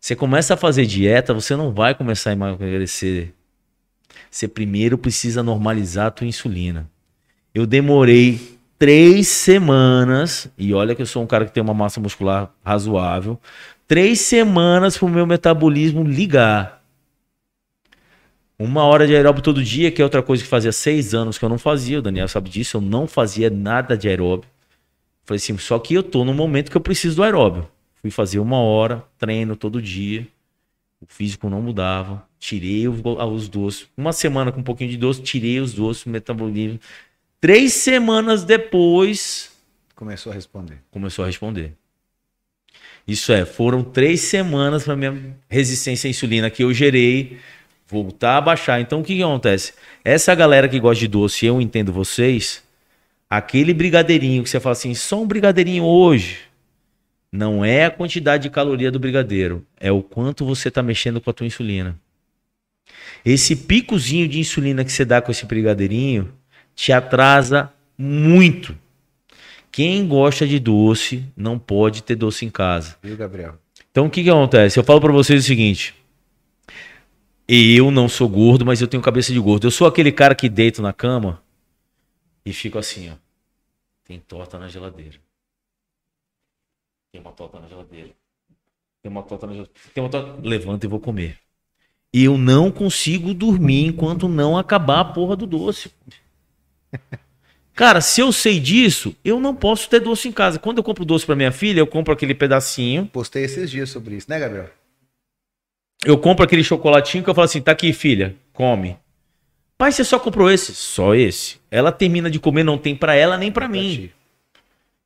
Você começa a fazer dieta, você não vai começar a emagrecer. Você primeiro precisa normalizar a tua insulina. Eu demorei três semanas, e olha que eu sou um cara que tem uma massa muscular razoável, três semanas para o meu metabolismo ligar. Uma hora de aeróbio todo dia, que é outra coisa que fazia seis anos que eu não fazia. O Daniel sabe disso, eu não fazia nada de aeróbio. Falei assim, só que eu tô no momento que eu preciso do aeróbio. Fui fazer uma hora, treino todo dia. O físico não mudava. Tirei os, os doces. Uma semana com um pouquinho de doce, tirei os doces, metabolismo. Três semanas depois, Começou a responder. começou a responder. Isso é, foram três semanas para minha resistência à insulina que eu gerei voltar a baixar. Então o que, que acontece? Essa galera que gosta de doce, eu entendo vocês, aquele brigadeirinho que você fala assim, só um brigadeirinho hoje, não é a quantidade de caloria do brigadeiro, é o quanto você está mexendo com a tua insulina. Esse picozinho de insulina que você dá com esse brigadeirinho te atrasa muito. Quem gosta de doce não pode ter doce em casa. Viu, Gabriel? Então o que que acontece? Eu falo pra vocês o seguinte: eu não sou gordo, mas eu tenho cabeça de gordo. Eu sou aquele cara que deito na cama e fico assim, ó. Tem torta na geladeira. Tem uma torta na geladeira. Tem uma torta na geladeira. Tem uma torta. Levanto e vou comer. E eu não consigo dormir enquanto não acabar a porra do doce. Cara, se eu sei disso, eu não posso ter doce em casa. Quando eu compro doce pra minha filha, eu compro aquele pedacinho Postei esses dias sobre isso, né, Gabriel? eu compro aquele chocolatinho que eu falo assim, tá aqui, filha, come. Pai, você só comprou esse? Só esse. Ela termina de comer, não tem pra ela nem pra mim.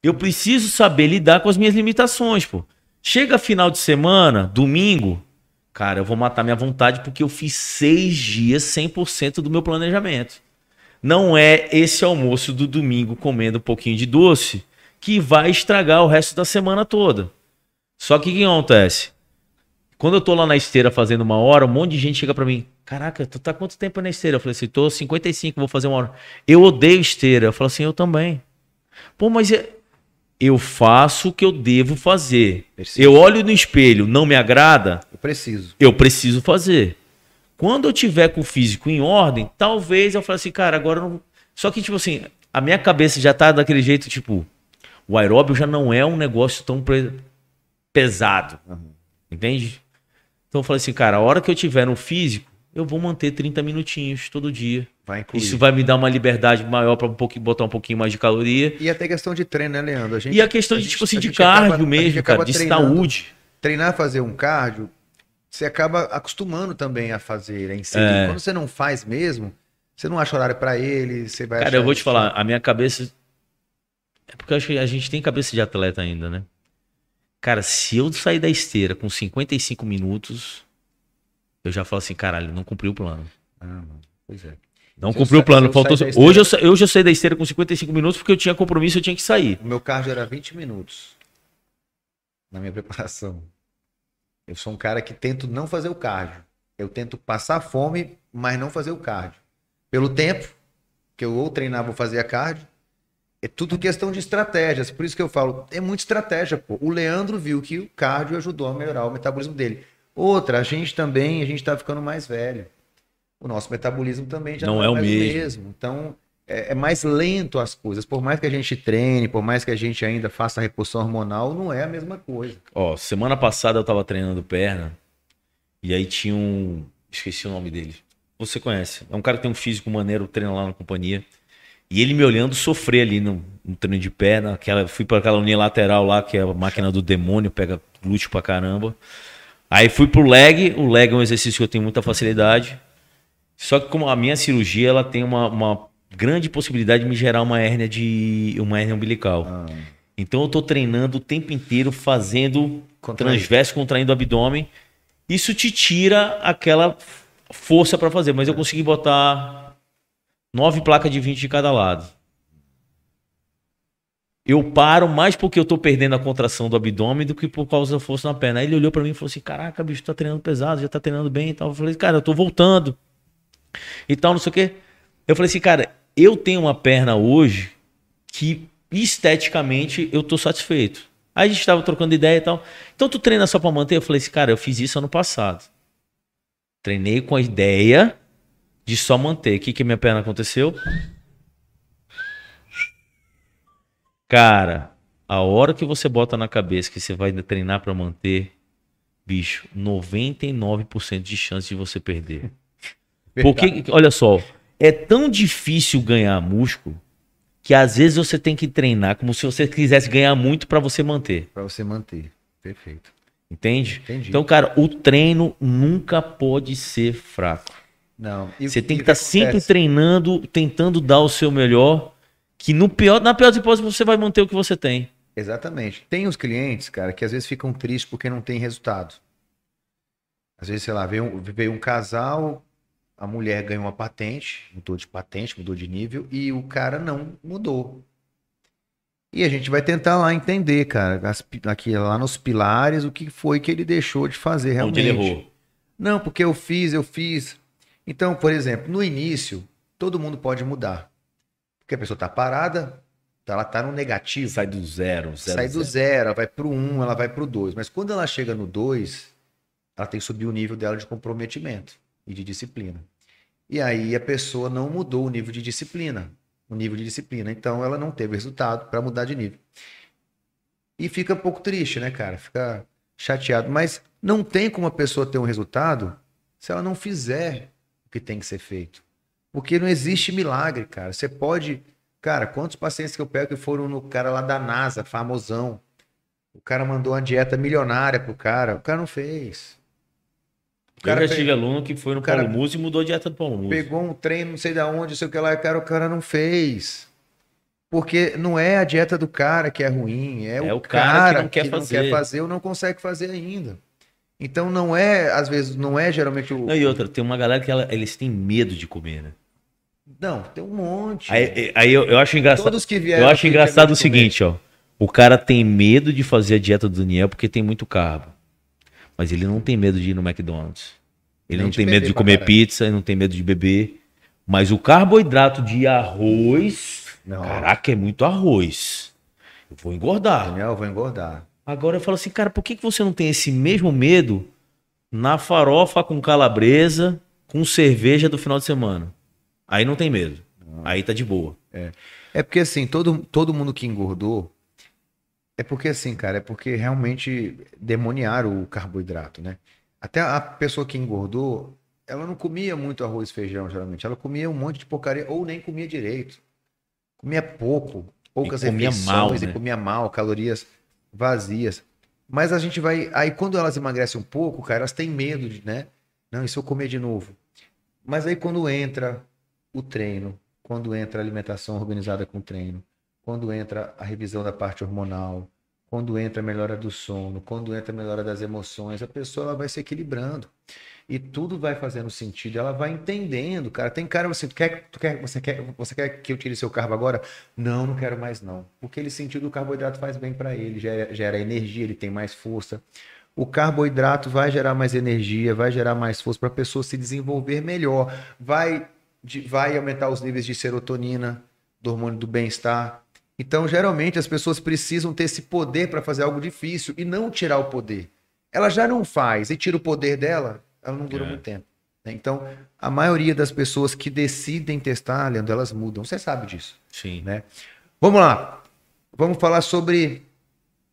Eu preciso saber lidar com as minhas limitações, pô. Chega final de semana, domingo, cara, eu vou matar minha vontade porque eu fiz seis dias 100% do meu planejamento. Não é esse almoço do domingo comendo um pouquinho de doce que vai estragar o resto da semana toda. Só que o que acontece? Quando eu tô lá na esteira fazendo uma hora, um monte de gente chega pra mim. Caraca, tu tá quanto tempo na esteira? Eu falei assim, tô 55, vou fazer uma hora. Eu odeio esteira. Eu falo assim, eu também. Pô, mas é- eu faço o que eu devo fazer. Preciso. Eu olho no espelho, não me agrada, Eu preciso. eu preciso fazer. Quando eu tiver com o físico em ordem, talvez eu fale assim, cara, agora eu não. Só que, tipo assim, a minha cabeça já tá daquele jeito, tipo, o aeróbio já não é um negócio tão pesado. Uhum. Entende? Então eu falei assim, cara, a hora que eu tiver no físico, eu vou manter 30 minutinhos todo dia. Vai. Isso vai me dar uma liberdade maior para um pouquinho, botar um pouquinho mais de caloria. E até questão de treino, né, Leandro? A gente, E a questão de, gente- tipo assim, a de cardio acaba- a mesmo, cara, de treinando. saúde. Treinar, fazer um cardio, você acaba acostumando também a fazer, a inserir. É. Quando você não faz mesmo, você não acha horário pra ele, você vai Cara, eu vou te falar, a minha cabeça. É porque eu acho que a gente tem cabeça de atleta ainda, né? Cara, se eu sair da esteira com 55 minutos, eu já falo assim, caralho, não cumpri o plano. Ah, mano, pois é. Não Se cumpri eu o plano. Faltou... Hoje eu, sa- eu saí da esteira com 55 minutos porque eu tinha compromisso, eu tinha que sair. O meu cardio era 20 minutos na minha preparação. Eu sou um cara que tento não fazer o cardio. Eu tento passar fome, mas não fazer o cardio. Pelo tempo, que eu ou treinava ou fazia cardio, é tudo questão de estratégias. Por isso que eu falo, é muita estratégia, pô. O Leandro viu que o cardio ajudou a melhorar o metabolismo dele. Outra, a gente também, a gente tá ficando mais velho. O nosso metabolismo também já Não não, é o mais mesmo. Então, é, é mais lento as coisas. Por mais que a gente treine, por mais que a gente ainda faça a reposição hormonal, não é a mesma coisa. Ó, semana passada eu tava treinando perna e aí tinha um. Esqueci o nome dele. Você conhece. É um cara que tem um físico maneiro, treina lá na companhia. E ele me olhando sofrer ali no, no treino de perna. Aquela, fui para aquela unilateral lá, que é a máquina do demônio, pega glúteo pra caramba. Aí fui pro leg. O leg é um exercício que eu tenho muita facilidade. Só que como a minha cirurgia, ela tem uma, uma grande possibilidade de me gerar uma hérnia de uma hérnia umbilical. Então eu tô treinando o tempo inteiro fazendo Contrair. transverso contraindo o abdômen. Isso te tira aquela força para fazer, mas eu consegui botar nove placas de 20 de cada lado. Eu paro mais porque eu tô perdendo a contração do abdômen do que por causa da força na perna. Aí ele olhou para mim e falou assim: Caraca, bicho, tá treinando pesado, já tá treinando bem e tal. Eu falei, cara, eu tô voltando. E tal, não sei o quê. Eu falei assim, cara, eu tenho uma perna hoje que esteticamente eu tô satisfeito. Aí a gente tava trocando ideia e tal. Então tu treina só pra manter? Eu falei assim, cara, eu fiz isso ano passado. Treinei com a ideia de só manter. O que que minha perna aconteceu? Cara, a hora que você bota na cabeça que você vai treinar pra manter, bicho, 99% de chance de você perder. *laughs* Porque, olha só, é tão difícil ganhar músculo que às vezes você tem que treinar como se você quisesse ganhar muito pra você manter. Para você manter. Perfeito. Entende? Entendi. Então, cara, o treino nunca pode ser fraco. Não. e- Você tem que estar sempre acontece? treinando, tentando dar o seu melhor, que no pior, na pior das hipóteses você vai manter o que você tem. Exatamente. Tem os clientes, cara, que às vezes ficam tristes porque não tem resultado. Às vezes, sei lá, veio um, veio um casal, a mulher ganhou uma patente, mudou de patente, mudou de nível, e o cara não mudou. E a gente vai tentar lá entender, cara, as aqui lá nos pilares, o que foi que ele deixou de fazer realmente. Onde ele errou. Não, porque eu fiz, eu fiz. Então, por exemplo, no início, todo mundo pode mudar. Porque a pessoa tá parada, tá- ela tá no negativo. Sai do zero, zero sai do zero, ela vai pro 1, um, ela vai pro 2. Mas quando ela chega no 2, ela tem que subir o nível dela de comprometimento e de disciplina. E aí a pessoa não mudou o nível de disciplina, o nível de disciplina. Então ela não teve resultado para mudar de nível. E fica um pouco triste, né, cara? Fica chateado. Mas não tem como a pessoa ter um resultado se ela não fizer o que tem que ser feito. Porque não existe milagre, cara. Você pode. Cara, quantos pacientes que eu pego que foram no cara lá da NASA, famosão? O cara mandou uma dieta milionária pro cara. O cara não fez. O Eu cara já pe- tive aluno que foi no cara- Paulo Musi e mudou a dieta do Paulo Musi. pegou um treino, não sei da onde, não sei o que lá, cara, o cara não fez. Porque não é a dieta do cara que é ruim, é, É o cara cara, que não quer que não fazer. quer fazer ou não consegue fazer ainda. Então não é, às vezes, não é geralmente o. Não, e outra, tem uma galera que ela- eles têm medo de comer, né? Não, tem um monte. Aí, aí eu, eu acho engraçado. Todos que vieram. Eu acho engraçado o de seguinte, ó. O cara tem medo de fazer a dieta do Daniel porque tem muito carbo. Mas ele não tem medo de ir no McDonald's. Ele Nem não tem medo de comer pizza, ele não tem medo de beber. Mas o carboidrato de arroz, Não. caraca, é muito arroz. Eu vou engordar. Daniel, eu vou engordar. Agora eu falo assim, cara, por que, que você não tem esse mesmo medo na farofa com calabresa, com cerveja do final de semana? Aí não tem medo. Aí tá de boa. É porque assim, todo, todo mundo que engordou. É porque assim, cara, é porque realmente demoniaram o carboidrato, né? Até a pessoa que engordou, ela não comia muito arroz e feijão, geralmente. Ela comia um monte de porcaria, ou nem comia direito. Comia pouco, poucas E comia refeições mal, e né? comia mal, calorias vazias. Mas a gente vai. Aí quando elas emagrecem um pouco, cara, elas têm medo de, né? Não, e se eu comer de novo? Mas aí quando entra o treino, quando entra a alimentação organizada com treino, quando entra a revisão da parte hormonal, quando entra a melhora do sono, quando entra a melhora das emoções, a pessoa ela vai se equilibrando. E tudo vai fazendo sentido, ela vai entendendo, cara. Tem cara assim, tu quer, tu quer, você quer, você quer que eu tire seu carbo agora? Não, não quero mais não. Porque ele sentiu que o carboidrato faz bem para ele, gera, gera energia, ele tem mais força. O carboidrato vai gerar mais energia, vai gerar mais força para a pessoa se desenvolver melhor, vai, vai aumentar os níveis de serotonina, do hormônio do bem-estar. Então, geralmente, as pessoas precisam ter esse poder para fazer algo difícil e não tirar o poder. Ela já não faz e tira o poder dela, ela não dura É. muito tempo. né? Então, a maioria das pessoas que decidem testar, Leandro, elas mudam. Você sabe disso Sim. né? Vamos lá. Vamos falar sobre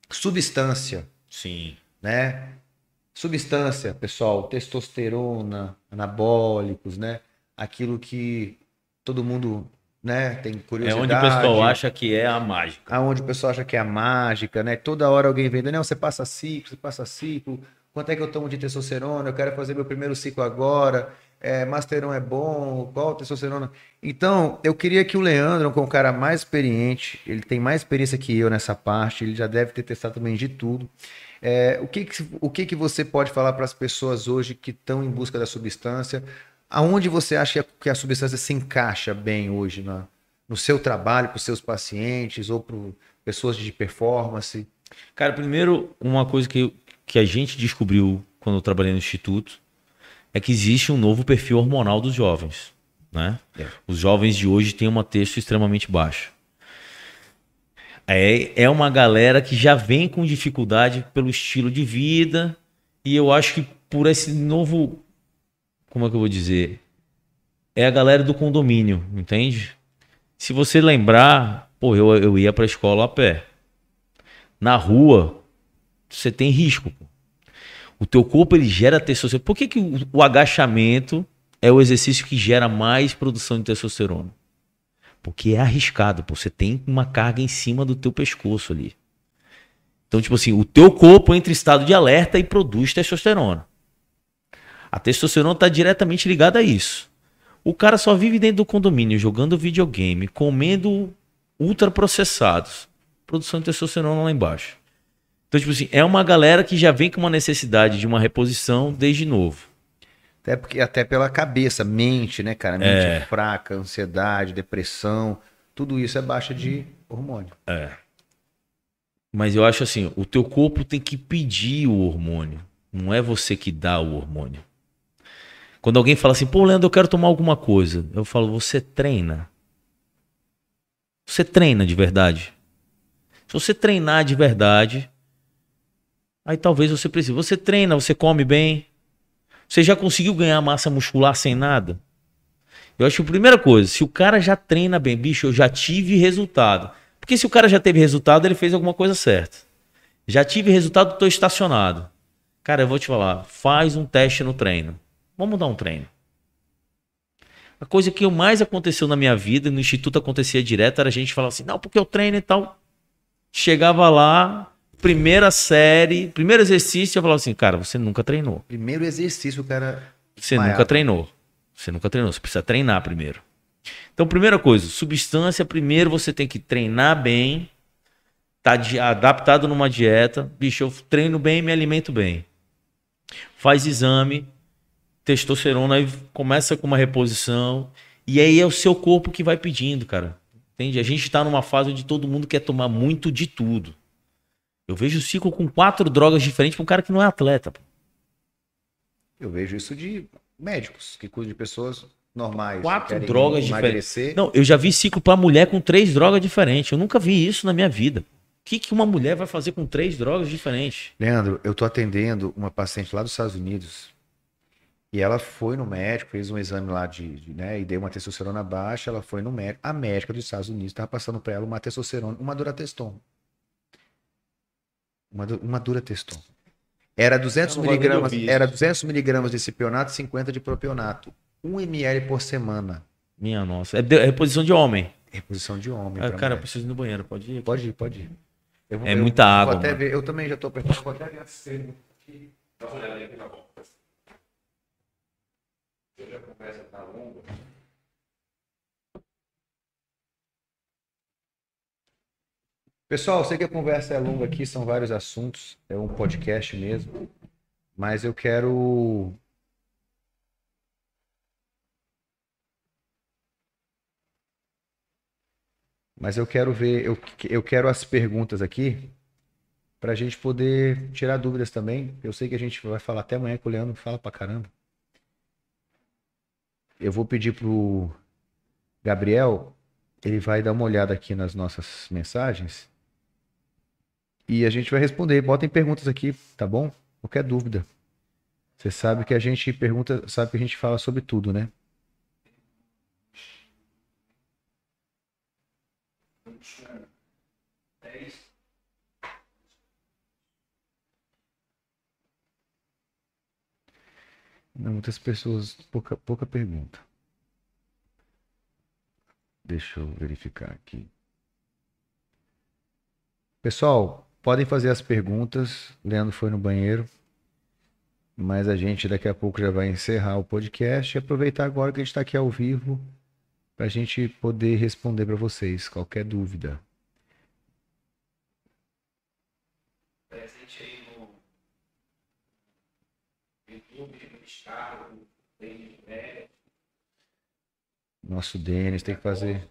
substância, Sim. né? Substância, pessoal, testosterona, anabólicos, né? Aquilo que todo mundo, né, tem É curiosidade. onde o pessoal acha que é a mágica. Aonde o pessoal acha que é a mágica, né? Toda hora alguém vem, não, você passa ciclo, você passa ciclo. Quanto é que eu tomo de testosterona? Eu quero fazer meu primeiro ciclo agora. É, Masteron é bom, qual testosterona? Então, eu queria que o Leandro, que é um cara mais experiente, ele tem mais experiência que eu nessa parte, ele já deve ter testado também de tudo. É, o que, que, o que, que você pode falar para as pessoas hoje que estão em busca da substância? Aonde você acha que a substância se encaixa bem hoje na, no seu trabalho, para os seus pacientes ou para pessoas de performance? Cara, primeiro, uma coisa que, que a gente descobriu quando eu trabalhei no Instituto é que existe um novo perfil hormonal dos jovens. Né? É. Os jovens de hoje têm uma texto extremamente baixa. É, é uma galera que já vem com dificuldade pelo estilo de vida, e eu acho que por esse novo. Como é que eu vou dizer? É a galera do condomínio, entende? Se você lembrar, pô, eu, eu ia pra escola a pé. Na rua, você tem risco. Pô. O teu corpo ele gera testosterona. Por que, que o, o agachamento é o exercício que gera mais produção de testosterona? Porque é arriscado, pô. você tem uma carga em cima do teu pescoço ali. Então, tipo assim, o teu corpo entra em estado de alerta e produz testosterona. A testosterona está diretamente ligada a isso. O cara só vive dentro do condomínio, jogando videogame, comendo ultraprocessados. Produção de testosterona lá embaixo. Então, tipo assim, é uma galera que já vem com uma necessidade de uma reposição desde novo. Até, porque, até pela cabeça, mente, né, cara? Mente É. fraca, ansiedade, depressão, tudo isso é baixa de hormônio. Mas eu acho assim, o teu corpo tem que pedir o hormônio. Não é você que dá o hormônio. Quando alguém fala assim, pô, Leandro, eu quero tomar alguma coisa. Eu falo, você treina. Você treina de verdade. Se você treinar de verdade, aí talvez você precise. Você treina, você come bem. Você já conseguiu ganhar massa muscular sem nada? Eu acho que a primeira coisa, se o cara já treina bem, bicho, eu já tive resultado. Porque se o cara já teve resultado, ele fez alguma coisa certa. Já tive resultado, estou estacionado. Cara, eu vou te falar, faz um teste no treino. Vamos dar um treino. A coisa que mais aconteceu na minha vida, no instituto acontecia direto, era a gente falar assim, não, porque eu treino e tal. Chegava lá, primeira série, primeiro exercício, eu falava assim, cara, você nunca treinou. Primeiro exercício, o cara. Você nunca treinou. Você nunca treinou, você precisa treinar primeiro. Então, primeira coisa, substância, primeiro você tem que treinar bem, tá de- adaptado numa dieta. Bicho, eu treino bem e me alimento bem. Faz exame, testosterona, aí começa com uma reposição. E aí é o seu corpo que vai pedindo, cara. Entende? A gente tá numa fase onde todo mundo quer tomar muito de tudo. Eu vejo o ciclo com quatro drogas diferentes pra um cara que não é atleta. pô. Eu vejo isso de médicos que cuidam de pessoas normais. Quatro drogas emagrecer. Não, eu já vi ciclo pra mulher com três drogas diferentes. Eu nunca vi isso na minha vida. O que, que uma mulher vai fazer com três drogas diferentes? Leandro, eu tô atendendo uma paciente lá dos Estados Unidos e ela foi no médico, fez um exame lá de, de, né, e deu uma testosterona baixa, ela foi no médico, a médica dos Estados Unidos estava passando para ela uma testosterona, uma durateston. Uma, uma durateston. Era 200 Eu não gosto nem de miligramas, era isso. 200 miligramas de cipionato, 50 de propionato. 1 ml por semana. Minha nossa. É, de- é reposição de homem. Reposição de homem. Ah, cara, eu preciso ir no banheiro. Pode ir? Pode ir, pode ir. Eu É eu muita vou água, ver- eu também já tô apertando. Vou até ver a cena. Dá uma olhada aí, tá bom. Hoje a conversa tá longa. Pessoal, sei que a conversa é longa aqui, são vários assuntos, é um podcast mesmo, mas eu quero Mas eu quero ver, eu, eu quero as perguntas aqui para a gente poder tirar dúvidas também. Eu sei que a gente vai falar até amanhã que o Leandro fala pra caramba. Eu vou pedir pro Gabriel, ele vai dar uma olhada aqui nas nossas mensagens e a gente vai responder. Botem perguntas aqui, tá bom? Qualquer dúvida. Você sabe que a gente pergunta, sabe que a gente fala sobre tudo, né? Não, muitas pessoas, pouca, pouca pergunta. Deixa eu verificar aqui. Pessoal, podem fazer as perguntas. Leandro foi no banheiro. Mas a gente daqui a pouco já vai encerrar o podcast e aproveitar agora que a gente está aqui ao vivo para a gente poder responder para vocês qualquer dúvida. presente aí tem Nosso Denis tem que fazer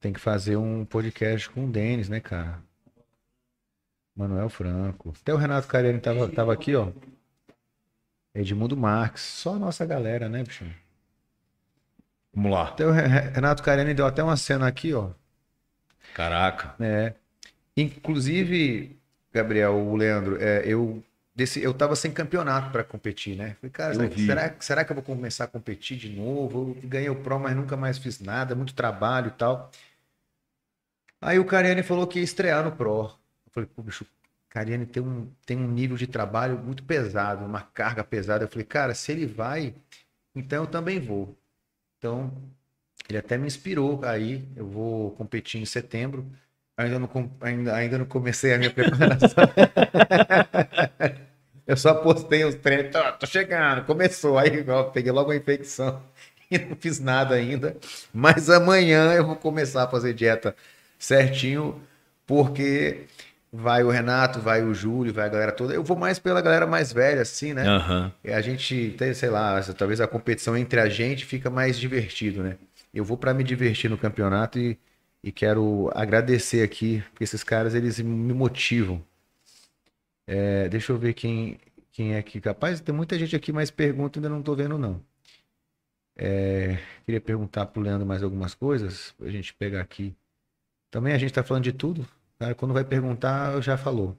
tem que fazer um podcast com o Denis, né, cara? Manuel Franco. Até o Renato Cariani tava, tava aqui, ó. Edmundo Marques. Só a nossa galera, né, bicho? Vamos lá. Até o Re- Re- Renato Cariani deu até uma cena aqui, ó. Caraca. É. Inclusive, Gabriel, o Leandro, é, eu desse, eu tava sem campeonato para competir, né? Falei, cara, será, será, será que eu vou começar a competir de novo? Eu ganhei o Pro, mas nunca mais fiz nada, muito trabalho e tal. Aí o Cariani falou que ia estrear no Pro. Eu falei, pô, bicho, o Cariani tem um, tem um nível de trabalho muito pesado, uma carga pesada. Eu falei, cara, se ele vai, então eu também vou. Então, ele até me inspirou aí. Eu vou competir em setembro. Ainda não, ainda, ainda não comecei a minha *laughs* preparação. *laughs* Eu só postei os treinos. Tô, tô chegando, começou. Aí ó, peguei logo a infecção *laughs* e não fiz nada ainda. Mas amanhã eu vou começar a fazer dieta certinho, porque vai o Renato, vai o Júlio, vai a galera toda. Eu vou mais pela galera mais velha, assim, né? Aham. A gente tem, sei lá, talvez a competição entre a gente fica mais divertido, né? Eu vou para me divertir no campeonato e, e quero agradecer aqui, porque esses caras eles me motivam. É, deixa eu ver quem, quem é aqui. Capaz, tem muita gente aqui, mas pergunta ainda não tô vendo, não. É, queria perguntar pro Leandro mais algumas coisas, pra gente pegar aqui. Também a gente tá falando de tudo. Cara, quando vai perguntar, já falou.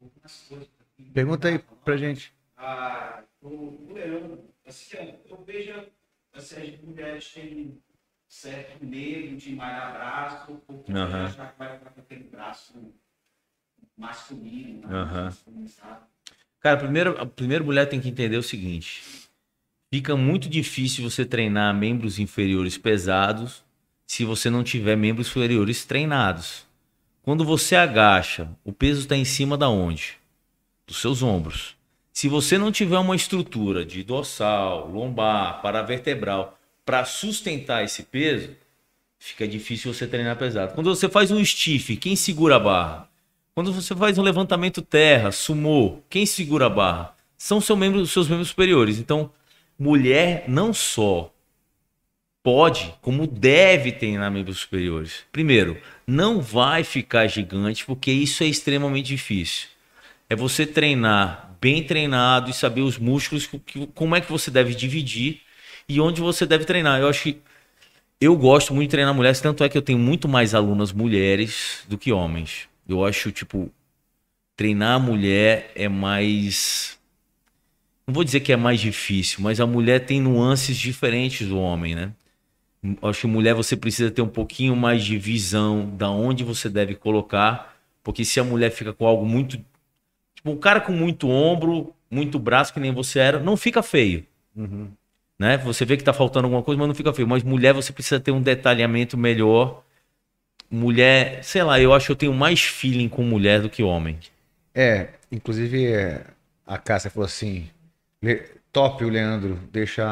algumas coisas. Pergunta aí pra gente. Ah, o, o Leandro, assim, eu vejo assim, as mulheres têm certo medo de malhar braço, porque que vai ficar com aquele braço masculino, sabe? Cara, primeiro, a primeira mulher tem que entender o seguinte: fica muito difícil você treinar membros inferiores pesados se você não tiver membros inferiores treinados. Quando você agacha, o peso está em cima da onde? Dos seus ombros. Se você não tiver uma estrutura de dorsal, lombar, paravertebral para sustentar esse peso, fica difícil você treinar pesado. Quando você faz um stiff, quem segura a barra? Quando você faz um levantamento terra, sumô, quem segura a barra? São seu membro, seus membros superiores. Então, mulher não só pode, como deve treinar membros superiores. Primeiro, não vai ficar gigante, porque isso é extremamente difícil. É você treinar bem treinado e saber os músculos, como é que você deve dividir e onde você deve treinar. Eu acho que eu gosto muito de treinar mulheres, tanto é que eu tenho muito mais alunas mulheres do que homens. Eu acho, tipo, treinar a mulher é mais. Não vou dizer que é mais difícil, mas a mulher tem nuances diferentes do homem, né? Acho que mulher você precisa ter um pouquinho mais de visão da onde você deve colocar, porque se a mulher fica com algo muito. Tipo, um cara com muito ombro, muito braço, que nem você era, não fica feio né? Você vê que tá faltando alguma coisa, mas não fica feio. Mas mulher, você precisa ter um detalhamento melhor. Mulher, sei lá, eu acho que eu tenho mais feeling com mulher do que homem. É, inclusive é, a Cássia falou assim: "Le- top o Leandro, deixa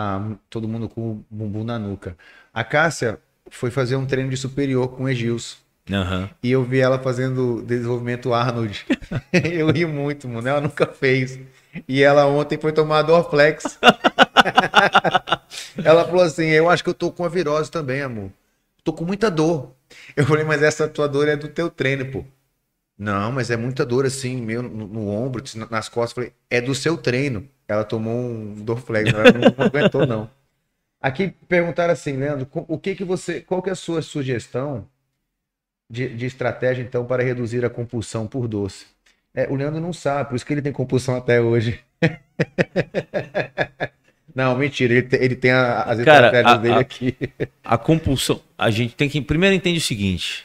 todo mundo com o bumbum na nuca. A Cássia foi fazer um treino de superior com o Egilson. Aham. E eu vi ela fazendo desenvolvimento Arnold. *laughs* eu ri muito, mano. Ela nunca fez. E ela ontem foi tomar Dorflex. *laughs* ela falou assim: Eu acho que eu tô com a virose também, amor. Tô com muita dor. Eu falei, mas essa tua dor é do teu treino, pô. Não, mas é muita dor assim, meio no, no ombro, nas costas. Eu falei, é do seu treino. Ela tomou um Dorflex, ela não, não aguentou, não. Aqui perguntaram assim, Leandro, o que que você, qual que é a sua sugestão de, de estratégia, então, para reduzir a compulsão por doce? É, o Leandro não sabe, por isso que ele tem compulsão até hoje. *laughs* não, mentira, ele, te- ele tem a- as Cara, estratégias a- dele a- aqui. A compulsão. A gente tem que. Primeiro entende o seguinte: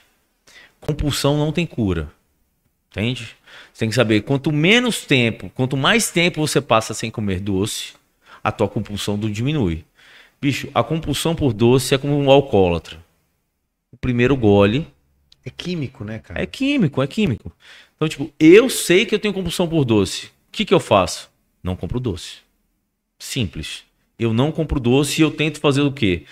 compulsão não tem cura. Entende? Você tem que saber, quanto menos tempo, quanto mais tempo você passa sem comer doce, a tua compulsão não diminui. Bicho, a compulsão por doce é como um alcoólatra. O primeiro gole É químico, né, cara? É químico, é químico. Então, tipo, eu sei que eu tenho compulsão por doce. O que, que eu faço? Não compro doce. Simples. Eu não compro doce e eu tento fazer o quê?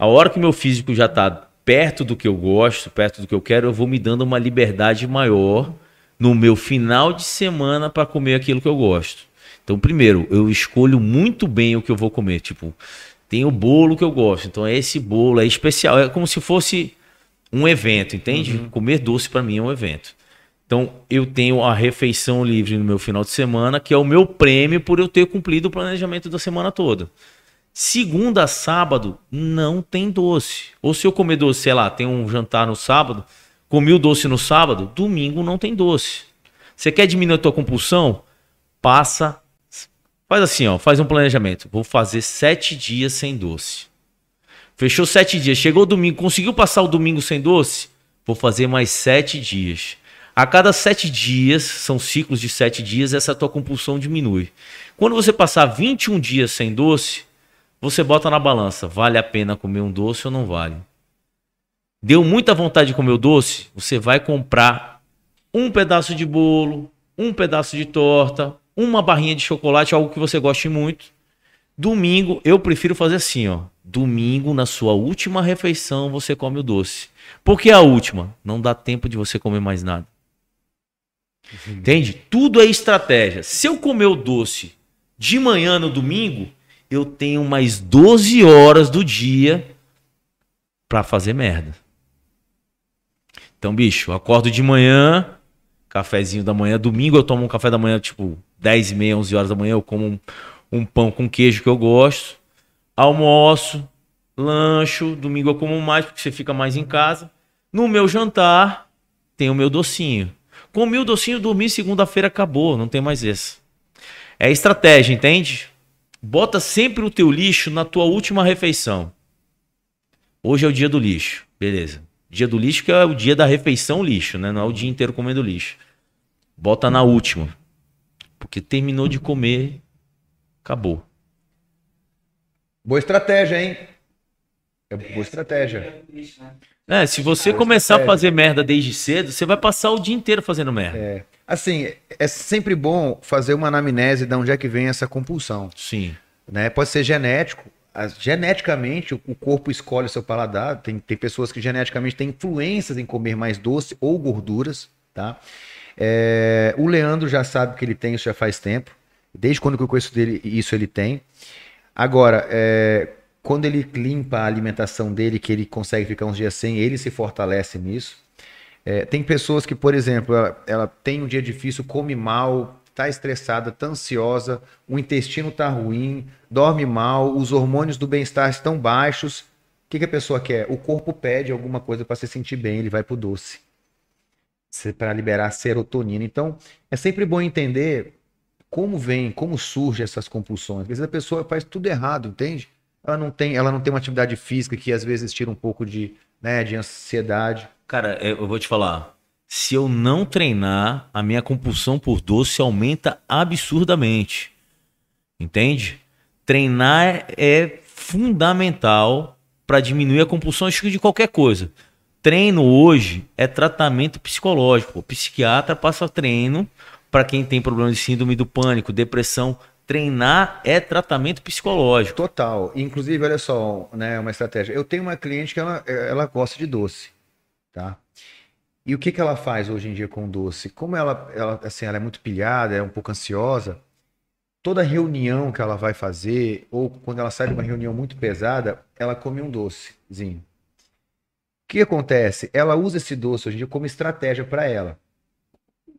A hora que meu físico já tá perto do que eu gosto, perto do que eu quero, eu vou me dando uma liberdade maior no meu final de semana para comer aquilo que eu gosto. Então, primeiro, eu escolho muito bem o que eu vou comer. Tipo, tem o bolo que eu gosto. Então, é esse bolo, é especial. É como se fosse um evento, entende? Comer doce para mim é um evento. Então, eu tenho a refeição livre no meu final de semana, que é o meu prêmio por eu ter cumprido o planejamento da semana toda. Segunda a sábado, não tem doce. Ou se eu comer doce, sei lá, tem um jantar no sábado, comi o doce no sábado, domingo não tem doce. Você quer diminuir a tua compulsão? Passa. Faz assim, ó, faz um planejamento. Vou fazer sete dias sem doce. Fechou sete dias. Chegou domingo, conseguiu passar o domingo sem doce? Vou fazer mais sete dias. A cada sete dias, são ciclos de sete dias, essa tua compulsão diminui. Quando você passar 21 dias sem doce, você bota na balança, vale a pena comer um doce ou não vale? Deu muita vontade de comer o doce, você vai comprar um pedaço de bolo, um pedaço de torta, uma barrinha de chocolate, algo que você goste muito. Domingo, eu prefiro fazer assim, ó. Domingo, na sua última refeição, você come o doce. Por que a última? Não dá tempo de você comer mais nada. Entende? Tudo é estratégia. Se eu comer o doce de manhã no domingo, eu tenho mais 12 horas do dia pra fazer merda. Então, bicho, eu acordo de manhã, cafezinho da manhã. Domingo eu tomo um café da manhã, tipo, 10 e meia, 11 horas da manhã. Eu como um, um pão com queijo que eu gosto. Almoço, lancho. Domingo eu como mais, porque você fica mais em casa. No meu jantar, tem o meu docinho. Comi o docinho, dormi, segunda-feira acabou. Não tem mais esse. É estratégia, entende? Bota sempre o teu lixo na tua última refeição. Hoje é o dia do lixo. Beleza. Dia do lixo que é o dia da refeição lixo, né? Não é o dia inteiro comendo lixo. Bota na última. Porque terminou de comer, acabou. Boa estratégia, hein? É boa estratégia. É, se você começar a fazer merda desde cedo, você vai passar o dia inteiro fazendo merda. É. Assim, é sempre bom fazer uma anamnese de onde é que vem essa compulsão. Sim. né? Pode ser genético. As- geneticamente, o o corpo escolhe o seu paladar. Tem, tem pessoas que geneticamente têm influências em comer mais doce ou gorduras, tá? É, o Leandro já sabe que ele tem isso já faz tempo. Desde quando que eu conheço dele, isso ele tem. Agora, é, quando ele limpa a alimentação dele, que ele consegue ficar uns dias sem, ele se fortalece nisso. É, tem pessoas que, por exemplo, ela, ela tem um dia difícil, come mal, está estressada, está ansiosa, o intestino está ruim, dorme mal, os hormônios do bem-estar estão baixos. O que, que a pessoa quer? O corpo pede alguma coisa para se sentir bem, ele vai para o doce. Para liberar serotonina. Então, é sempre bom entender como vem, como surgem essas compulsões. Às vezes a pessoa faz tudo errado, entende? Ela não tem, ela não tem uma atividade física que às vezes tira um pouco de, né, de ansiedade. Cara, eu vou te falar. Se eu não treinar, a minha compulsão por doce aumenta absurdamente. Entende? Treinar é fundamental para diminuir a compulsão de qualquer coisa. Treino hoje é tratamento psicológico. O psiquiatra passa treino para quem tem problema de síndrome do pânico, depressão. Treinar é tratamento psicológico. Total. Inclusive, olha só, né, uma estratégia. Eu tenho uma cliente que ela, ela gosta de doce, tá? E o que, que ela faz hoje em dia com doce? Como ela, ela, assim, ela é muito pilhada, é um pouco ansiosa, toda reunião que ela vai fazer, ou quando ela sai de uma reunião muito pesada, ela come um docezinho. O que acontece? Ela usa esse doce hoje em dia como estratégia para ela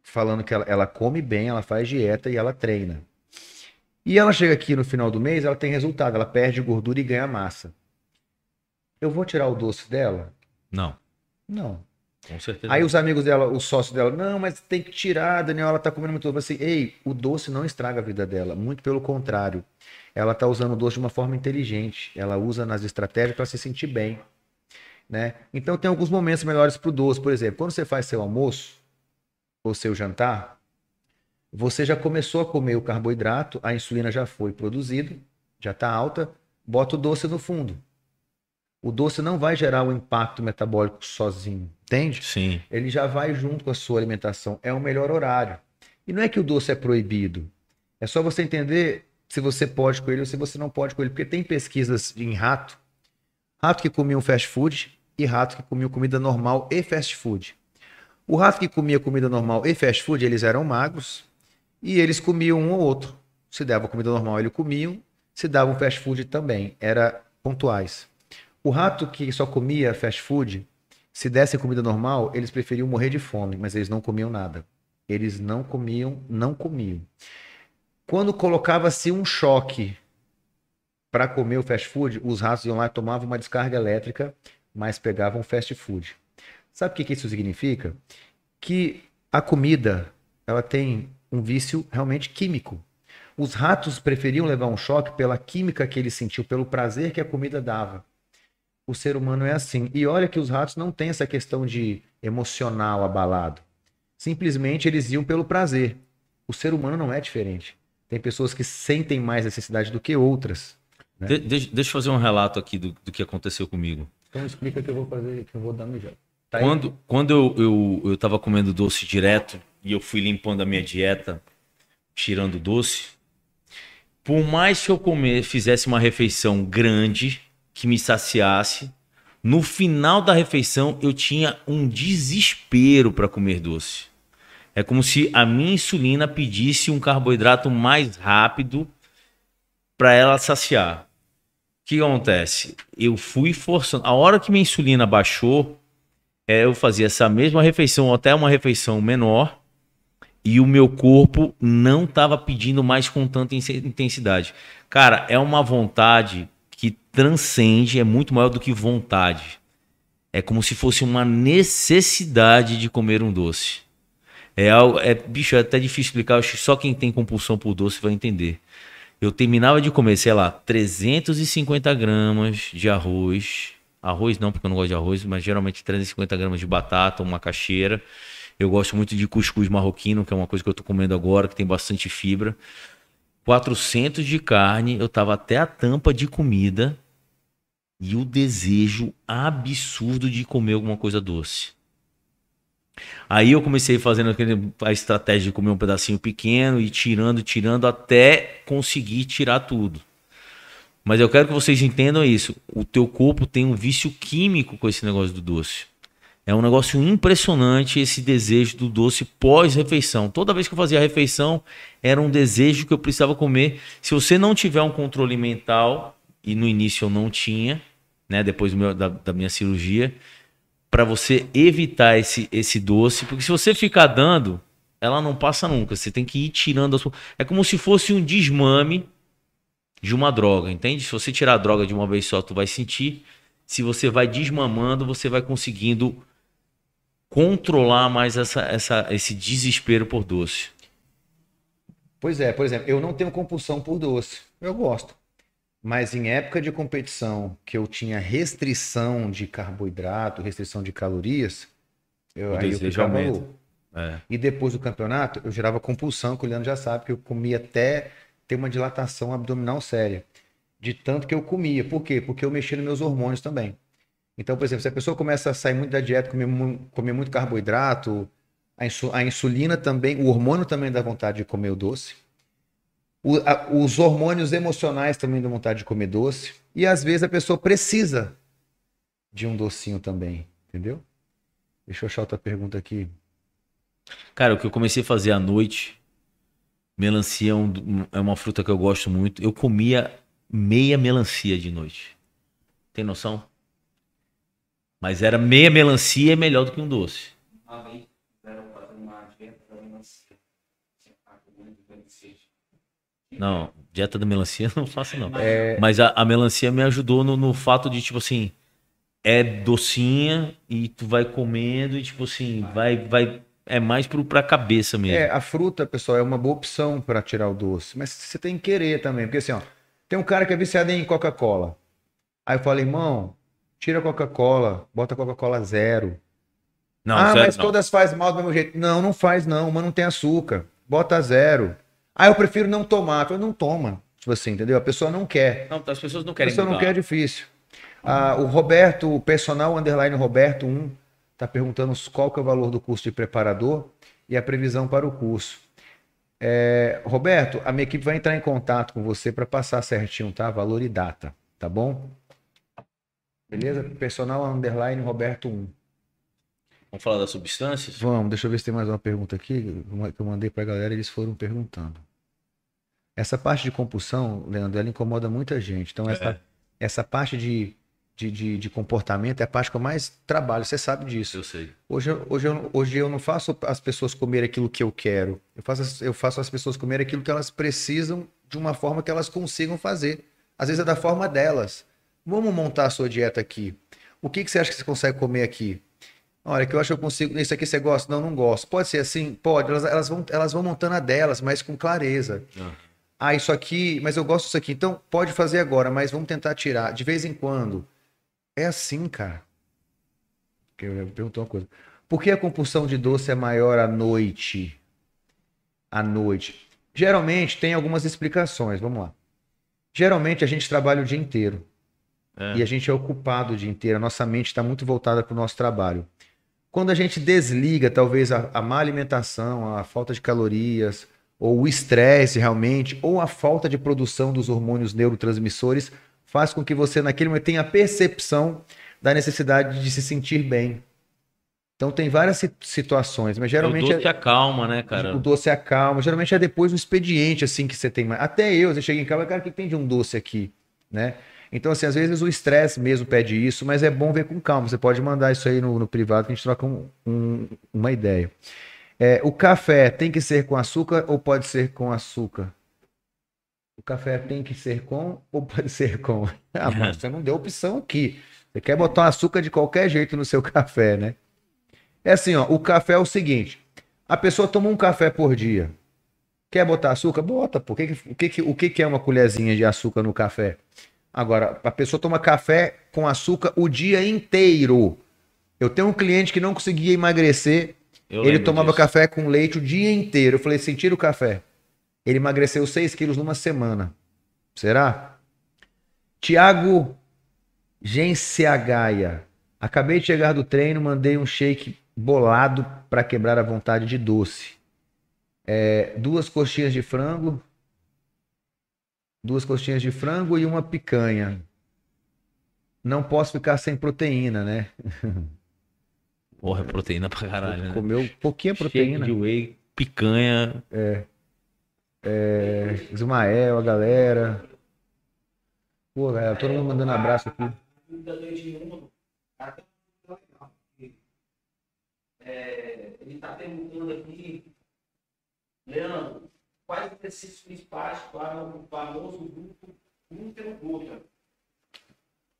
falando que ela, ela come bem, ela faz dieta e ela treina. E ela chega aqui no final do mês, ela tem resultado, ela perde gordura e ganha massa. Eu vou tirar o doce dela? Não. Não. Com certeza. Aí os amigos dela, o sócio dela, não, mas tem que tirar, Daniel, ela tá comendo muito doce. Assim, ei, o doce não estraga a vida dela, muito pelo contrário. Ela tá usando o doce de uma forma inteligente. Ela usa nas estratégias para se sentir bem, né? Então tem alguns momentos melhores pro doce, por exemplo, quando você faz seu almoço, o seu jantar, você já começou a comer o carboidrato, a insulina já foi produzida, já está alta, bota o doce no fundo. O doce não vai gerar um impacto metabólico sozinho, entende? Sim. Ele já vai junto com a sua alimentação. É o melhor horário. E não é que o doce é proibido. É só você entender se você pode com ele ou se você não pode com ele. Porque tem pesquisas em rato. Rato que comia um fast food e rato que comia comida normal e fast food. O rato que comia comida normal e fast food, eles eram magros e eles comiam um ou outro. Se dava comida normal, eles comiam. Se dava um fast food também. Era pontuais. O rato que só comia fast food, se desse comida normal, eles preferiam morrer de fome, mas eles não comiam nada. Eles não comiam, não comiam. Quando colocava-se um choque para comer o fast food, os ratos iam lá e tomavam uma descarga elétrica, mas pegavam fast food. Sabe o que, que isso significa? Que a comida ela tem um vício realmente químico. Os ratos preferiam levar um choque pela química que ele sentiu, pelo prazer que a comida dava. O ser humano é assim. E olha que os ratos não têm essa questão de emocional abalado. Simplesmente eles iam pelo prazer. O ser humano não é diferente. Tem pessoas que sentem mais necessidade do que outras. Né? De, deixa, deixa eu fazer um relato aqui do, do que aconteceu comigo. Então explica que eu vou fazer, que eu vou dar no jeito. Tá quando quando eu, eu, eu tava comendo doce direto e eu fui limpando a minha dieta, tirando doce, por mais que eu comer, fizesse uma refeição grande, que me saciasse, no final da refeição eu tinha um desespero para comer doce. É como se a minha insulina pedisse um carboidrato mais rápido para ela saciar. O que acontece? Eu fui forçando. A hora que minha insulina baixou, é, eu fazia essa mesma refeição, até uma refeição menor, e o meu corpo não estava pedindo mais com tanta intensidade. Cara, é uma vontade que transcende, é muito maior do que vontade. É como se fosse uma necessidade de comer um doce. É, é bicho, é até difícil explicar, acho que só quem tem compulsão por doce vai entender. Eu terminava de comer, sei lá, 350 gramas de arroz, Arroz não, porque eu não gosto de arroz, mas geralmente 350 gramas de batata, uma caixeira. Eu gosto muito de cuscuz marroquino, que é uma coisa que eu tô comendo agora, que tem bastante fibra. 400 de carne, eu tava até a tampa de comida e o desejo absurdo de comer alguma coisa doce. Aí eu comecei fazendo a estratégia de comer um pedacinho pequeno e tirando, tirando até conseguir tirar tudo. Mas eu quero que vocês entendam isso. O teu corpo tem um vício químico com esse negócio do doce. É um negócio impressionante esse desejo do doce pós-refeição. Toda vez que eu fazia a refeição, era um desejo que eu precisava comer. Se você não tiver um controle mental, e no início eu não tinha, né? Depois meu- da, da minha cirurgia, para você evitar esse, esse doce, porque se você ficar dando, ela não passa nunca. Você tem que ir tirando. É como se fosse um desmame de uma droga, entende? Se você tirar a droga de uma vez só, tu vai sentir. Se você vai desmamando, você vai conseguindo controlar mais essa, essa, esse desespero por doce. Pois é, por exemplo, eu não tenho compulsão por doce. Eu gosto. Mas em época de competição, que eu tinha restrição de carboidrato, restrição de calorias, eu, O aí eu ficava louco. É. E depois do campeonato, eu gerava compulsão, que o Leandro já sabe, que eu comia até ter uma dilatação abdominal séria. De tanto que eu comia. Por quê? Porque eu mexia nos meus hormônios também. Então, por exemplo, se a pessoa começa a sair muito da dieta, comer, comer muito carboidrato, a, insu- a insulina também, o hormônio também dá vontade de comer o doce. O- a- os hormônios emocionais também dão vontade de comer doce. E às vezes a pessoa precisa de um docinho também, entendeu? Deixa eu achar outra pergunta aqui. Cara, o que eu comecei a fazer à noite, melancia é, um- é uma fruta que eu gosto muito. Eu comia meia melancia de noite. Tem noção? Mas era meia melancia é melhor do que um doce. Uma vez fizeram fazer uma dieta da melancia. Não, dieta da melancia eu *laughs* não faço não. É, Mas a, a melancia me ajudou no, no fato de, tipo assim, é docinha e tu vai comendo e, tipo assim, vai, vai, é mais pro, pra cabeça mesmo. É, a fruta, pessoal, é uma boa opção para tirar o doce, mas você tem que querer também, porque assim, ó, tem um cara que é viciado em Coca-Cola. Aí eu falo, irmão, tira a Coca-Cola, bota Coca-Cola zero. Não, ah, mas não. todas faz mal do mesmo jeito. Não, não faz não, mas não tem açúcar. Bota zero. Ah, eu prefiro não tomar. Eu não toma. Tipo assim, entendeu? A pessoa não quer. Não, as pessoas não A querem pessoa não mudar. quer, é difícil. Ah, o Roberto, o personal underline Roberto 1, tá perguntando qual que é o valor do curso de preparador e a previsão para o curso. É, Roberto, a minha equipe vai entrar em contato com você para passar certinho, tá? Valor e data, tá bom? Beleza? Personal underline Roberto 1. Vamos falar das substâncias? Vamos, deixa eu ver se tem mais uma pergunta aqui uma que eu mandei pra galera e eles foram perguntando. Essa parte de compulsão, Leandro, ela incomoda muita gente. Então, essa, É. essa parte de, de, de, de comportamento é a parte que eu mais trabalho, você sabe disso. Eu sei. Hoje, eu- hoje, eu, hoje eu não faço as pessoas comer aquilo que eu quero. Eu faço, eu faço as pessoas comer aquilo que elas precisam de uma forma que elas consigam fazer. Às vezes é da forma delas. Vamos montar a sua dieta aqui. O que, que você acha que você consegue comer aqui? Olha, que eu acho que eu consigo. Isso aqui você gosta? Não, não gosto. Pode ser assim? Pode. Elas, elas, vão, elas vão montando a delas, mas com clareza. Ah. Ah, isso aqui, mas eu gosto disso aqui. Então, pode fazer agora, mas vamos tentar tirar de vez em quando. É assim, cara. Eu ia perguntar uma coisa. Por que a compulsão de doce é maior à noite? À noite. Geralmente tem algumas explicações. Vamos lá. Geralmente a gente trabalha o dia inteiro. É. E a gente é ocupado o dia inteiro. A nossa mente está muito voltada para o nosso trabalho. Quando a gente desliga, talvez, a, a má alimentação, a falta de calorias, ou o estresse realmente, ou a falta de produção dos hormônios neurotransmissores, faz com que você, naquele momento, tenha a percepção da necessidade de se sentir bem. Então, tem várias si- situações, mas geralmente. o doce acalma, né, cara? O doce acalma. Geralmente é depois do expediente, assim, que você tem mais. Até eu, você chega em casa, cara, o que tem de um doce aqui? Né? Então, assim, às vezes o estresse mesmo pede isso, mas é bom ver com calma. Você pode mandar isso aí no, no privado que a gente troca um- um- uma ideia. É, o café tem que ser com açúcar ou pode ser com açúcar? O café tem que ser com ou pode *laughs* ser com? Ah, mas você não deu opção aqui. Você quer botar um açúcar de qualquer jeito no seu *laughs* café, né? É assim, ó, o café é o seguinte: a pessoa toma um café por dia. Quer botar açúcar? Bota, pô. O que, que- o, que, que- é uma colherzinha de açúcar no café? Agora, a pessoa toma café com açúcar o dia inteiro. Eu tenho um cliente que não conseguia emagrecer, Eu ele tomava disso. café com leite o dia inteiro. Eu falei assim: tira o café. Ele emagreceu 6 quilos numa semana. Será? Tiago Genciagaia. Acabei de chegar do treino, mandei um shake bolado para quebrar a vontade de doce. É, duas coxinhas de frango. Duas coxinhas de frango e uma picanha. Não posso ficar sem proteína, né? *laughs* Porra, é proteína pra caralho, né? Comeu pouquinha proteína. de whey, picanha. É, Ismael, a galera. Pô, galera, todo mundo mandando abraço aqui. Tá é, ele está perguntando aqui, Leandro, quais exercícios principais para o famoso grupo glúteo gota?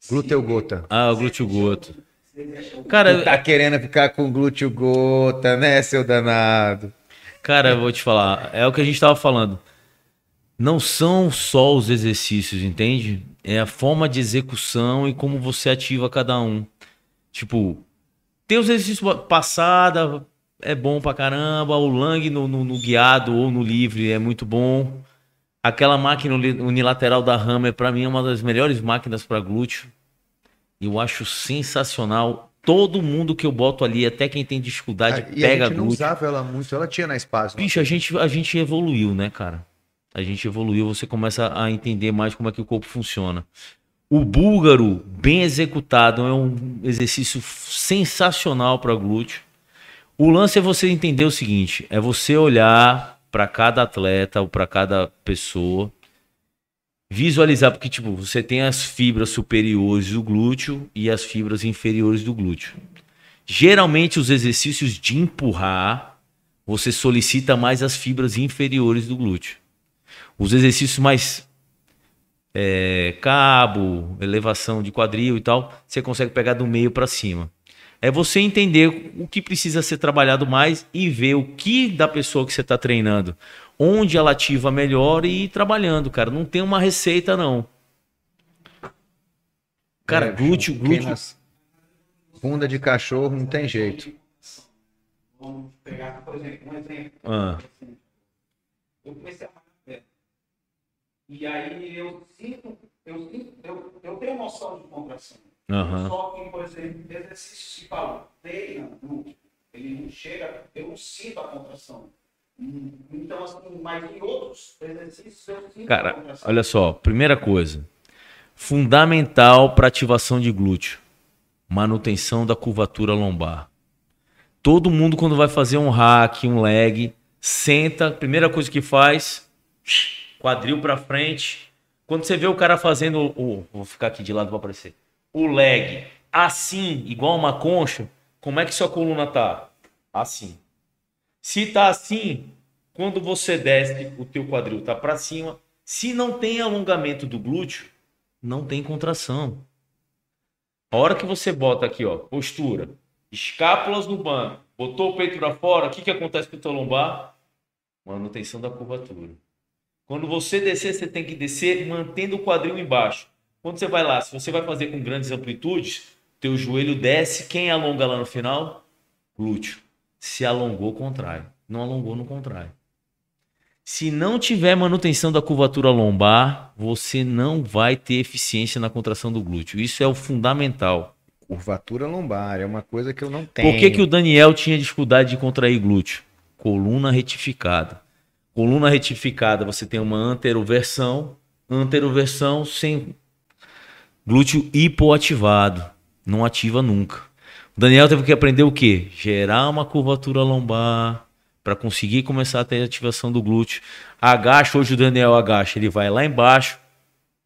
Glúteo gota. Ah, o glúteo goto. Tu Cara, tá querendo ficar com glúteo gota, né, seu danado? cara, eu vou te falar, é o que a gente tava falando. Não são só os exercícios, entende? É a forma de execução e como você ativa cada um. Tipo, tem os exercícios passada, é bom pra caramba. O Lang no, no- no guiado ou no livre é muito bom. Aquela máquina uni- unilateral da Hammer, pra mim, é uma das melhores máquinas pra glúteo. Eu acho sensacional. Todo mundo que eu boto ali, até quem tem dificuldade, e a pega gente não glúteo. usava ela muito, ela tinha na espaço. Bicho, a gente, a gente evoluiu, né, cara? A gente evoluiu, você começa a entender mais como é que o corpo funciona. O búlgaro, bem executado, é um exercício sensacional para glúteo. O lance é você entender o seguinte: é você olhar para cada atleta ou para cada pessoa, visualizar, porque, tipo, você tem as fibras superiores do glúteo e as fibras inferiores do glúteo. Geralmente, os exercícios de empurrar, você solicita mais as fibras inferiores do glúteo. Os exercícios mais é, cabo, elevação de quadril e tal, você consegue pegar do meio para cima. É você entender o que precisa ser trabalhado mais e ver o que da pessoa que você está treinando, onde ela ativa melhor e ir trabalhando, cara. Não tem uma receita, não. Cara, É, glúteo, glúteo. nas- Bunda de cachorro não tem jeito. Vamos pegar, por exemplo, um exemplo. Ah, Eu comecei a. E aí eu sinto, eu, eu, eu tenho noção de contração. Aham. Só que, por exemplo, exercício se fala, treina, glúteo, ele não chega, eu não sinto a contração. Então, assim, mas em outros exercícios eu sinto a Cara, contração. olha só, primeira coisa, fundamental para ativação de glúteo, manutenção da curvatura lombar. Todo mundo quando vai fazer um hack, um leg, senta, primeira coisa que faz, quadril para frente. Quando você vê o cara fazendo o, vou ficar aqui de lado para aparecer, o leg assim, igual uma concha, como é que sua coluna tá? Assim. Se tá assim, quando você desce, o teu quadril tá para cima. Se não tem alongamento do glúteo, não tem contração. A hora que você bota aqui, ó, postura, escápulas no banco, botou o peito para fora, o que, que acontece com o teu lombar? Manutenção da curvatura. Quando você descer, você tem que descer mantendo o quadril embaixo. Quando você vai lá, se você vai fazer com grandes amplitudes, teu joelho desce, quem alonga lá no final? Glúteo. Se alongou, contrai. Não alongou, não contrai. Se não tiver manutenção da curvatura lombar, você não vai ter eficiência na contração do glúteo. Isso é o fundamental. Curvatura lombar é uma coisa que eu não tenho. Por que, que o Daniel tinha dificuldade de contrair glúteo? Coluna retificada. Coluna retificada, você tem uma anteroversão, anteroversão sem glúteo hipoativado. Não ativa nunca. O Daniel teve que aprender o quê? Gerar uma curvatura lombar para conseguir começar a ter ativação do glúteo. Agacha, hoje o Daniel agacha, ele vai lá embaixo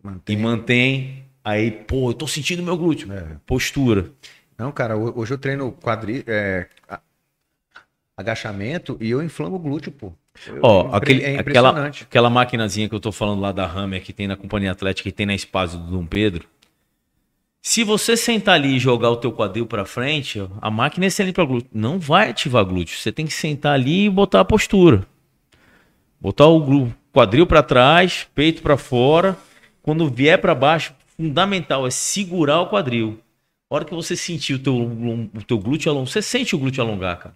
e Mantém. mantém. Aí, pô, eu tô sentindo meu glúteo. É. Postura. Não, cara, ho- hoje eu treino quadri... é, agachamento e eu inflamo o glúteo, pô. Eu- Ó, impre- aquele, é aquela, aquela maquinazinha que eu tô falando lá da Hammer, que tem na Companhia Atlética, que tem na Espaço do Dom Pedro. Se você sentar ali e jogar o teu quadril pra frente, a máquina é excelente pra glúteo. Não vai ativar glúteo. Você tem que sentar ali e botar a postura. Botar o quadril pra trás, peito pra fora. Quando vier pra baixo, fundamental é segurar o quadril. A hora que você sentir o teu, o teu glúteo alongar, você sente o glúteo alongar, cara.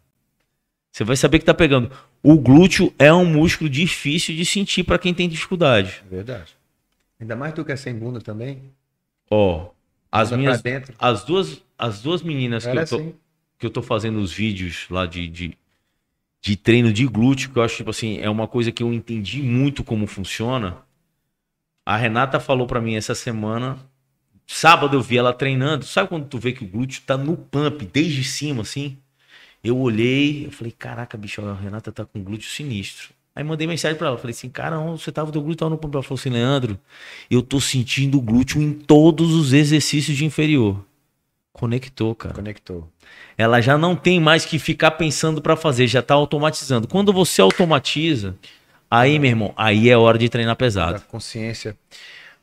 Você vai saber que tá pegando. O glúteo é um músculo difícil de sentir para quem tem dificuldade. É verdade. Ainda mais tu que é sem bunda também. Ó, as minhas, as duas, as duas meninas que eu, tô, assim. que eu tô fazendo os vídeos lá de, de, de treino de glúteo, que eu acho, tipo assim, é uma coisa que eu entendi muito como funciona. A Renata falou para mim essa semana, sábado eu vi ela treinando. Sabe quando tu vê que o glúteo tá no pump, desde cima, assim? Eu olhei, eu falei, caraca, bicho, a Renata tá com glúteo sinistro. Aí mandei mensagem pra ela. Falei assim, cara, onde você tava, teu glúteo tava no pump. Ela falou assim, Leandro, eu tô sentindo o glúteo em todos os exercícios de inferior. Conectou, cara. Conectou. Ela já não tem mais que ficar pensando pra fazer, já tá automatizando. Quando você automatiza, aí, meu irmão, aí é hora de treinar Da pesado. consciência.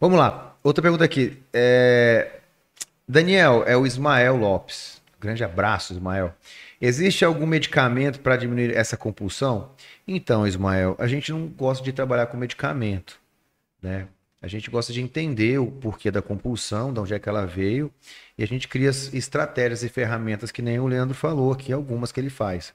Vamos lá. Outra pergunta aqui. É, Daniel, é o Ismael Lopes. Grande abraço, Ismael. Existe algum medicamento para diminuir essa compulsão? Então, Ismael, a gente não gosta de trabalhar com medicamento, né? A gente gosta de entender o porquê da compulsão, de onde é que ela veio, e a gente cria as estratégias e ferramentas que nem o Leandro falou aqui, algumas que ele faz.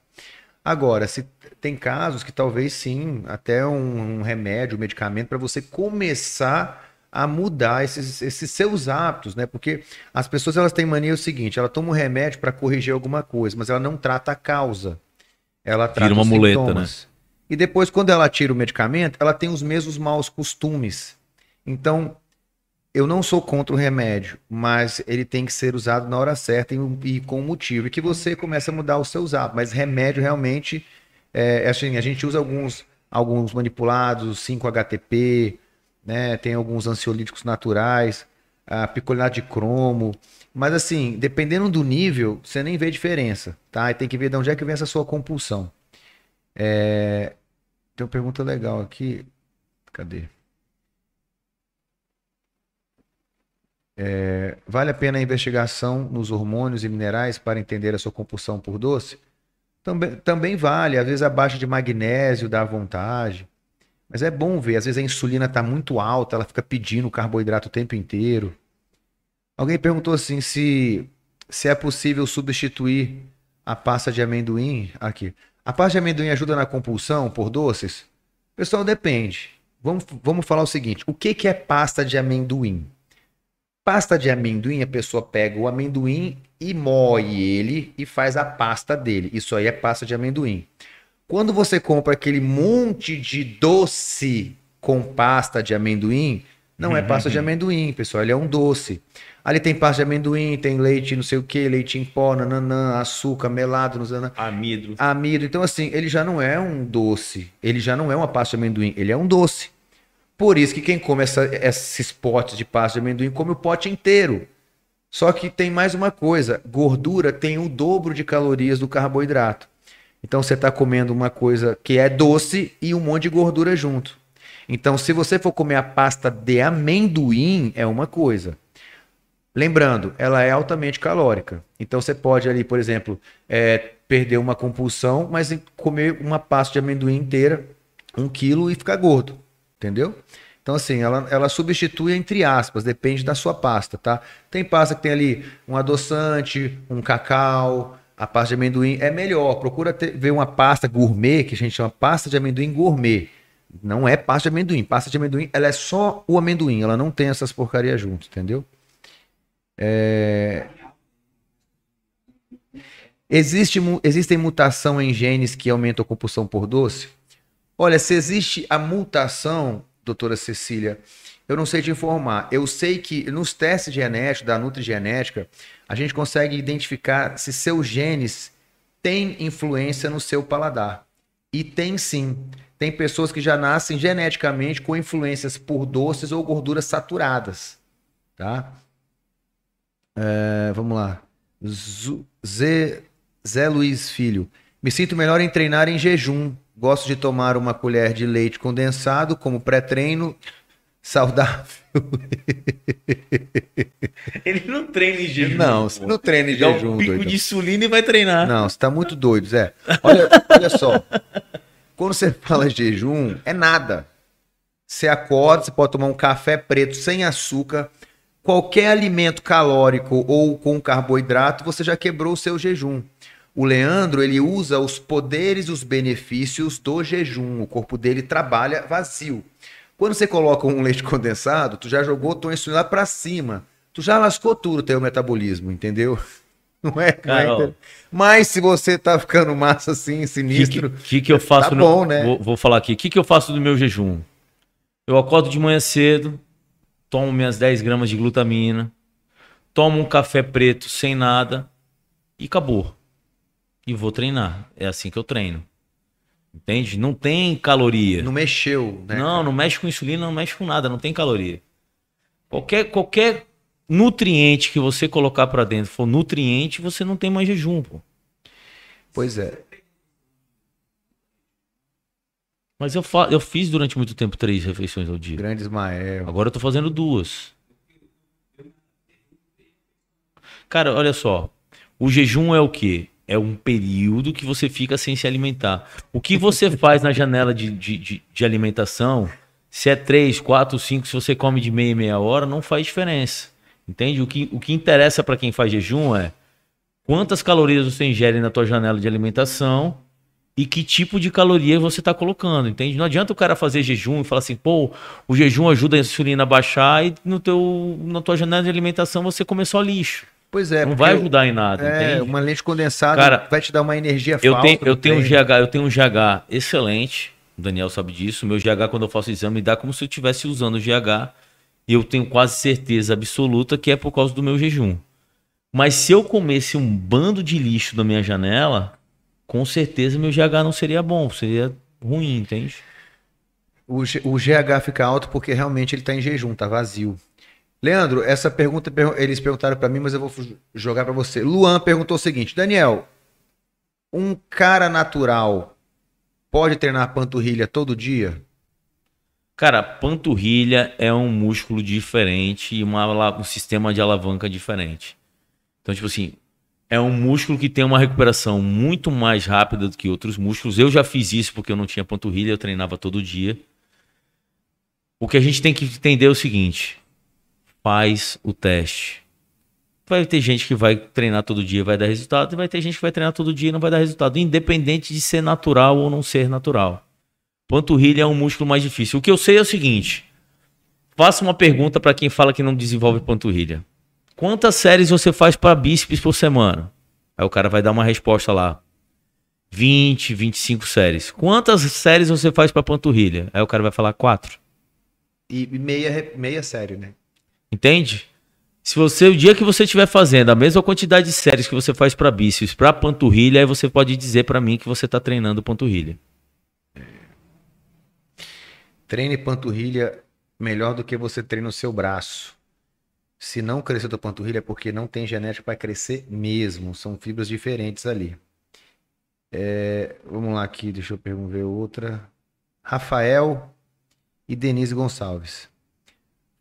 Agora, se tem casos que talvez sim, até um, um remédio, um medicamento, para você começar a mudar esses, esses seus hábitos, né? Porque as pessoas elas têm mania o seguinte, ela toma um remédio para corrigir alguma coisa, mas ela não trata a causa. Ela trata uma os muleta, sintomas. E depois, quando ela tira o medicamento, ela tem os mesmos maus costumes. Então, eu não sou contra o remédio, mas ele tem que ser usado na hora certa e, e com motivo. E que você comece a mudar os seus hábitos. Mas remédio realmente, é, assim, a gente usa alguns, alguns manipulados, 5-HTP, né? Tem alguns ansiolíticos naturais, a picolinato de cromo. Mas assim, dependendo do nível, você nem vê diferença, tá? E tem que ver de onde é que vem essa sua compulsão. É, Tem uma pergunta legal aqui. Cadê? É, Vale a pena a investigação nos hormônios e minerais para entender a sua compulsão por doce? Também, também vale. Às vezes a baixa de magnésio dá vontade. Mas é bom ver. Às vezes a insulina está muito alta, ela fica pedindo carboidrato o tempo inteiro. Alguém perguntou assim se, se é possível substituir a pasta de amendoim. Aqui. A pasta de amendoim ajuda na compulsão por doces? Pessoal, depende. Vamos, vamos falar o seguinte: o que, que é pasta de amendoim? Pasta de amendoim, a pessoa pega o amendoim e moe ele e faz a pasta dele. Isso aí é pasta de amendoim. Quando você compra aquele monte de doce com pasta de amendoim, não é pasta de amendoim, pessoal, ele é um doce. Ali tem pasta de amendoim, tem leite, não sei o que, leite em pó, nananã, açúcar, melado, nananã, Amido. amido. Então, assim, ele já não é um doce, ele já não é uma pasta de amendoim, ele é um doce. Por isso que quem come essa- esses potes de pasta de amendoim come o pote inteiro. Só que tem mais uma coisa: gordura tem o dobro de calorias do carboidrato. Então você está comendo uma coisa que é doce e um monte de gordura junto. Então, se você for comer a pasta de amendoim, é uma coisa. Lembrando, ela é altamente calórica. Então você pode ali, por exemplo, é, perder uma compulsão, mas comer uma pasta de amendoim inteira, um quilo e ficar gordo. Entendeu? Então, assim, ela, ela substitui entre aspas, depende da sua pasta, tá? Tem pasta que tem ali um adoçante, um cacau, a pasta de amendoim é melhor. Procura ter- ver uma pasta gourmet, que a gente chama pasta de amendoim gourmet. Não é pasta de amendoim. Pasta de amendoim, ela é só o amendoim, ela não tem essas porcarias junto, entendeu? É... Existe, existem mutação em genes que aumentam a compulsão por doce? Olha, se existe a mutação, doutora Cecília, eu não sei te informar. Eu sei que nos testes genéticos, da nutrigenética, a gente consegue identificar se seus genes têm influência no seu paladar. E tem sim. Tem pessoas que já nascem geneticamente com influências por doces ou gorduras saturadas. Tá? É, vamos lá. Zé, Zé Luiz Filho. Me sinto melhor em treinar em jejum. Gosto de tomar uma colher de leite condensado como pré-treino saudável. Ele não treina em jejum. Não, você não treina em Dá um jejum, pico doido. de insulina e vai treinar. Não, você tá muito doido, Zé. Olha, olha só. Quando você fala jejum, é nada. Você acorda, você pode tomar um café preto sem açúcar. Qualquer alimento calórico ou com carboidrato, você já quebrou o seu jejum. O Leandro, ele usa os poderes e os benefícios do jejum. O corpo dele trabalha vazio. Quando você coloca um leite condensado, tu já jogou tua insulina lá pra cima. Tu já lascou tudo o teu metabolismo, entendeu? *laughs* Não é, é Carol. mas se você tá ficando massa assim, O que, que, sinistro, que que eu faço Tá no- bom, né? Vou, vou falar aqui. O que, que eu faço do meu jejum? Eu acordo de manhã cedo, tomo minhas 10 gramas de glutamina, tomo um café preto sem nada e acabou. E vou treinar. É assim que eu treino. Entende? Não tem caloria. Não mexeu, né? Não, não mexe com insulina, não mexe com nada, não tem caloria. Qualquer, qualquer nutriente que você colocar pra dentro for nutriente, você não tem mais jejum, pô. Pois é. Mas eu, fa eu fiz durante muito tempo três refeições ao dia. Grande Ismael. Agora eu tô fazendo duas. Cara, olha só. O jejum é o quê? É um período que você fica sem se alimentar. O que você faz na janela de, de, de, de alimentação, se é três, quatro, cinco, se você come de meia em meia hora, não faz diferença. Entende? O que, o que interessa para quem faz jejum é quantas calorias você ingere na tua janela de alimentação e que tipo de caloria você está colocando, entende? Não adianta o cara fazer jejum e falar assim, pô, o jejum ajuda a insulina a baixar e no teu, na tua janela de alimentação você come só lixo. Pois é. Não vai ajudar em nada, É, entende? uma lente condensada Cara, vai te dar uma energia Eu falsa. tenho, eu tenho um. GH, eu tenho um GH excelente. O Daniel sabe disso. Meu GH, quando eu faço exame, dá como se eu estivesse usando o GH. E eu tenho quase certeza absoluta que é por causa do meu jejum. Mas se eu comesse um bando de lixo da minha janela, com certeza meu GH não seria bom, seria ruim, entende? O, G- o GH fica alto porque realmente ele tá em jejum, tá vazio. Leandro, essa pergunta per- eles perguntaram pra mim, mas eu vou jogar pra você. Luan perguntou o seguinte: Daniel, um cara natural pode treinar panturrilha todo dia? Cara, panturrilha é um músculo diferente e um sistema de alavanca diferente. Então, tipo assim, é um músculo que tem uma recuperação muito mais rápida do que outros músculos. Eu já fiz isso porque eu não tinha panturrilha, eu treinava todo dia. O que a gente tem que entender é o seguinte: faz o teste. Vai ter gente que vai treinar todo dia e vai dar resultado, e vai ter gente que vai treinar todo dia e não vai dar resultado, independente de ser natural ou não ser natural. Panturrilha é um músculo mais difícil. O que eu sei é o seguinte: faça uma pergunta para quem fala que não desenvolve panturrilha. Quantas séries você faz para bíceps por semana? Aí o cara vai dar uma resposta lá. 20, 25 séries. Quantas séries você faz para panturrilha? Aí o cara vai falar 4. E meia, meia série, né? Entende? Se você, o dia que você estiver fazendo a mesma quantidade de séries que você faz para bíceps, para panturrilha, aí você pode dizer para mim que você está treinando panturrilha. Treine panturrilha melhor do que você treina o seu braço. Se não cresceu tua panturrilha é porque não tem genética para crescer mesmo. São fibras diferentes ali. É, vamos lá aqui, deixa eu ver outra. Rafael e Denise Gonçalves.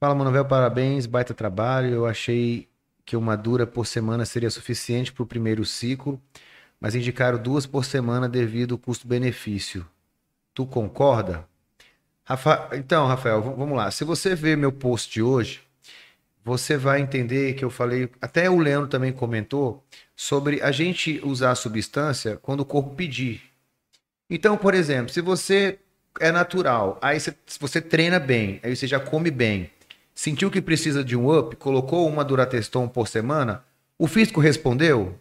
Fala, Manovel, parabéns, baita trabalho. Eu achei que uma dura por semana seria suficiente para o primeiro ciclo, mas indicaram duas por semana devido ao custo-benefício. Tu concorda? Rafa... Então, Rafael, vamos lá. Se você ver meu post de hoje, você vai entender que eu falei, até o Leandro também comentou, sobre a gente usar a substância quando o corpo pedir. Então, por exemplo, se você é natural, aí você, se você treina bem, aí você já come bem, sentiu que precisa de um up, colocou uma Durateston por semana, o físico respondeu?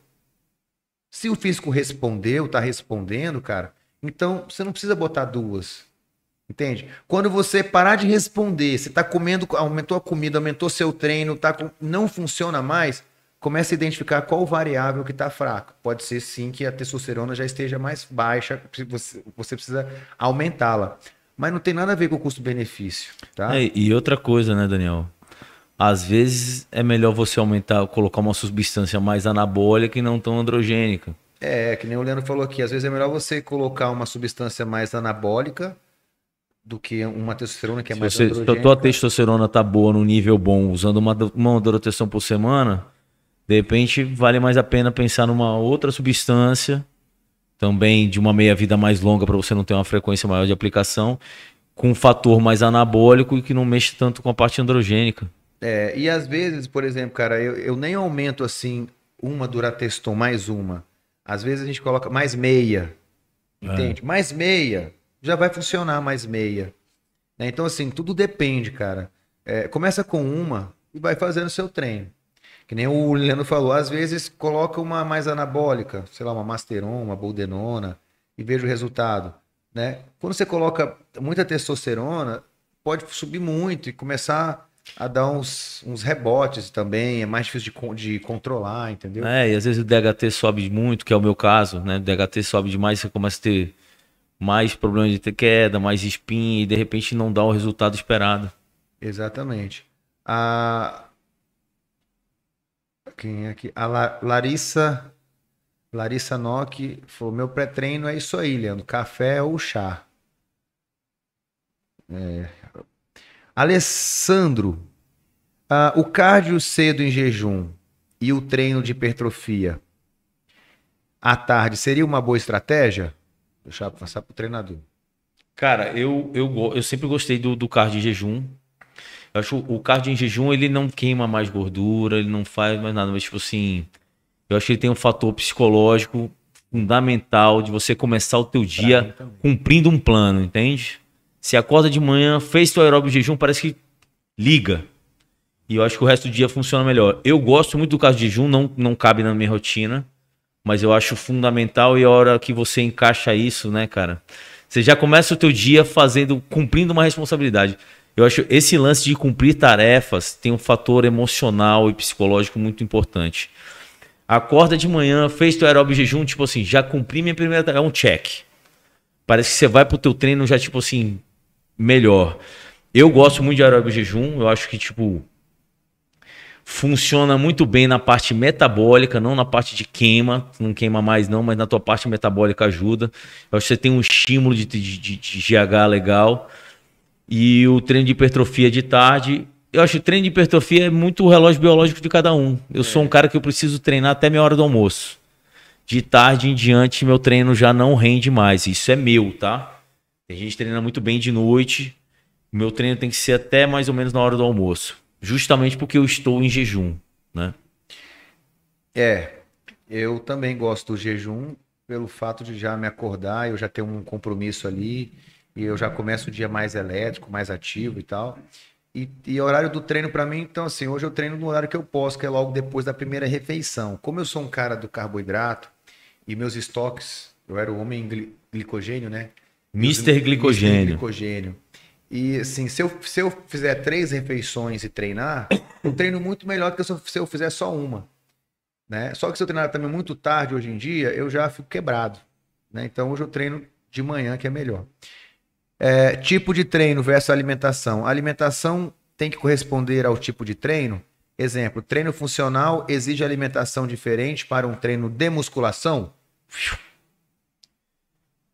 Se o físico respondeu, tá respondendo, cara, então você não precisa botar duas. Entende? Quando você parar de responder, você está comendo, aumentou a comida, aumentou seu treino, tá com- não funciona mais, comece a identificar qual variável que está fraco. Pode ser sim que a testosterona já esteja mais baixa, você, você precisa aumentá-la. Mas não tem nada a ver com o custo-benefício, tá? É, e outra coisa, né, Daniel? Às vezes é melhor você aumentar, colocar uma substância mais anabólica e não tão androgênica. É, que nem o Leandro falou aqui, às vezes é melhor você colocar uma substância mais anabólica do que uma testosterona que é Se, mais você, se a androgênica. tua testosterona tá boa no nível bom, usando uma, uma durateção por semana, de repente vale mais a pena pensar numa outra substância, também de uma meia-vida mais longa para você não ter uma frequência maior de aplicação, com um fator mais anabólico e que não mexe tanto com a parte androgênica. É, e às vezes, por exemplo, cara, eu, eu nem aumento assim uma Durateston mais uma. Às vezes a gente coloca mais meia. Entende? Mais meia. Já vai funcionar mais meia. Né? Então, assim, tudo depende, cara. É, começa com uma e vai fazendo seu treino. Que nem o Leandro falou, às vezes coloca uma mais anabólica, sei lá, uma Masteron, uma Boldenona, e veja o resultado. Né? Quando você coloca muita testosterona, pode subir muito e começar a dar uns, uns rebotes também, é mais difícil de, de controlar, entendeu? É, e às vezes o DHT sobe muito, que é o meu caso, né? O DHT sobe demais, você começa a ter mais problemas de queda, mais espinha e de repente não dá o resultado esperado. Exatamente. A quem é aqui? A La- Larissa Larissa Nock falou: meu pré-treino é isso aí, Leandro. Café ou chá. É. Alessandro, ah, o cardio cedo em jejum e o treino de hipertrofia à tarde seria uma boa estratégia? Deixa eu passar para o treinador. Cara, eu, eu, eu sempre gostei do, do cardio em jejum. Eu acho o cardio em jejum, ele não queima mais gordura, ele não faz mais nada, mas tipo assim, eu acho que ele tem um fator psicológico fundamental de você começar o teu dia cumprindo um plano, entende? Se acorda de manhã, fez teu aeróbio em jejum, parece que liga. E eu acho que o resto do dia funciona melhor. Eu gosto muito do cardio de jejum, não, não cabe na minha rotina, mas eu acho fundamental e a hora que você encaixa isso, né, cara? Você já começa o teu dia fazendo, cumprindo uma responsabilidade. Eu acho esse lance de cumprir tarefas tem um fator emocional e psicológico muito importante. Acorda de manhã, fez teu aeróbio jejum, tipo assim, já cumpri minha primeira tarefa, é um check. Parece que você vai pro teu treino já tipo assim, melhor. Eu gosto muito de aeróbio jejum, eu acho que tipo funciona muito bem na parte metabólica, não na parte de queima, não queima mais não, mas na tua parte metabólica ajuda. Eu acho que você tem um estímulo de, de, de, de GH legal. E o treino de hipertrofia de tarde, eu acho que o treino de hipertrofia é muito o relógio biológico de cada um. Eu sou um cara que eu preciso treinar até minha hora do almoço. De tarde em diante, meu treino já não rende mais. Isso é meu, tá? Tem gente treina muito bem de noite. Meu treino tem que ser até mais ou menos na hora do almoço. Justamente porque eu estou em jejum, né? É, eu também gosto do jejum pelo fato de já me acordar, eu já ter um compromisso ali e eu já começo o dia mais elétrico, mais ativo e tal. E, e horário do treino para mim, então assim, hoje eu treino no horário que eu posso, que é logo depois da primeira refeição. Como eu sou um cara do carboidrato e meus estoques, eu era o homem gli- glicogênio, né? Mister Mr. Glicogênio. glicogênio. E assim, se eu, se eu fizer três refeições e treinar, eu treino muito melhor do que se eu, se eu fizer só uma. Né? Só que se eu treinar também muito tarde hoje em dia, eu já fico quebrado. Né? Então hoje eu treino de manhã, que é melhor. É, tipo de treino versus alimentação. A alimentação tem que corresponder ao tipo de treino. Exemplo, treino funcional exige alimentação diferente para um treino de musculação?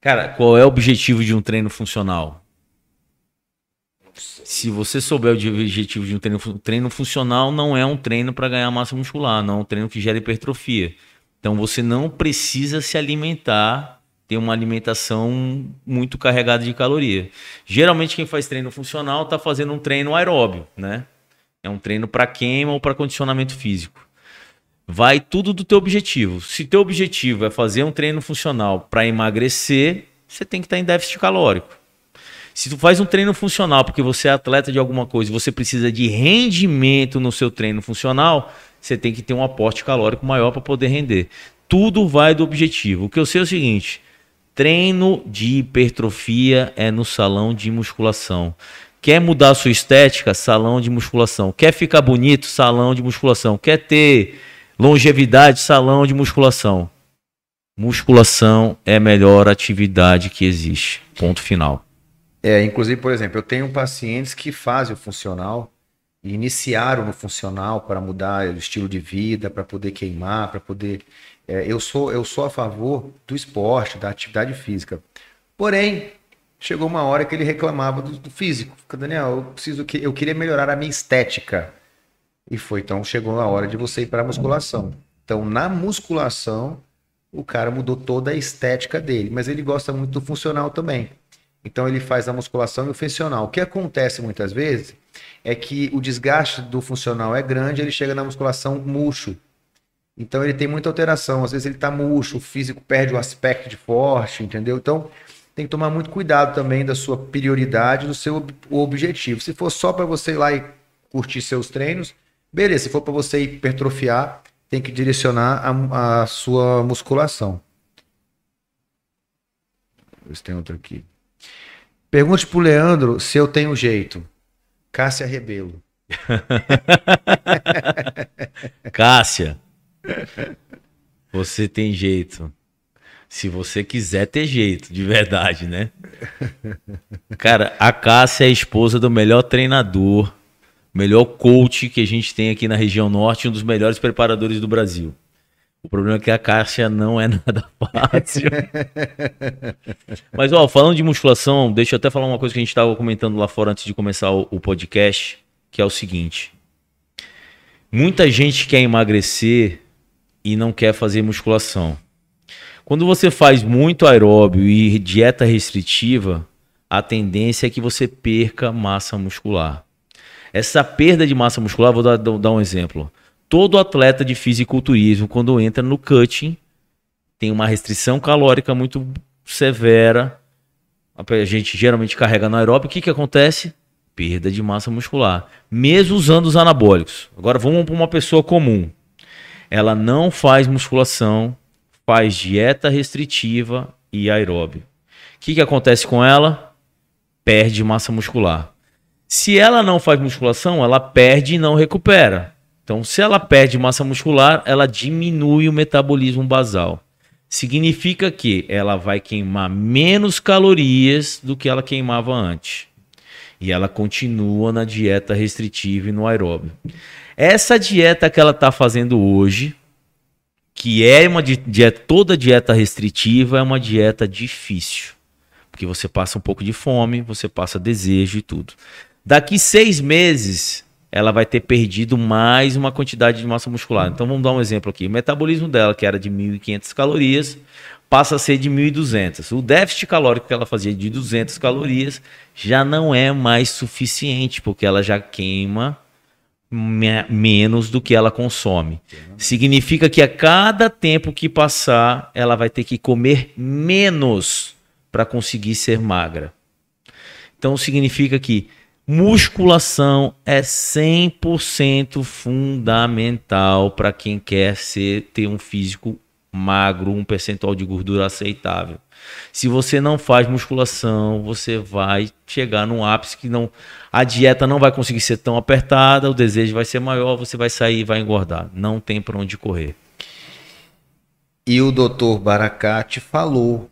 Cara, qual é o objetivo de um treino funcional? Se você souber o objetivo de um treino, treino funcional, não é um treino para ganhar massa muscular, não é um treino que gera hipertrofia. Então você não precisa se alimentar, ter uma alimentação muito carregada de caloria. Geralmente quem faz treino funcional está fazendo um treino aeróbio, né? É um treino para queima ou para condicionamento físico. Vai tudo do teu objetivo. Se teu objetivo é fazer um treino funcional para emagrecer, você tem que estar em déficit calórico. Se tu faz um treino funcional porque você é atleta de alguma coisa você precisa de rendimento no seu treino funcional, você tem que ter um aporte calórico maior para poder render. Tudo vai do objetivo. O que eu sei é o seguinte: treino de hipertrofia é no salão de musculação. Quer mudar sua estética? Salão de musculação. Quer ficar bonito? Salão de musculação. Quer ter longevidade? Salão de musculação. Musculação é a melhor atividade que existe. Ponto final. É, inclusive, por exemplo, eu tenho pacientes que fazem o funcional e iniciaram no funcional para mudar o estilo de vida, para poder queimar, para poder. É, eu sou eu sou a favor do esporte, da atividade física. Porém, chegou uma hora que ele reclamava do, do físico. Daniel, eu preciso que eu queria melhorar a minha estética. E foi então chegou a hora de você ir para a musculação. Então, na musculação, o cara mudou toda a estética dele, mas ele gosta muito do funcional também. Então ele faz a musculação e o funcional. O que acontece muitas vezes é que o desgaste do funcional é grande, ele chega na musculação murcho. Então ele tem muita alteração. Às vezes ele tá murcho, o físico perde o aspecto de forte, entendeu? Então tem que tomar muito cuidado também da sua prioridade, do seu objetivo. Se for só para você ir lá e curtir seus treinos, beleza. Se for para você hipertrofiar, tem que direcionar a, a sua musculação. Ver se tem outro aqui. Pergunte pro Leandro se eu tenho jeito. Cássia Rebelo. *laughs* Cássia, você tem jeito. Se você quiser ter jeito, de verdade, né? Cara, a Cássia é a esposa do melhor treinador, melhor coach que a gente tem aqui na região norte, um dos melhores preparadores do Brasil. O problema é que a Cássia não é *laughs* nada fácil. Mas, ó, falando de musculação, deixa eu até falar uma coisa que a gente estava comentando lá fora antes de começar o, o podcast, que é o seguinte. Muita gente quer emagrecer e não quer fazer musculação. Quando você faz muito aeróbio e dieta restritiva, a tendência é que você perca massa muscular. Essa perda de massa muscular, vou dar, dar um exemplo. Todo atleta de fisiculturismo, quando entra no cutting, tem uma restrição calórica muito severa. A gente geralmente carrega no aeróbio. O que, que acontece? Perda de massa muscular. Mesmo usando os anabólicos. Agora vamos para uma pessoa comum. Ela não faz musculação, faz dieta restritiva e aeróbio. O que, que acontece com ela? Perde massa muscular. Se ela não faz musculação, ela perde e não recupera. Então, se ela perde massa muscular, ela diminui o metabolismo basal. Significa que ela vai queimar menos calorias do que ela queimava antes. E ela continua na dieta restritiva e no aeróbio. Essa dieta que ela está fazendo hoje, que é uma dieta, toda dieta restritiva, é uma dieta difícil. Porque você passa um pouco de fome, você passa desejo e tudo. Daqui seis meses, ela vai ter perdido mais uma quantidade de massa muscular. Então vamos dar um exemplo aqui. O metabolismo dela, que era de 1.500 calorias, passa a ser de 1.200. O déficit calórico que ela fazia de 200 calorias já não é mais suficiente, porque ela já queima me menos do que ela consome. Significa que a cada tempo que passar, ela vai ter que comer menos para conseguir ser magra. Então significa que Musculação é 100% fundamental para quem quer ser, ter um físico magro, um percentual de gordura aceitável. Se você não faz musculação, você vai chegar num ápice que não a dieta não vai conseguir ser tão apertada, o desejo vai ser maior, você vai sair e vai engordar. Não tem para onde correr. E o doutor Baracate falou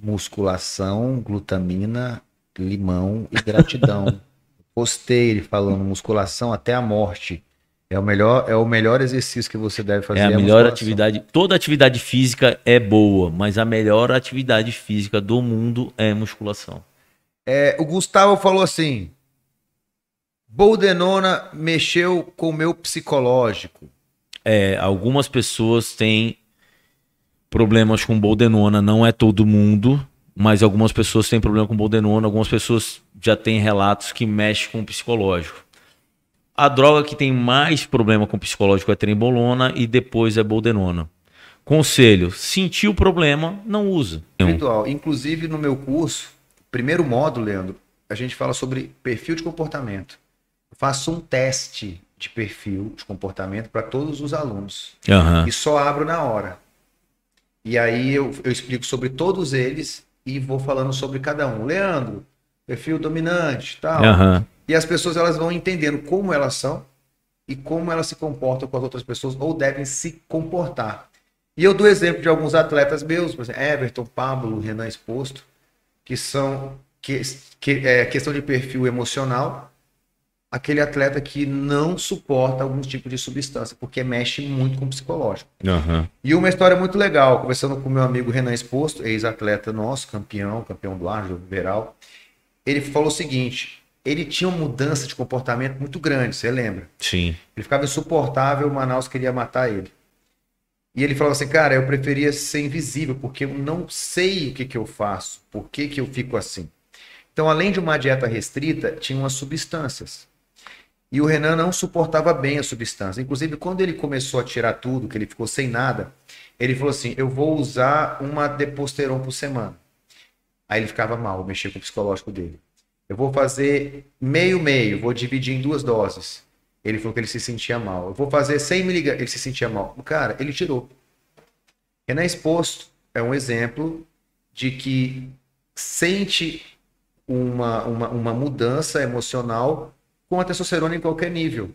musculação, glutamina limão e gratidão. *laughs* Postei ele falando musculação até a morte. É o melhor, é o melhor exercício que você deve fazer. É a, a melhor atividade. Toda atividade física é boa, mas a melhor atividade física do mundo é musculação. É, o Gustavo falou assim: Boldenona mexeu com o meu psicológico. É, algumas pessoas têm problemas com Boldenona, não é todo mundo mas algumas pessoas têm problema com boldenona, algumas pessoas já têm relatos que mexem com o psicológico. A droga que tem mais problema com o psicológico é trembolona e depois é boldenona. Conselho: sentiu o problema, não usa. Inclusive no meu curso, primeiro módulo, Leandro, a gente fala sobre perfil de comportamento. Eu faço um teste de perfil de comportamento para todos os alunos uhum. e só abro na hora. E aí eu, eu explico sobre todos eles e vou falando sobre cada um. Leandro, perfil dominante, tal. Uhum. E as pessoas elas vão entendendo como elas são e como elas se comportam com as outras pessoas ou devem se comportar. E eu dou exemplo de alguns atletas meus, por exemplo, Everton, Pablo, Renan Exposto, que são que, que é questão de perfil emocional, aquele atleta que não suporta algum tipo de substância, porque mexe muito com o psicológico. Uhum. E uma história muito legal, conversando com meu amigo Renan Exposto, ex-atleta nosso, campeão, campeão do Arjo, Veral, ele falou o seguinte, ele tinha uma mudança de comportamento muito grande, você lembra? Sim. Ele ficava insuportável, o Manaus queria matar ele. E ele falou assim, cara, eu preferia ser invisível, porque eu não sei o que, que eu faço, por que, que eu fico assim. Então, além de uma dieta restrita, tinha umas substâncias. E o Renan não suportava bem a substância. Inclusive, quando ele começou a tirar tudo, que ele ficou sem nada, ele falou assim: Eu vou usar uma Deposteron por semana. Aí ele ficava mal, mexia com o psicológico dele. Eu vou fazer meio-meio, vou dividir em duas doses. Ele falou que ele se sentia mal. Eu vou fazer 100 miligramas, ele se sentia mal. Cara, ele tirou. Renan Exposto é um exemplo de que sente uma, uma, uma mudança emocional com a testosterona em qualquer nível.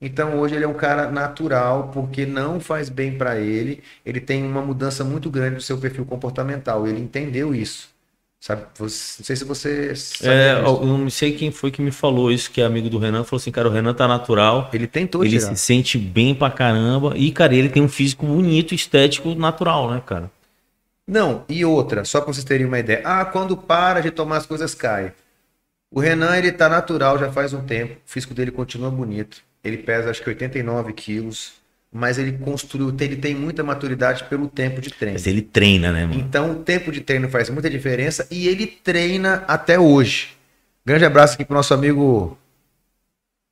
Então hoje ele é um cara natural porque não faz bem para ele. Ele tem uma mudança muito grande no seu perfil comportamental. Ele entendeu isso. Sabe? Você- não sei se você É, eu não sei quem foi que me falou isso, que é amigo do Renan, falou assim, cara, o Renan tá natural, Ele tentou ele tirar. se sente bem pra caramba, e, cara, ele tem um físico bonito, estético, natural, né, cara? Não, e outra, só para vocês terem uma ideia. Ah, quando para de tomar as coisas cai. O Renan, ele tá natural já faz um tempo. O físico dele continua bonito. Ele pesa acho que 89 quilos. Mas ele construiu, ele tem muita maturidade pelo tempo de treino. Mas ele treina, né, mano? Então, o tempo de treino faz muita diferença e ele treina até hoje. Grande abraço aqui pro nosso amigo.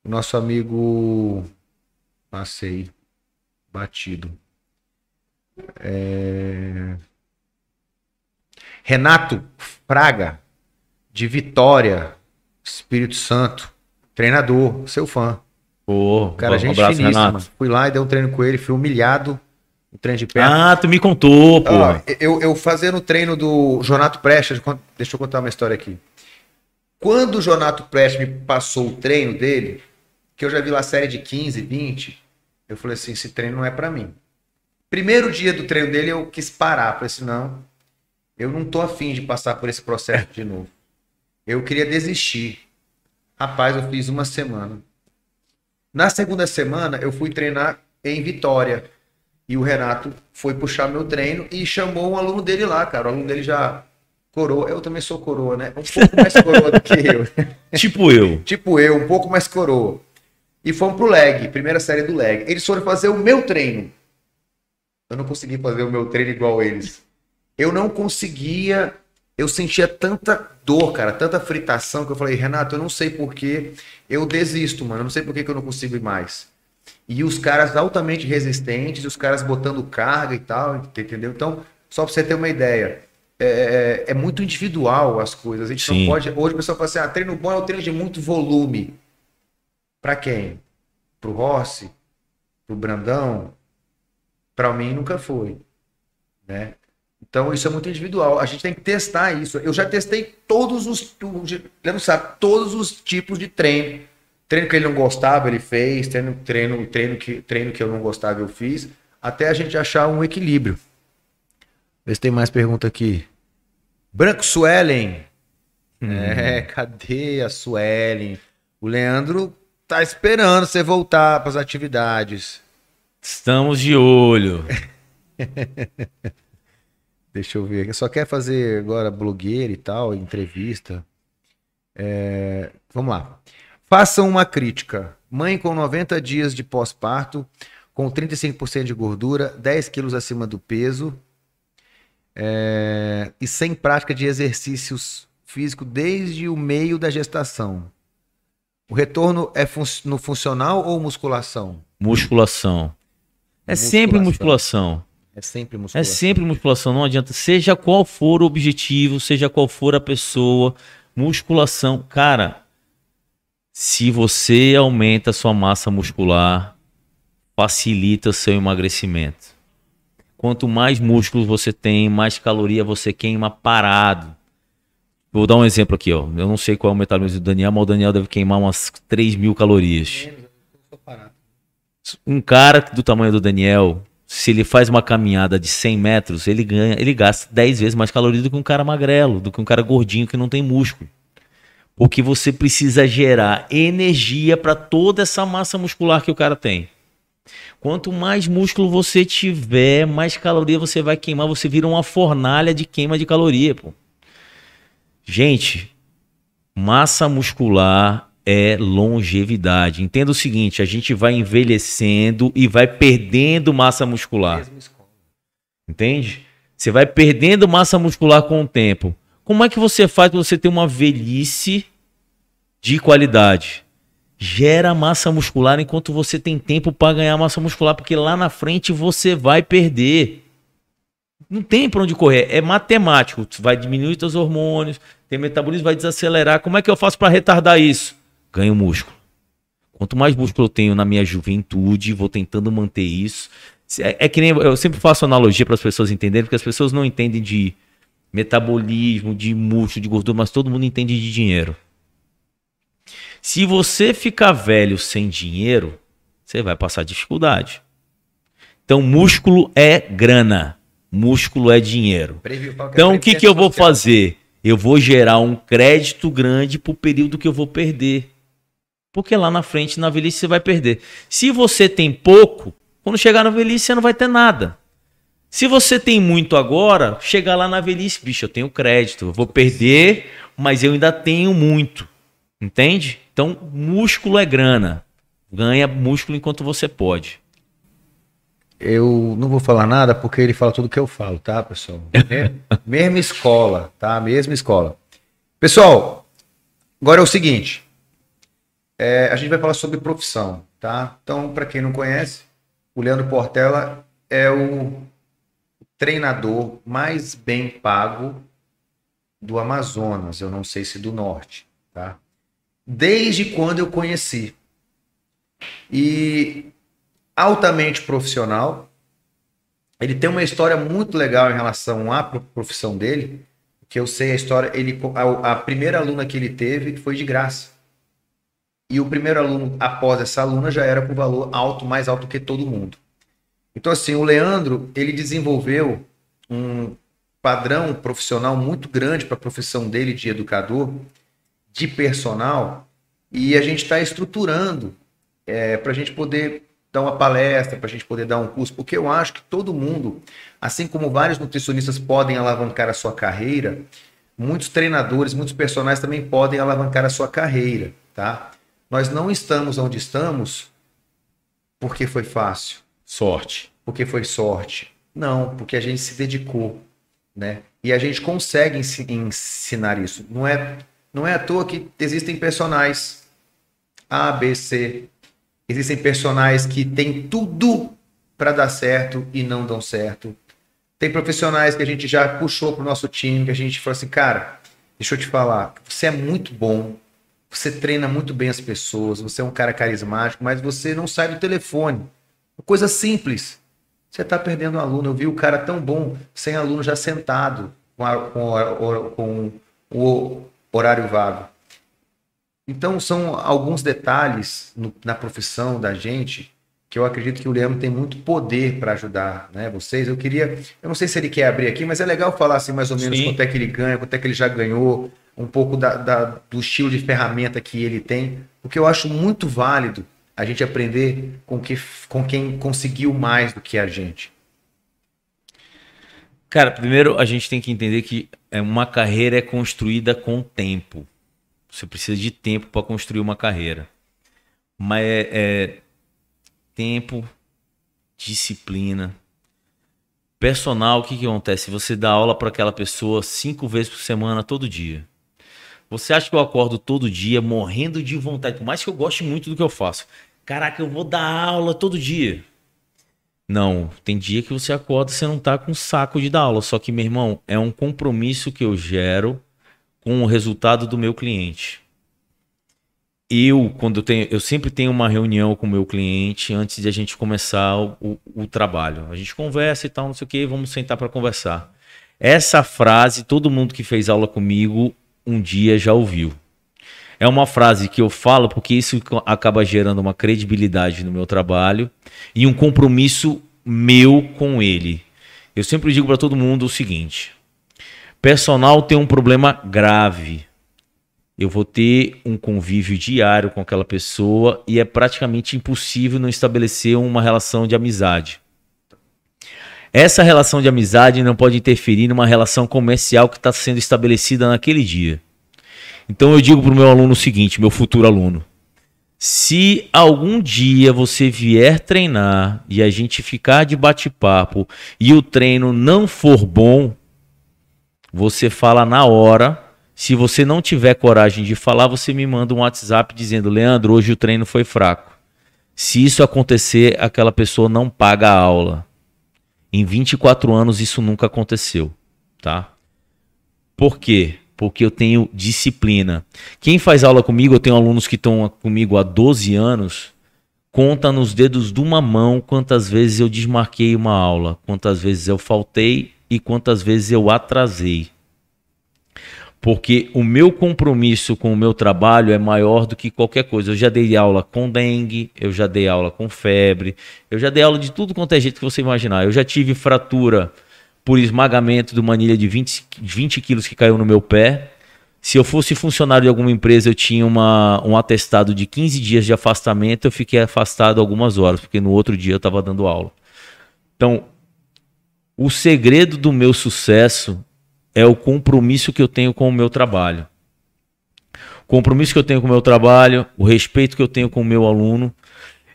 Nosso amigo. Passei. Batido. É, Renato Fraga, de Vitória, Espírito Santo. Treinador, seu fã. Pô, Cara, um gente abraço, finíssima. Renato. Fui lá e dei um treino com ele, fui humilhado. Um treino de perna. Ah, tu me contou, pô. Eu, eu fazendo o treino do Jonato Prestes, deixa eu contar uma história aqui. Quando o Jonato Prestes me passou o treino dele, que eu já vi lá a série de 15, 20, eu falei assim, esse treino não é pra mim. Primeiro dia do treino dele eu quis parar, falei assim, não, eu não tô afim de passar por esse processo de novo. Eu queria desistir. Rapaz, eu fiz uma semana. Na segunda semana eu fui treinar em Vitória. E o Renato foi puxar meu treino e chamou um aluno dele lá, cara. O aluno dele já coroa. Eu também sou coroa, né? Um pouco mais coroa do que *laughs* eu. Tipo eu. Tipo eu, um pouco mais coroa. E fomos pro leg, primeira série do leg. Eles foram fazer o meu treino. Eu não consegui fazer o meu treino igual eles. Eu não conseguia. Eu sentia tanta dor, cara, tanta fritação que eu falei, Renato, eu não sei porquê. Eu desisto, mano. Eu não sei por que que eu não consigo ir mais. E os caras altamente resistentes, os caras botando carga e tal, entendeu? Então, só pra você ter uma ideia, é, é muito individual as coisas. A gente Sim. não pode. Hoje o pessoal fala assim: ah, treino bom é o treino de muito volume. Pra quem? Pro Rossi? Pro Brandão? Pra mim nunca foi. Né? Então isso é muito individual. A gente tem que testar isso. Eu já testei todos os. o- Leandro sabe, todos os tipos de treino. Treino que ele não gostava, ele fez. Treino, treino, treino, que, treino que eu não gostava, eu fiz. Até a gente achar um equilíbrio. Vê se tem mais pergunta aqui. Branco Suelen. É, cadê a Suelen? O Leandro tá esperando você voltar para as atividades. Estamos de olho. *laughs* Deixa eu ver. Só quer fazer agora blogueira e tal, entrevista. É, Vamos lá. Faça uma crítica. Mãe com 90 dias de pós-parto, com 35% de gordura, 10 quilos acima do peso é, e sem prática de exercícios físicos desde o meio da gestação. O retorno é fun- no funcional ou musculação? Musculação. É sempre musculação. É sempre É musculação. sempre musculação, não adianta. Seja qual for o objetivo, seja qual for a pessoa, musculação. Cara, se você aumenta a sua massa muscular, facilita o seu emagrecimento. Quanto mais músculos você tem, mais caloria você queima parado. Vou dar um exemplo aqui, ó. Eu não sei qual é o metabolismo do Daniel, mas o Daniel deve queimar umas 3 mil calorias um cara do tamanho do Daniel, se ele faz uma caminhada de 100 metros, ele ganha, ele gasta 10 vezes mais calorias do que um cara magrelo, do que um cara gordinho que não tem músculo. Porque você precisa gerar energia para toda essa massa muscular que o cara tem. Quanto mais músculo você tiver, mais caloria você vai queimar, você vira uma fornalha de queima de caloria, pô. Gente, massa muscular é longevidade. Entenda o seguinte, a gente vai envelhecendo e vai perdendo massa muscular. Entende? Você vai perdendo massa muscular com o tempo. Como é que você faz para você ter uma velhice de qualidade? Gera massa muscular enquanto você tem tempo para ganhar massa muscular, porque lá na frente você vai perder. Não tem para onde correr, é matemático. Vai diminuir seus hormônios, tem metabolismo, vai desacelerar. Como é que eu faço para retardar isso? Ganho músculo. Quanto mais músculo eu tenho na minha juventude, vou tentando manter isso. É, é que nem eu sempre faço analogia para as pessoas entenderem, porque as pessoas não entendem de metabolismo, de músculo, de gordura, mas todo mundo entende de dinheiro. Se você ficar velho sem dinheiro, você vai passar dificuldade. Então, músculo é grana. Músculo é dinheiro. Então, o que, que eu vou fazer? Eu vou gerar um crédito grande para o período que eu vou perder. Porque lá na frente, na velhice, você vai perder. Se você tem pouco, quando chegar na velhice, você não vai ter nada. Se você tem muito agora, chegar lá na velhice, bicho, eu tenho crédito, eu vou perder, mas eu ainda tenho muito. Entende? Então, músculo é grana. Ganha músculo enquanto você pode. Eu não vou falar nada porque ele fala tudo que eu falo, tá, pessoal? *laughs* Mesma escola, tá? Mesma escola. Pessoal, agora é o seguinte. É, a gente vai falar sobre profissão, tá? Então, para quem não conhece, o Leandro Portela é o treinador mais bem pago do Amazonas, eu não sei se do norte, tá? Desde quando eu conheci. E altamente profissional. Ele tem uma história muito legal em relação à profissão dele, que eu sei a história, ele a, a primeira aluna que ele teve foi de graça. E o primeiro aluno após essa aluna já era com valor alto, mais alto que todo mundo. Então, assim, o Leandro, ele desenvolveu um padrão profissional muito grande para a profissão dele de educador, de personal, e a gente está estruturando é, para a gente poder dar uma palestra, para a gente poder dar um curso, porque eu acho que todo mundo, assim como vários nutricionistas podem alavancar a sua carreira, muitos treinadores, muitos personagens também podem alavancar a sua carreira, tá? Nós não estamos onde estamos porque foi fácil. Sorte. Porque foi sorte. Não, porque a gente se dedicou, né? E a gente consegue ensinar isso. Não é, não é à toa que existem personagens A, B, C. Existem personagens que têm tudo para dar certo e não dão certo. Tem profissionais que a gente já puxou para o nosso time, que a gente falou assim, cara, deixa eu te falar, você é muito bom, você treina muito bem as pessoas, você é um cara carismático, mas você não sai do telefone. Coisa simples. Você está perdendo um aluno. Eu vi o cara tão bom, sem aluno já sentado, com, a, com, a, com o horário vago. Então, são alguns detalhes no, na profissão da gente que eu acredito que o Leandro tem muito poder para ajudar né, vocês. Eu queria, eu não sei se ele quer abrir aqui, mas é legal falar assim mais ou menos Sim. quanto é que ele ganha, quanto é que ele já ganhou, um pouco da, da, do estilo de ferramenta que ele tem, porque eu acho muito válido a gente aprender com, que, com quem conseguiu mais do que a gente. Cara, primeiro a gente tem que entender que é uma carreira é construída com tempo. Você precisa de tempo para construir uma carreira. Mas é, é tempo, disciplina, personal. O que, que acontece? Você dá aula para aquela pessoa cinco vezes por semana, todo dia. Você acha que eu acordo todo dia morrendo de vontade, por mais que eu goste muito do que eu faço? Caraca, eu vou dar aula todo dia. Não, tem dia que você acorda e você não tá com saco de dar aula. Só que, meu irmão, é um compromisso que eu gero com o resultado do meu cliente. Eu, quando eu tenho, eu sempre tenho uma reunião com o meu cliente antes de a gente começar o, o, o trabalho. A gente conversa e tal, não sei o que, vamos sentar para conversar. Essa frase, todo mundo que fez aula comigo um dia já ouviu. É uma frase que eu falo porque isso acaba gerando uma credibilidade no meu trabalho e um compromisso meu com ele. Eu sempre digo para todo mundo o seguinte: personal tem um problema grave. Eu vou ter um convívio diário com aquela pessoa e é praticamente impossível não estabelecer uma relação de amizade. Essa relação de amizade não pode interferir numa relação comercial que está sendo estabelecida naquele dia. Então eu digo para o meu aluno o seguinte, meu futuro aluno: se algum dia você vier treinar e a gente ficar de bate-papo e o treino não for bom, você fala na hora. Se você não tiver coragem de falar, você me manda um WhatsApp dizendo: Leandro, hoje o treino foi fraco. Se isso acontecer, aquela pessoa não paga a aula. Em 24 anos isso nunca aconteceu, tá? Por quê? Porque eu tenho disciplina. Quem faz aula comigo, eu tenho alunos que estão comigo há 12 anos, conta nos dedos de uma mão quantas vezes eu desmarquei uma aula, quantas vezes eu faltei e quantas vezes eu atrasei. Porque o meu compromisso com o meu trabalho é maior do que qualquer coisa. Eu já dei aula com dengue, eu já dei aula com febre, eu já dei aula de tudo quanto é jeito que você imaginar. Eu já tive fratura por esmagamento de uma anilha de 20, 20 quilos que caiu no meu pé. Se eu fosse funcionário de alguma empresa, eu tinha uma, um atestado de 15 dias de afastamento, eu fiquei afastado algumas horas, porque no outro dia eu estava dando aula. Então, o segredo do meu sucesso é o compromisso que eu tenho com o meu trabalho. O compromisso que eu tenho com o meu trabalho, o respeito que eu tenho com o meu aluno.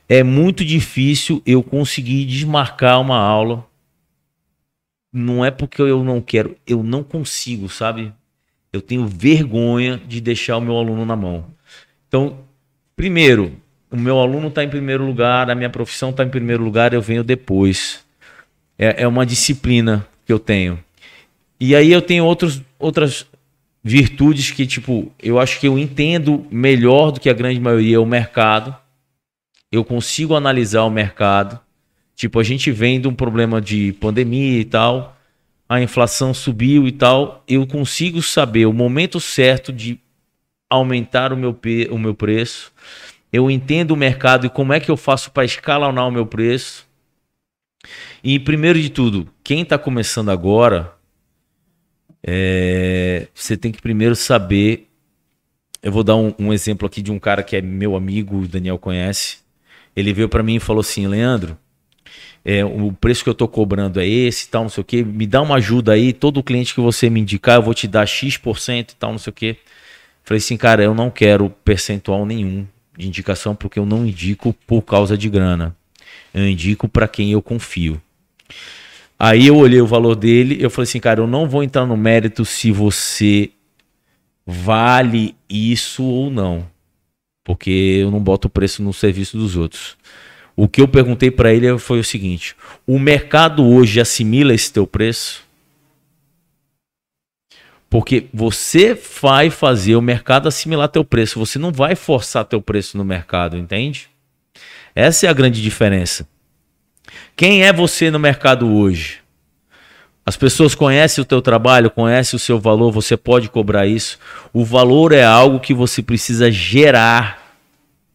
É muito difícil eu conseguir desmarcar uma aula. Não é porque eu não quero, eu não consigo, sabe? Eu tenho vergonha de deixar o meu aluno na mão. Então, primeiro, o meu aluno está em primeiro lugar, a minha profissão está em primeiro lugar, eu venho depois. É, é uma disciplina que eu tenho. E aí eu tenho outros, outras virtudes que, tipo, eu acho que eu entendo melhor do que a grande maioria o mercado. Eu consigo analisar o mercado. Tipo, a gente vem de um problema de pandemia e tal, a inflação subiu e tal. Eu consigo saber o momento certo de aumentar o meu, o meu preço. Eu entendo o mercado e como é que eu faço para escalonar o meu preço. E primeiro de tudo, quem está começando agora, é, você tem que primeiro saber. Eu vou dar um, um, exemplo aqui de um cara que é meu amigo, o Daniel conhece. Ele veio para mim e falou assim: Leandro, é, o preço que eu tô cobrando é esse, tal, não sei o que. Me dá uma ajuda aí. Todo cliente que você me indicar, eu vou te dar X% e tal, não sei o que. Falei assim, cara, eu não quero percentual nenhum de indicação porque eu não indico por causa de grana. Eu indico para quem eu confio. Aí eu olhei o valor dele, eu falei assim, cara, eu não vou entrar no mérito se você vale isso ou não, porque eu não boto preço no serviço dos outros. O que eu perguntei para ele foi o seguinte: o mercado hoje assimila esse teu preço? Porque você vai fazer o mercado assimilar teu preço, você não vai forçar teu preço no mercado, entende? Essa é a grande diferença. Quem é você no mercado hoje? As pessoas conhecem o teu trabalho, conhecem o seu valor, você pode cobrar isso. O valor é algo que você precisa gerar,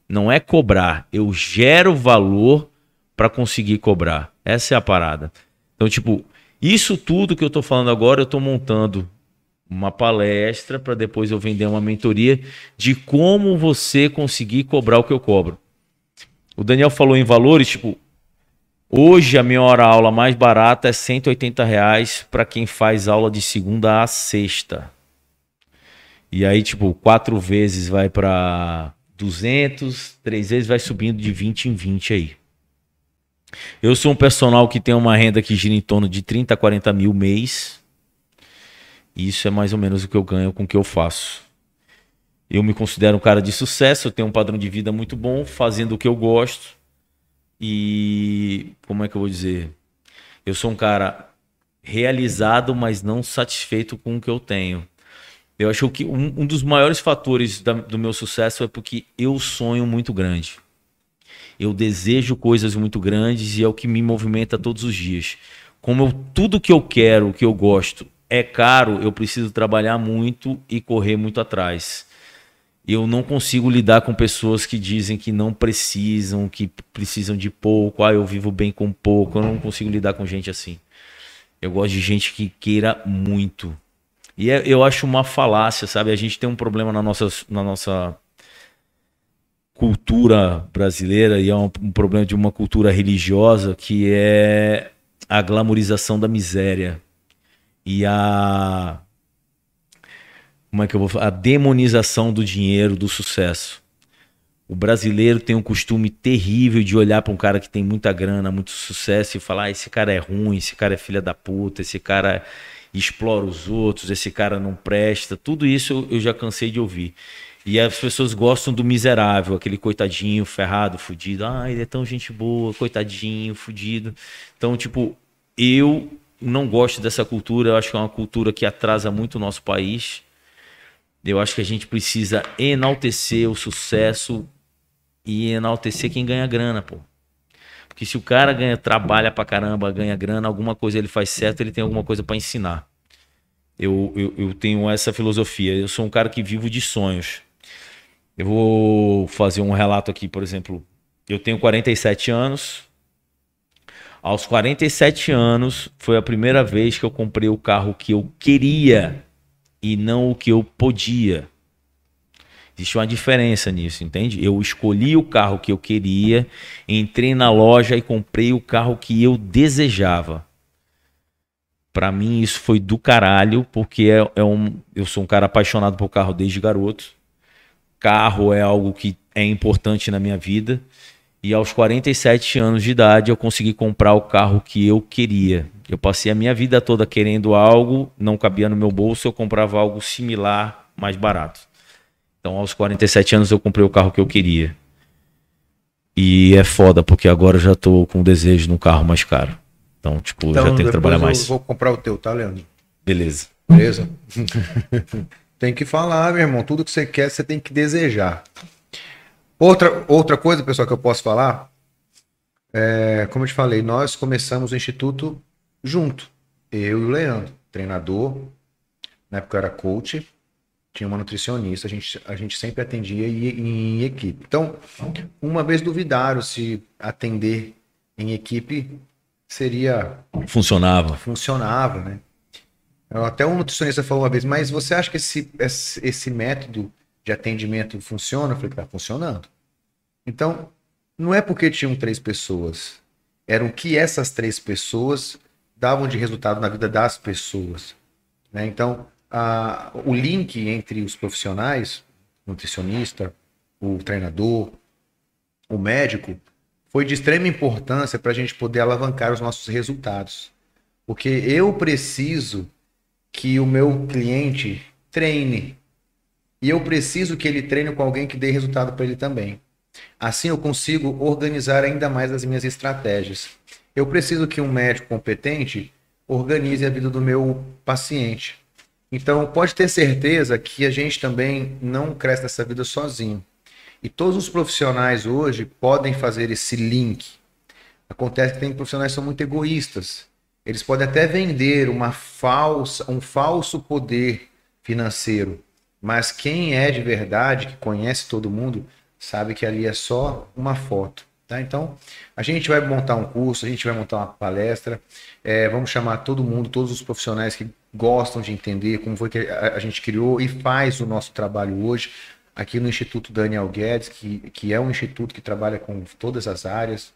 não é cobrar. Eu gero valor para conseguir cobrar. Essa é a parada. Então, tipo, isso tudo que eu estou falando agora, eu estou montando uma palestra para depois eu vender uma mentoria de como você conseguir cobrar o que eu cobro. O Daniel falou em valores, tipo, Hoje a minha hora aula mais barata é 180 reais para quem faz aula de segunda a sexta. E aí, tipo, quatro vezes vai para 200, três vezes vai subindo de 20 em 20 aí. Eu sou um personal que tem uma renda que gira em torno de 30 a 40 mil mês. Isso é mais ou menos o que eu ganho com o que eu faço. Eu me considero um cara de sucesso, eu tenho um padrão de vida muito bom, fazendo o que eu gosto e como é que eu vou dizer? Eu sou um cara realizado, mas não satisfeito com o que eu tenho. Eu acho que um, um dos maiores fatores da, do meu sucesso é porque eu sonho muito grande. Eu desejo coisas muito grandes e é o que me movimenta todos os dias. Como eu, tudo que eu quero, que eu gosto, é caro, eu preciso trabalhar muito e correr muito atrás eu não consigo lidar com pessoas que dizem que não precisam, que precisam de pouco, ah, eu vivo bem com pouco. Eu não consigo lidar com gente assim. Eu gosto de gente que queira muito. E é, eu acho uma falácia, sabe? A gente tem um problema na nossa, na nossa cultura brasileira e é um, um problema de uma cultura religiosa que é a glamorização da miséria e a como é que eu vou falar? A demonização do dinheiro, do sucesso. O brasileiro tem um costume terrível de olhar para um cara que tem muita grana, muito sucesso e falar: ah, esse cara é ruim, esse cara é filha da puta, esse cara explora os outros, esse cara não presta. Tudo isso eu já cansei de ouvir. E as pessoas gostam do miserável, aquele coitadinho, ferrado, fudido. Ah, ele é tão gente boa, coitadinho, fudido. Então, tipo, eu não gosto dessa cultura. Eu acho que é uma cultura que atrasa muito o nosso país. Eu acho que a gente precisa enaltecer o sucesso e enaltecer quem ganha grana, pô. Porque se o cara ganha, trabalha pra caramba, ganha grana, alguma coisa ele faz certo, ele tem alguma coisa para ensinar. Eu, eu, eu tenho essa filosofia. Eu sou um cara que vivo de sonhos. Eu vou fazer um relato aqui, por exemplo. Eu tenho 47 anos. Aos 47 anos, foi a primeira vez que eu comprei o carro que eu queria e não o que eu podia. Existe uma diferença nisso, entende? Eu escolhi o carro que eu queria, entrei na loja e comprei o carro que eu desejava. Para mim isso foi do caralho, porque é, é, um, eu sou um cara apaixonado por carro desde garoto. Carro é algo que é importante na minha vida. E aos 47 anos de idade eu consegui comprar o carro que eu queria. Eu passei a minha vida toda querendo algo, não cabia no meu bolso, eu comprava algo similar, mais barato. Então, aos 47 anos, eu comprei o carro que eu queria. E é foda, porque agora eu já tô com desejo no carro mais caro. Então, tipo, então, já tenho que trabalhar mais. Eu vou comprar o teu, tá, Leandro? Beleza. Beleza? *laughs* tem que falar, meu irmão. Tudo que você quer, você tem que desejar. Outra, outra coisa, pessoal, que eu posso falar. É, como eu te falei, nós começamos o Instituto junto. Eu e o Leandro, treinador. Na época eu era coach tinha uma nutricionista, a gente, a gente sempre atendia em, em equipe. Então, uma vez duvidaram se atender em equipe seria. Funcionava. Funcionava, né? Até um nutricionista falou uma vez, mas você acha que esse, esse, esse método de atendimento funciona? Eu falei, tá funcionando. Então, não é porque tinham três pessoas, era o que essas três pessoas davam de resultado na vida das pessoas. Né? Então, a, o link entre os profissionais, nutricionista, o treinador, o médico, foi de extrema importância para a gente poder alavancar os nossos resultados. Porque eu preciso que o meu cliente treine. E eu preciso que ele treine com alguém que dê resultado para ele também. Assim eu consigo organizar ainda mais as minhas estratégias. Eu preciso que um médico competente organize a vida do meu paciente. Então, pode ter certeza que a gente também não cresce nessa vida sozinho. E todos os profissionais hoje podem fazer esse link. Acontece que tem profissionais que são muito egoístas. Eles podem até vender uma falsa, um falso poder financeiro, mas quem é de verdade, que conhece todo mundo, sabe que ali é só uma foto. Tá? Então, a gente vai montar um curso, a gente vai montar uma palestra, é, vamos chamar todo mundo, todos os profissionais que gostam de entender como foi que a, gente criou e faz o nosso trabalho hoje aqui no Instituto Daniel Guedes, que, que é um instituto que trabalha com todas as áreas,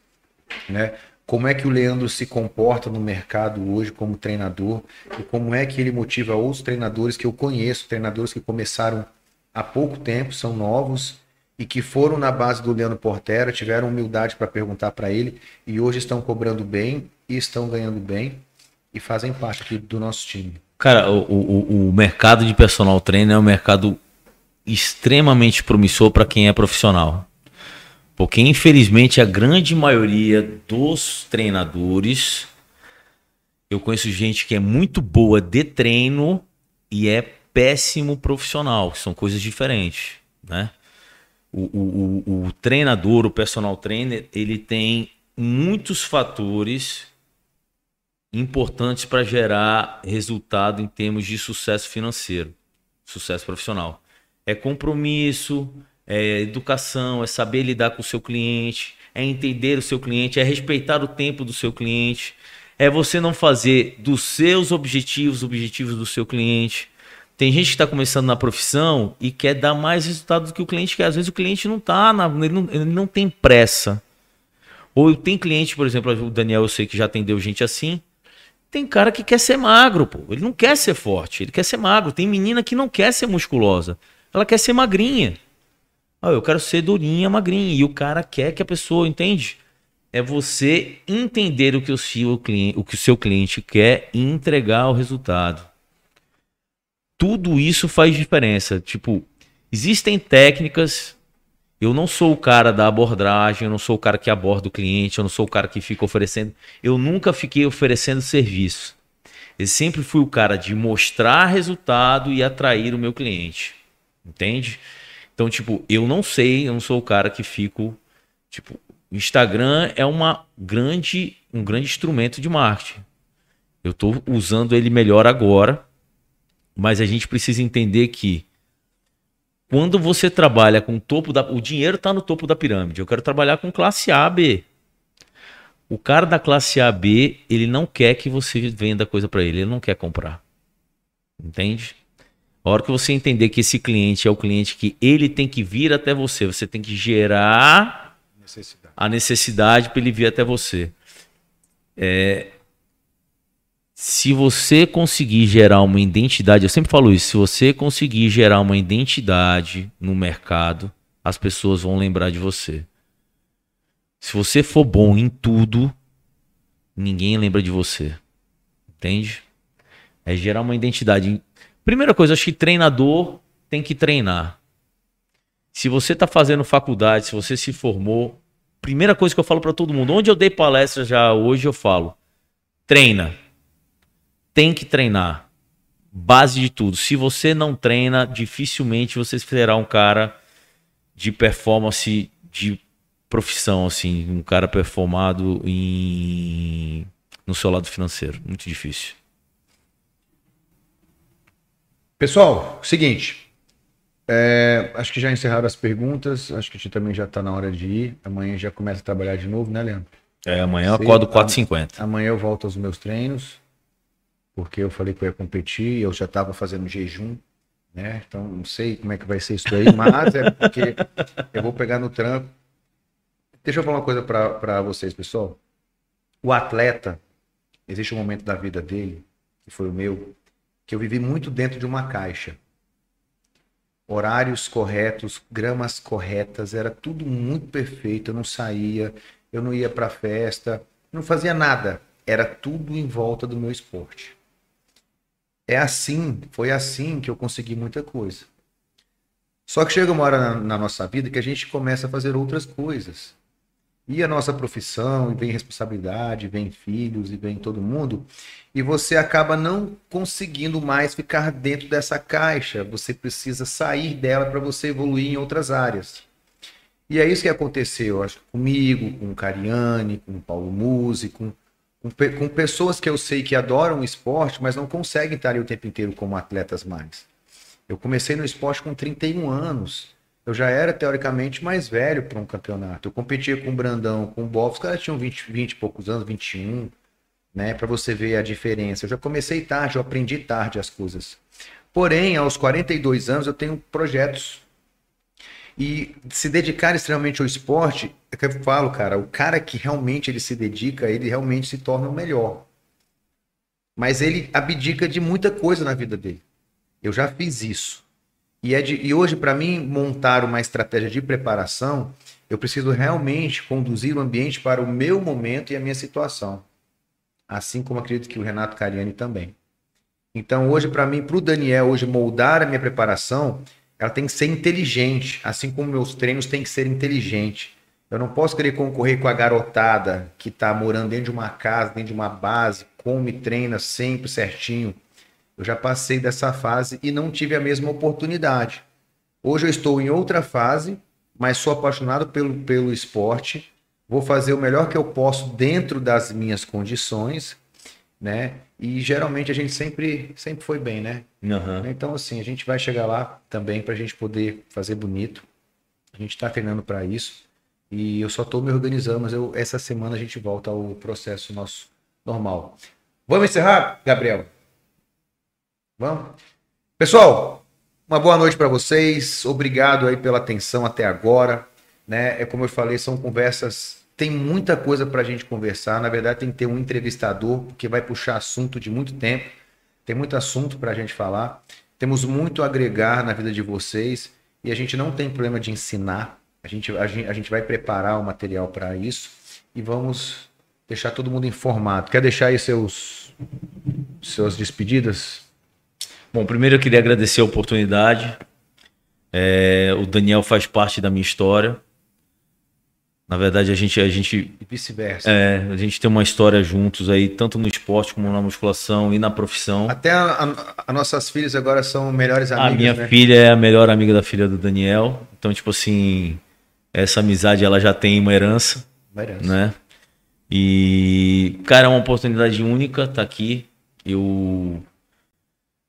né? Como é que o Leandro se comporta no mercado hoje como treinador e como é que ele motiva outros treinadores que eu conheço, treinadores que começaram há pouco tempo, são novos e que foram na base do Leandro Portera, tiveram humildade para perguntar para ele e hoje estão cobrando bem e estão ganhando bem e fazem parte aqui do nosso time. Cara, o, o, o mercado de personal trainer é um mercado extremamente promissor para quem é profissional. Porque infelizmente a grande maioria dos treinadores eu conheço gente que é muito boa de treino e é péssimo profissional, são coisas diferentes, né? o, o, o, treinador, o personal trainer, ele tem muitos fatores importantes para gerar resultado em termos de sucesso financeiro, sucesso profissional. É compromisso, é educação, é saber lidar com o seu cliente, é entender o seu cliente, é respeitar o tempo do seu cliente, é você não fazer dos seus objetivos objetivos do seu cliente. Tem gente que está começando na profissão e quer dar mais resultado do que o cliente quer. Às vezes o cliente não está, ele, não, ele não tem pressa. Ou tem cliente, por exemplo, o Daniel, eu sei que já atendeu gente assim. Tem cara que quer ser magro, pô. Ele não quer ser forte, ele quer ser magro. Tem menina que não quer ser musculosa. Ela quer ser magrinha. Ah, eu quero ser durinha, magrinha. E o cara quer que a pessoa, entende? É você entender o que o seu cliente, o que o seu cliente quer e entregar o resultado tudo isso faz diferença. Tipo, existem técnicas. Eu não sou o cara da abordagem, eu não sou o cara que aborda o cliente, eu não sou o cara que fica oferecendo. Eu nunca fiquei oferecendo serviço. Eu sempre fui o cara de mostrar resultado e atrair o meu cliente. Entende? Então, tipo, eu não sei, eu não sou o cara que fico. Tipo, Instagram é uma grande, um grande instrumento de marketing. Eu estou usando ele melhor agora Mas a gente precisa entender que quando você trabalha com o topo da. O dinheiro está no topo da pirâmide. Eu quero trabalhar com classe A, B. O cara da classe A, B, ele não quer que você venda coisa para ele, ele não quer comprar. Entende? A hora que você entender que esse cliente é o cliente que ele tem que vir até você, você tem que gerar necessidade. a necessidade para ele vir até você. É, se você conseguir gerar uma identidade, eu sempre falo isso, se você conseguir gerar uma identidade no mercado, as pessoas vão lembrar de você. Se você for bom em tudo, ninguém lembra de você. Entende? É gerar uma identidade. Primeira coisa, acho que treinador tem que treinar. Se você está fazendo faculdade, se você se formou, primeira coisa que eu falo para todo mundo, onde eu dei palestra já hoje, eu falo: treina. Tem que treinar. Base de tudo. Se você não treina, dificilmente você será um cara de performance de profissão, assim, um cara performado em no seu lado financeiro. Muito difícil. Pessoal, seguinte. É, acho que já encerraram as perguntas. Acho que a gente também já está na hora de ir. Amanhã já começa a trabalhar de novo, né, Leandro? É, amanhã eu acordo 4h50. Amanhã eu volto aos meus treinos. Porque eu falei que eu ia competir. Eu já estava fazendo jejum. Né? Então não sei como é que vai ser isso aí, mas é porque eu vou pegar no trampo. Deixa eu falar uma coisa para vocês, pessoal. O atleta, existe um momento da vida dele, que foi o meu, que eu vivi muito dentro de uma caixa. Horários corretos, gramas corretas, era tudo muito perfeito. Eu não saía, eu não ia para festa, não fazia nada. Era tudo em volta do meu esporte. É assim, foi assim que eu consegui muita coisa. Só que chega uma hora na, na nossa vida que a gente começa a fazer outras coisas. E a nossa profissão, e vem responsabilidade, vem filhos, e vem todo mundo, e você acaba não conseguindo mais ficar dentro dessa caixa. Você precisa sair dela para você evoluir em outras áreas. E é isso que aconteceu, acho, comigo, com o Cariani, com o Paulo Musi, com, com, com pessoas que eu sei que adoram o esporte, mas não conseguem estar ali o tempo inteiro como atletas mais. Eu comecei no esporte com 31 anos eu já era teoricamente mais velho para um campeonato. Eu competia com o Brandão, com o Bob, os caras tinham 20, 20 e poucos anos, 21, né? Para você ver a diferença. Eu já comecei tarde, eu aprendi tarde as coisas. Porém, aos 42 anos, eu tenho projetos. E se dedicar extremamente ao esporte, é que eu falo, cara, o cara que realmente ele se dedica, ele realmente se torna o melhor. Mas ele abdica de muita coisa na vida dele. Eu já fiz isso. E, é de, e hoje, para mim, montar uma estratégia de preparação, eu preciso realmente conduzir o ambiente para o meu momento e a minha situação. Assim como acredito que o Renato Cariani também. Então, hoje, para mim, para o Daniel, hoje, moldar a minha preparação, ela tem que ser inteligente, assim como meus treinos têm que ser inteligentes. Eu não posso querer concorrer com a garotada que está morando dentro de uma casa, dentro de uma base, come, treina sempre certinho. Eu já passei dessa fase e não tive a mesma oportunidade. Hoje eu estou em outra fase, mas sou apaixonado pelo, pelo esporte. Vou fazer o melhor que eu posso dentro das minhas condições, né? E geralmente a gente sempre, sempre foi bem, né? Uhum. Então, assim, a gente vai chegar lá também para a gente poder fazer bonito. A gente está treinando para isso. E eu só estou me organizando, mas eu, essa semana a gente volta ao processo nosso normal. Vamos encerrar, Gabriel? Vamos? Pessoal, uma boa noite para vocês. Obrigado aí pela atenção até agora. Né? É como eu falei, são conversas. Tem muita coisa para a gente conversar. Na verdade, tem que ter um entrevistador que vai puxar assunto de muito tempo. Tem muito assunto para a gente falar. Temos muito a agregar na vida de vocês e a gente não tem problema de ensinar. A gente, a gente, a gente vai preparar o material para isso e vamos deixar todo mundo informado. Quer deixar aí seus, suas despedidas? Bom, primeiro eu queria agradecer a oportunidade. É, o Daniel faz parte da minha história. Na verdade, a gente. A gente e vice-versa. É, a gente tem uma história juntos aí, tanto no esporte como na musculação e na profissão. Até as nossas filhas agora são melhores amigas. A minha né? filha é a melhor amiga da filha do Daniel. Então, tipo assim, essa amizade ela já tem uma herança. Uma herança. Né? E, cara, é uma oportunidade única estar tá aqui. Eu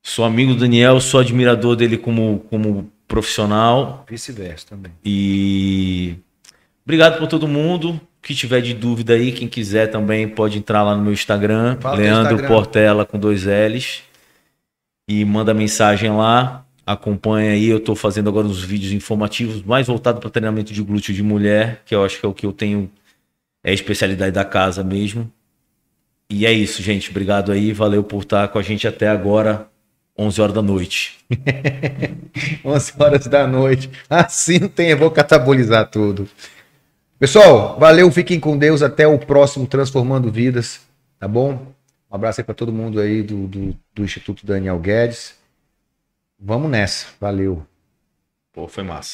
Sou amigo do Daniel, sou admirador dele como, como profissional. Vice-versa também. E obrigado por todo mundo. Que tiver de dúvida aí, quem quiser também pode entrar lá no meu Instagram, Fala Leandro Instagram. Portela com dois L's. E manda mensagem lá. Acompanha aí, eu tô fazendo agora uns vídeos informativos mais voltado para treinamento de glúteo de mulher, que eu acho que é o que eu tenho, é a especialidade da casa mesmo. E é isso, gente. Obrigado aí, valeu por estar com a gente até agora, 11 horas da noite. *laughs* 11 horas da noite. Assim não tem, eu vou catabolizar tudo. Pessoal, valeu, fiquem com Deus. Até o próximo Transformando Vidas, tá bom? Um abraço aí para todo mundo aí do, do, do Instituto Daniel Guedes. Vamos nessa, valeu. Pô, foi massa.